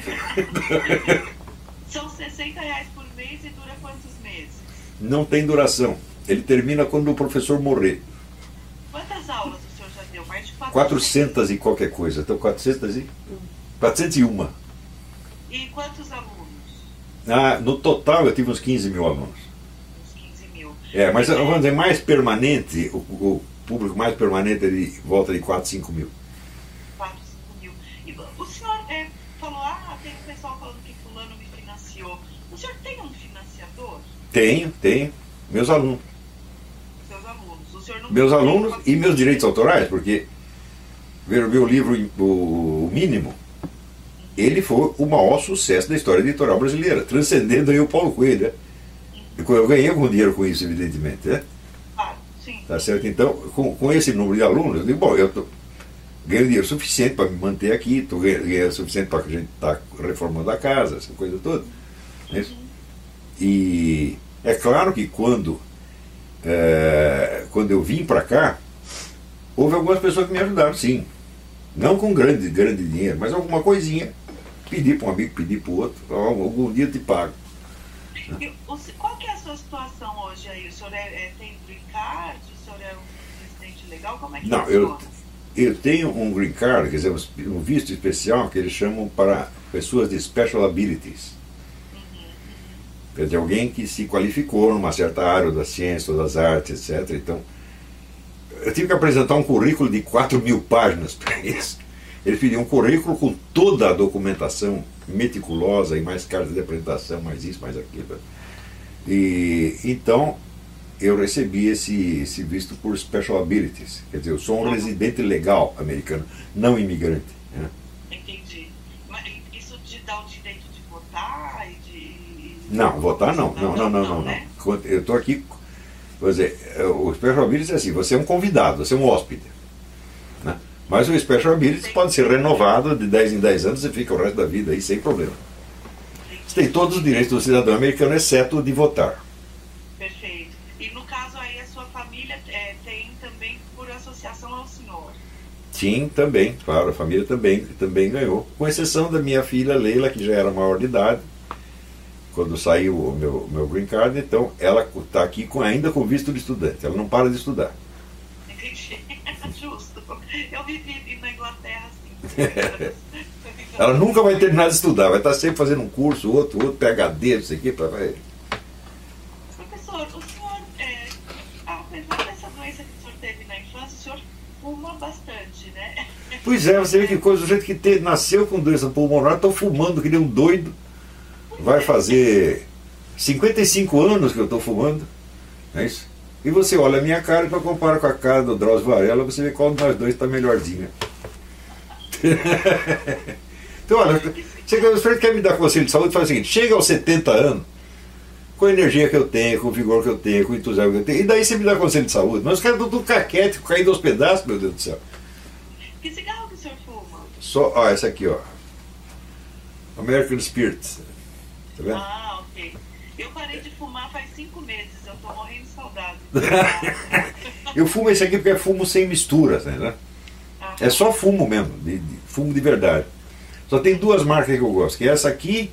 São 60 reais por mês e dura quantos meses? Não tem duração. Ele termina quando o professor morrer. Quantas aulas o senhor já deu? Mais de 400. 400 e qualquer coisa. Então 400 e... 401. E quantos alunos? Ah, no total eu tive uns 15 mil alunos. Uns 15 mil. É, mas vamos dizer, mais permanente, o, o público mais permanente é de volta de 4, 5 mil. 4, 5 mil. E o senhor é, falou, ah, tem um pessoal falando que fulano me financiou. O senhor tem um financiador? Tenho, tenho. Meus alunos. Seus alunos. Meus alunos e meus direitos autorais, porque ver o meu livro, o Mínimo, ele foi o maior sucesso da história editorial brasileira, transcendendo aí o Paulo Coelho. né? Eu ganhei algum dinheiro com isso, evidentemente. Né? Claro, sim. Tá certo? Então, com, com esse número de alunos, eu digo, bom, eu tô, ganho dinheiro suficiente para me manter aqui, tô ganhando dinheiro suficiente para a gente estar reformando a casa, essa coisa toda. né? E é claro que quando, é, quando eu vim para cá, houve algumas pessoas que me ajudaram, sim. Não com grande, grande dinheiro, mas alguma coisinha. Pedi para um amigo, pedi para o outro, algum dia eu te pago. E, qual que é a sua situação hoje aí? O senhor é, é, tem green card? O senhor é um residente legal? Como é que Não, eu, eu tenho um green card, quer dizer, um visto especial que eles chamam para pessoas de special abilities. Quer dizer, alguém que se qualificou numa certa área da ciência ou das artes, etc. Então, eu tive que apresentar um currículo de 4 mil páginas para eles. Eles pediam um currículo com toda a documentação meticulosa e mais cartas de apresentação, mais isso, mais aquilo. E então eu recebi esse, esse visto por special abilities. Quer dizer, eu sou um residente legal americano, não imigrante. Né? Entendi. Mas isso te dá o direito de votar e de. Não, votar não. Não, não, não, não. não, né? Eu estou aqui. Quer dizer, o special abilities é assim, você é um convidado, você é um hóspede. Né? Mas o Special Abilities pode ser renovado de 10 em 10 anos e fica o resto da vida aí sem problema. Você tem todos os direitos do cidadão americano, exceto o de votar. Perfeito. E no caso aí, a sua família é, tem também por associação ao senhor? Sim, também, claro, a família também, também ganhou. Com exceção da minha filha Leila, que já era maior de idade, quando saiu o meu, meu green card, então ela está aqui com, ainda com visto de estudante, ela não para de estudar. Eu vivi na Inglaterra assim. Ela nunca vai terminar de estudar, vai estar sempre fazendo um curso, outro, outro PHD, não sei o quê, para ver. Professor, o senhor, é, apesar dessa doença que o senhor teve na infância, o senhor fuma bastante, né? Pois é, você vê que coisa, o jeito que te, nasceu com doença pulmonar, estou fumando que nem um doido. Vai fazer 55 anos que eu estou fumando. É isso? E você olha a minha cara e compara com a cara do Drauzio Varela, você vê qual de nós dois está melhorzinho. então, olha, você quer me dar conselho de saúde, faz o seguinte, chega aos 70 anos, com a energia que eu tenho, com o vigor que eu tenho, com o entusiasmo que eu tenho, e daí você me dá conselho de saúde. Mas os caras do caquete, caindo aos pedaços, meu Deus do céu. Que cigarro que o senhor fuma? Só, ó, essa aqui, ó. American Spirit. Tá vendo? Ah, ok. Eu parei de fumar faz cinco meses, eu tô morrendo de saudade. eu fumo esse aqui porque é fumo sem mistura, né? Ah. É só fumo mesmo, de, de, fumo de verdade. Só tem duas marcas que eu gosto, que é essa aqui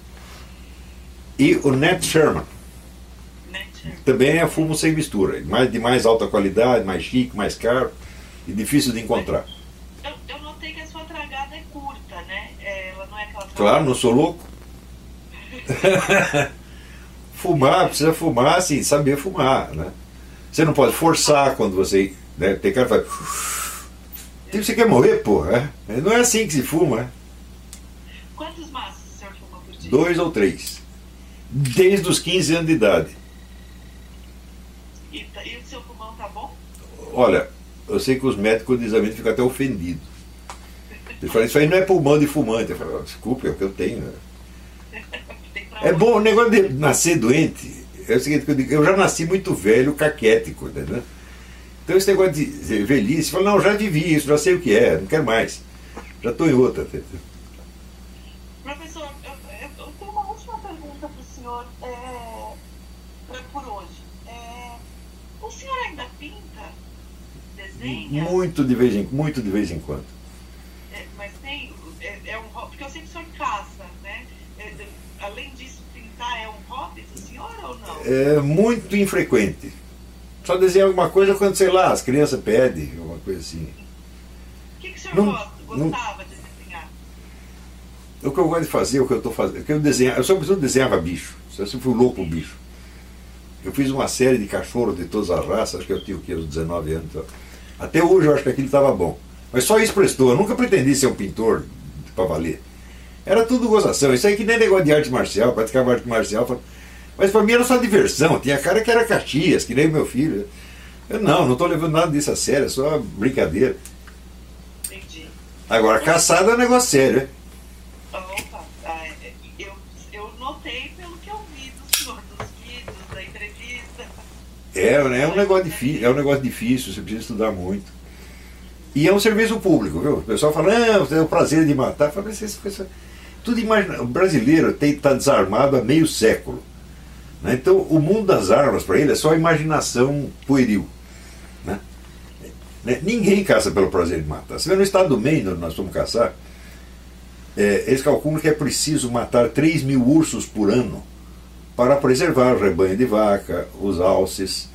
e o Net Sherman. Também é fumo sem mistura, mais, de mais alta qualidade, mais chique, mais caro e difícil de encontrar. Eu, eu notei que a sua tragada é curta, né? É, ela não é aquela. Claro, não sou louco. fumar, precisa fumar, assim, saber fumar, né? Você não pode forçar quando você. Né? Tem cara que faz. Tipo, você quer morrer, porra? É? Não é assim que se fuma. Né? Quantos maços o senhor fuma por dia? Dois ou três. Desde os 15 anos de idade. E, tá, e o seu pulmão tá bom? Olha, eu sei que os médicos de exame ficam até ofendidos. Eles falam, isso aí não é pulmão de fumante. Eu falo, desculpe, é o que eu tenho. Né? É bom, o negócio de nascer doente é o seguinte, eu, digo, eu já nasci muito velho, caquético, entendeu? Então esse negócio de velhice, fala, não, já vivi isso, já sei o que é, não quero mais. Já estou em outra. Professor, eu, eu, tenho uma última pergunta para o senhor é, por hoje. É, o senhor ainda pinta? Desenha? Muito de vez em, muito de vez em quando. É, mas tem, é, é um porque eu sei que o senhor caça, né? É, além disso, pintar é um hobby do senhor ou não? É muito infrequente. Só desenhar alguma coisa quando, sei lá, as crianças pedem, alguma coisa assim. O que, que o senhor não, gosta, gostava não, de desenhar? O que eu gosto de fazer, o que eu estou fazendo, que eu desenhava, eu só desenhava bicho. Eu sempre fui louco bicho. Eu fiz uma série de cachorros de todas as raças, acho que eu tinha o que, uns 19 anos. Então. Até hoje eu acho que aquilo estava bom. Mas só isso prestou. Eu nunca pretendi ser um pintor para valer. Era tudo gozação. Isso aí que nem negócio de arte marcial, praticava arte marcial. Mas para mim era só diversão. Tinha cara que era Caxias, que nem meu filho. Eu não, não estou levando nada disso a sério, é só brincadeira. Entendi. Agora, caçada é um negócio sério, hein? Opa, ah, eu, eu notei pelo que eu vi do senhor, dos vídeos, da entrevista. É, é um negócio difícil, é um negócio difícil, você precisa estudar muito. E é um serviço público, viu? O pessoal fala, não, tem o prazer de matar. Eu falo, isso, isso, tudo imagina. O brasileiro está desarmado há meio século. Né? Então, o mundo das armas para ele é só imaginação pueril. Né? Né? Ninguém caça pelo prazer de matar. Você vê no estado do Maine, onde nós fomos caçar, é, eles calculam que é preciso matar 3 mil ursos por ano para preservar o rebanho de vaca, os alces,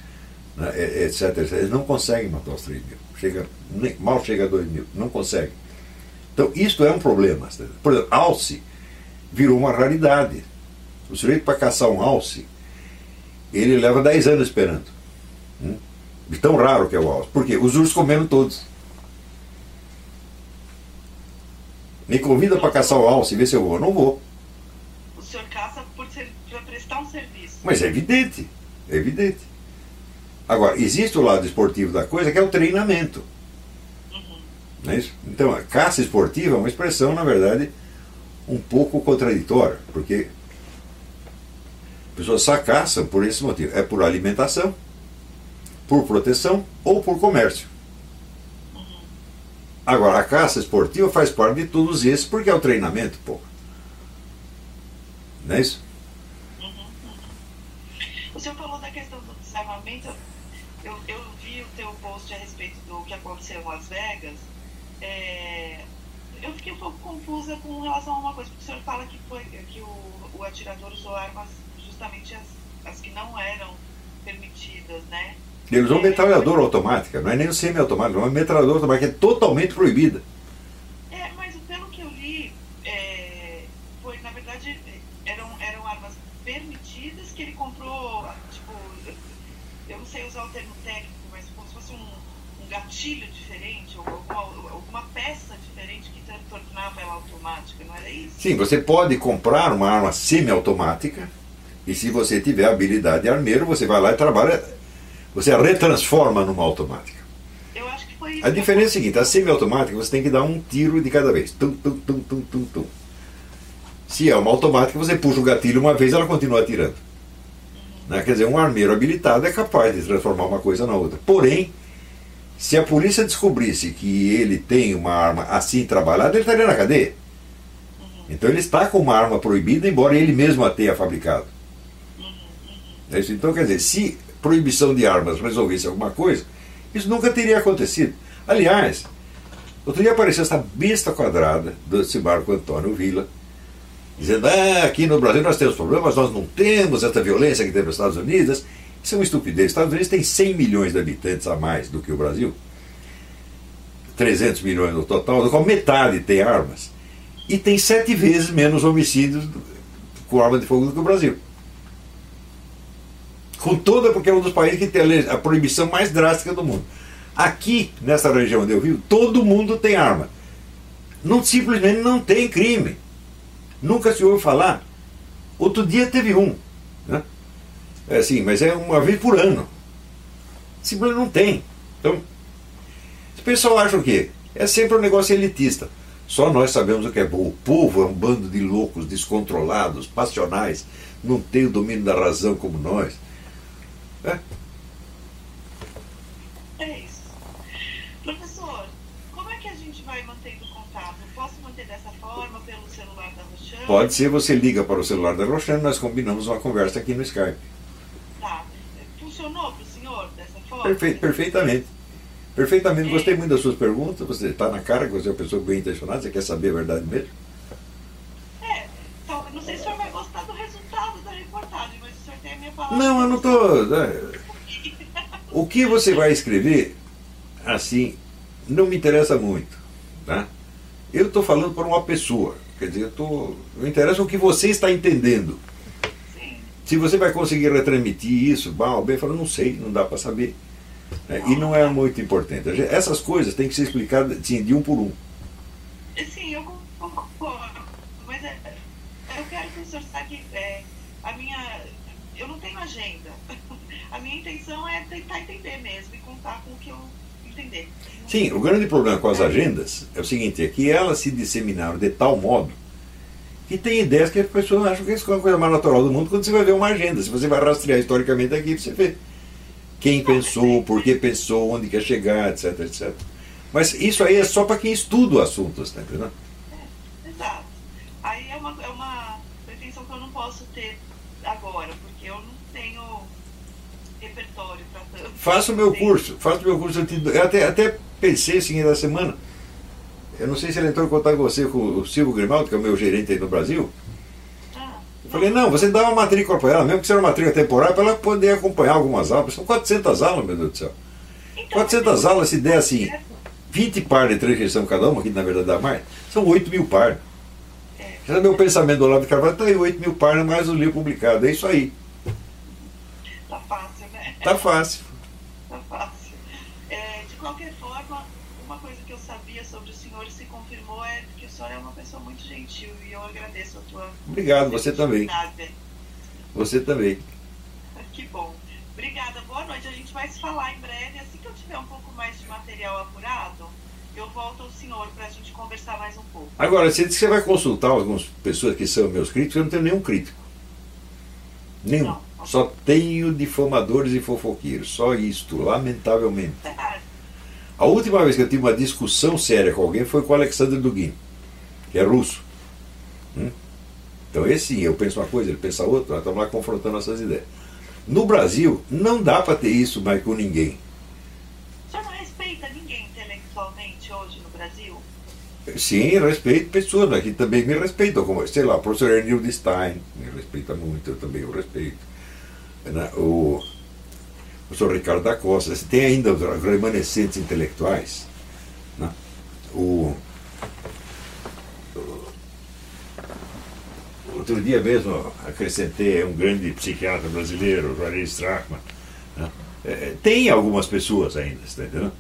né, etc, etc. Eles não conseguem matar os 3 mil. Chega, nem, mal chega a 2 mil. Não conseguem. Então, isto é um problema. Por exemplo, alce virou uma raridade. O sujeito para caçar um alce, ele leva 10 anos esperando. Hum? De tão raro que é o alce. Por quê? Os ursos comeram todos. Me convida para caçar o alce e ver se eu vou. Não vou. O senhor caça para prestar um serviço. Mas é evidente. É evidente. Agora, existe o lado esportivo da coisa que é o treinamento. Uhum. Não é isso? Então, a caça esportiva é uma expressão, na verdade, um pouco contraditória, porque pessoas caçam por esse motivo. É por alimentação, por proteção ou por comércio. Agora, a caça esportiva faz parte de todos esses porque é o treinamento, pô. Não é isso? O senhor falou da questão do desarmamento. Eu, eu vi o teu post a respeito do que aconteceu em Las Vegas. É, eu fiquei um pouco confusa com relação a uma coisa, porque o senhor fala que, foi, que o, o atirador usou armas justamente as, as que não eram permitidas, né? Ele usou metralhadora automática, não é nem o semi-automático, é uma metralhadora automática é totalmente proibida. É, mas pelo que eu li, é, foi, na verdade, eram, eram armas permitidas que ele comprou, tipo, eu não sei usar o termo técnico, mas como se fosse um, um gatilho diferente, ou alguma, alguma peça diferente que tornava ela automática, não era isso? Sim, você pode comprar uma arma semi-automática, e se você tiver habilidade de armeiro, você vai lá e trabalha você a retransforma numa automática. Eu acho que foi isso. A diferença é a seguinte: a semiautomática você tem que dar um tiro de cada vez. Tum, tum, tum, tum, tum, tum. Se é uma automática, você puxa o gatilho uma vez ela continua atirando. Né? Quer dizer, um armeiro habilitado é capaz de transformar uma coisa na outra. Porém, se a polícia descobrisse que ele tem uma arma assim trabalhada, ele estaria na cadeia. Uhum. Então ele está com uma arma proibida, embora ele mesmo a tenha fabricado. Uhum. uhum. É então, quer dizer, se proibição de armas resolvesse alguma coisa, isso nunca teria acontecido. Aliás, outro dia apareceu essa besta quadrada desse Marco Antônio Villa, dizendo: ah, aqui no Brasil nós temos problemas, nós não temos essa violência que tem nos Estados Unidos. Isso é uma estupidez. Os Estados Unidos tem 100 milhões de habitantes a mais do que o Brasil, 300 milhões no total, do qual metade tem armas, e tem sete vezes menos homicídios com arma de fogo do que o Brasil com toda, porque é um dos países que tem a, proibição mais drástica do mundo. Aqui, nessa região onde eu vivo, todo mundo tem arma. Não, simplesmente não tem crime. Nunca se ouve falar. Outro dia teve um. Né? É assim, mas é uma vez por ano. Simplesmente não tem. Então, o pessoal acha o quê? É sempre um negócio elitista. Só nós sabemos o que é bom. O povo é um bando de loucos, descontrolados, passionais, não tem o domínio da razão como nós. É. É isso. Professor, como é que a gente vai mantendo contato? Posso manter dessa forma, pelo celular da Roxane? Pode ser, você liga para o celular da Roxane, nós combinamos uma conversa aqui no Skype. Tá. Funcionou para o senhor dessa forma? Perfeito, perfeitamente. Perfeitamente, é. gostei muito das suas perguntas. Você está na cara que você é uma pessoa bem intencionada, você quer saber a verdade mesmo? É, então, não sei se o senhor vai gostar do resultado da reportagem, mas o senhor tem a minha palavra. Não, eu não estou. Né? O que você vai escrever, assim, não me interessa muito. Tá? Eu estou falando para uma pessoa. Quer dizer, eu tô, me interessa o que você está entendendo. Se você vai conseguir retransmitir isso, mal, bem, fala, não sei, não dá para saber. É, e não é muito importante. Essas coisas têm que ser explicadas assim, de um por um. Sim, eu concordo. Mas é, eu quero que o senhor saiba é, a minha. Eu não tenho agenda. A minha intenção é tentar entender mesmo e contar com o que eu entender. Sim, o grande problema com as agendas é o seguinte, é que elas se disseminaram de tal modo que tem ideias que as pessoas acham que isso é a coisa mais natural do mundo quando você vai ver uma agenda. Se você vai rastrear historicamente aqui, você vê quem pensou, por que pensou, onde quer chegar, etc, etc. Mas isso aí é só para quem estuda o assunto, está entendendo? É, exato. Aí é uma, é uma pretensão que eu não posso ter agora, porque tenho repertório para tanto. Faça o meu curso, faça o meu curso. Eu até, até pensei assim da semana. Eu não sei se ele entrou em contato com você, com o Silvio Grimaldo, que é o meu gerente aí no Brasil. Ah, Eu falei, não, você dá uma matrícula para ela, mesmo que seja uma matrícula temporária, para ela poder acompanhar algumas aulas. São 400 aulas, meu Deus do céu. então, 400 aulas, se der assim, 20 par de transcrição cada uma, que na verdade dá mais, são 8 mil par. É. Já meu pensamento do lado de Carvalho, tá aí 8 mil par mais o livro publicado. É isso aí. Tá fácil, né? Tá fácil. Tá fácil. É, de qualquer forma, uma coisa que eu sabia sobre o senhor e se confirmou é que o senhor é uma pessoa muito gentil e eu agradeço a tua. Obrigado, você também. Você também. Que bom. Obrigada, boa noite. A gente vai se falar em breve. Assim que eu tiver um pouco mais de material apurado, eu volto ao senhor para a gente conversar mais um pouco. Agora, você disse que você vai consultar algumas pessoas que são meus críticos, eu não tenho nenhum crítico. Nenhum. Não. Só tenho difamadores e fofoqueiros. Só isto, lamentavelmente. A última vez que eu tive uma discussão séria com alguém foi com o Alexander Dugin, que é russo. Hum? Então esse eu penso uma coisa, ele pensa outra, nós estamos lá confrontando essas ideias. No Brasil, não dá para ter isso mais com ninguém. Senhor não respeita ninguém intelectualmente hoje no Brasil? Sim, respeito pessoas, mas que também me respeitam, como, sei lá, o professor Ernildo Stein, me respeita muito, eu também o respeito. Né? O professor Ricardo da Costa, você tem ainda os remanescentes intelectuais. Né? O, outro dia mesmo acrescentei um grande psiquiatra brasileiro, Juarez Strachman. né? É, tem algumas pessoas ainda, está entendendo?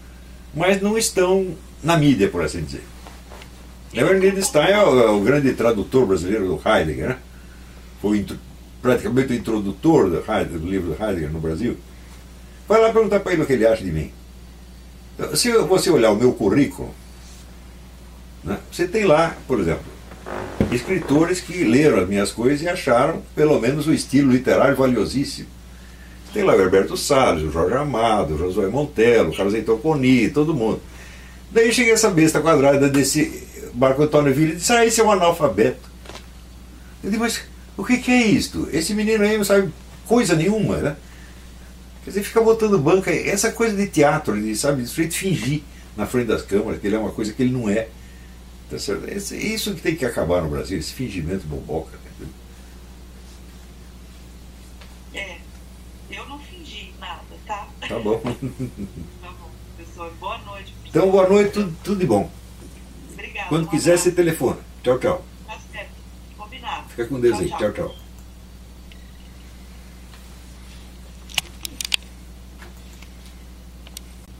Mas não estão na mídia, por assim dizer. Leonard Stein é o, é o grande tradutor brasileiro do Heidegger, né? Foi praticamente o introdutor do, Heidegger, do livro do Heidegger no Brasil. Vai lá perguntar para ele o que ele acha de mim. Então, Se você olhar o meu currículo, né, você tem lá, por exemplo, escritores que leram as minhas coisas e acharam, pelo menos, o estilo literário valiosíssimo. Tem lá o Herberto Salles, o Jorge Amado, o Josué Montelo, o Carlos Heitor Coni, todo mundo. Daí cheguei essa besta quadrada desse Marco Antônio Villa e disse, ah, esse é um analfabeto. Eu disse, mas o que, que é isto? Esse menino aí não sabe coisa nenhuma, né? Quer dizer, fica botando banca, essa coisa de teatro, de, sabe, de sujeito fingir na frente das câmaras, que ele é uma coisa que ele não é. Tá certo? Esse- Isso que tem que acabar no Brasil, esse fingimento boboca. entendeu? É. Eu não fingi nada, tá? Tá bom. Tá bom, professor. Boa noite. Então, boa noite, tudo, tudo de bom. Obrigada. Quando quiser, você telefona. Tchau, tchau. Fica com Deus aí. Tchau, Tchau, tchau. tchau.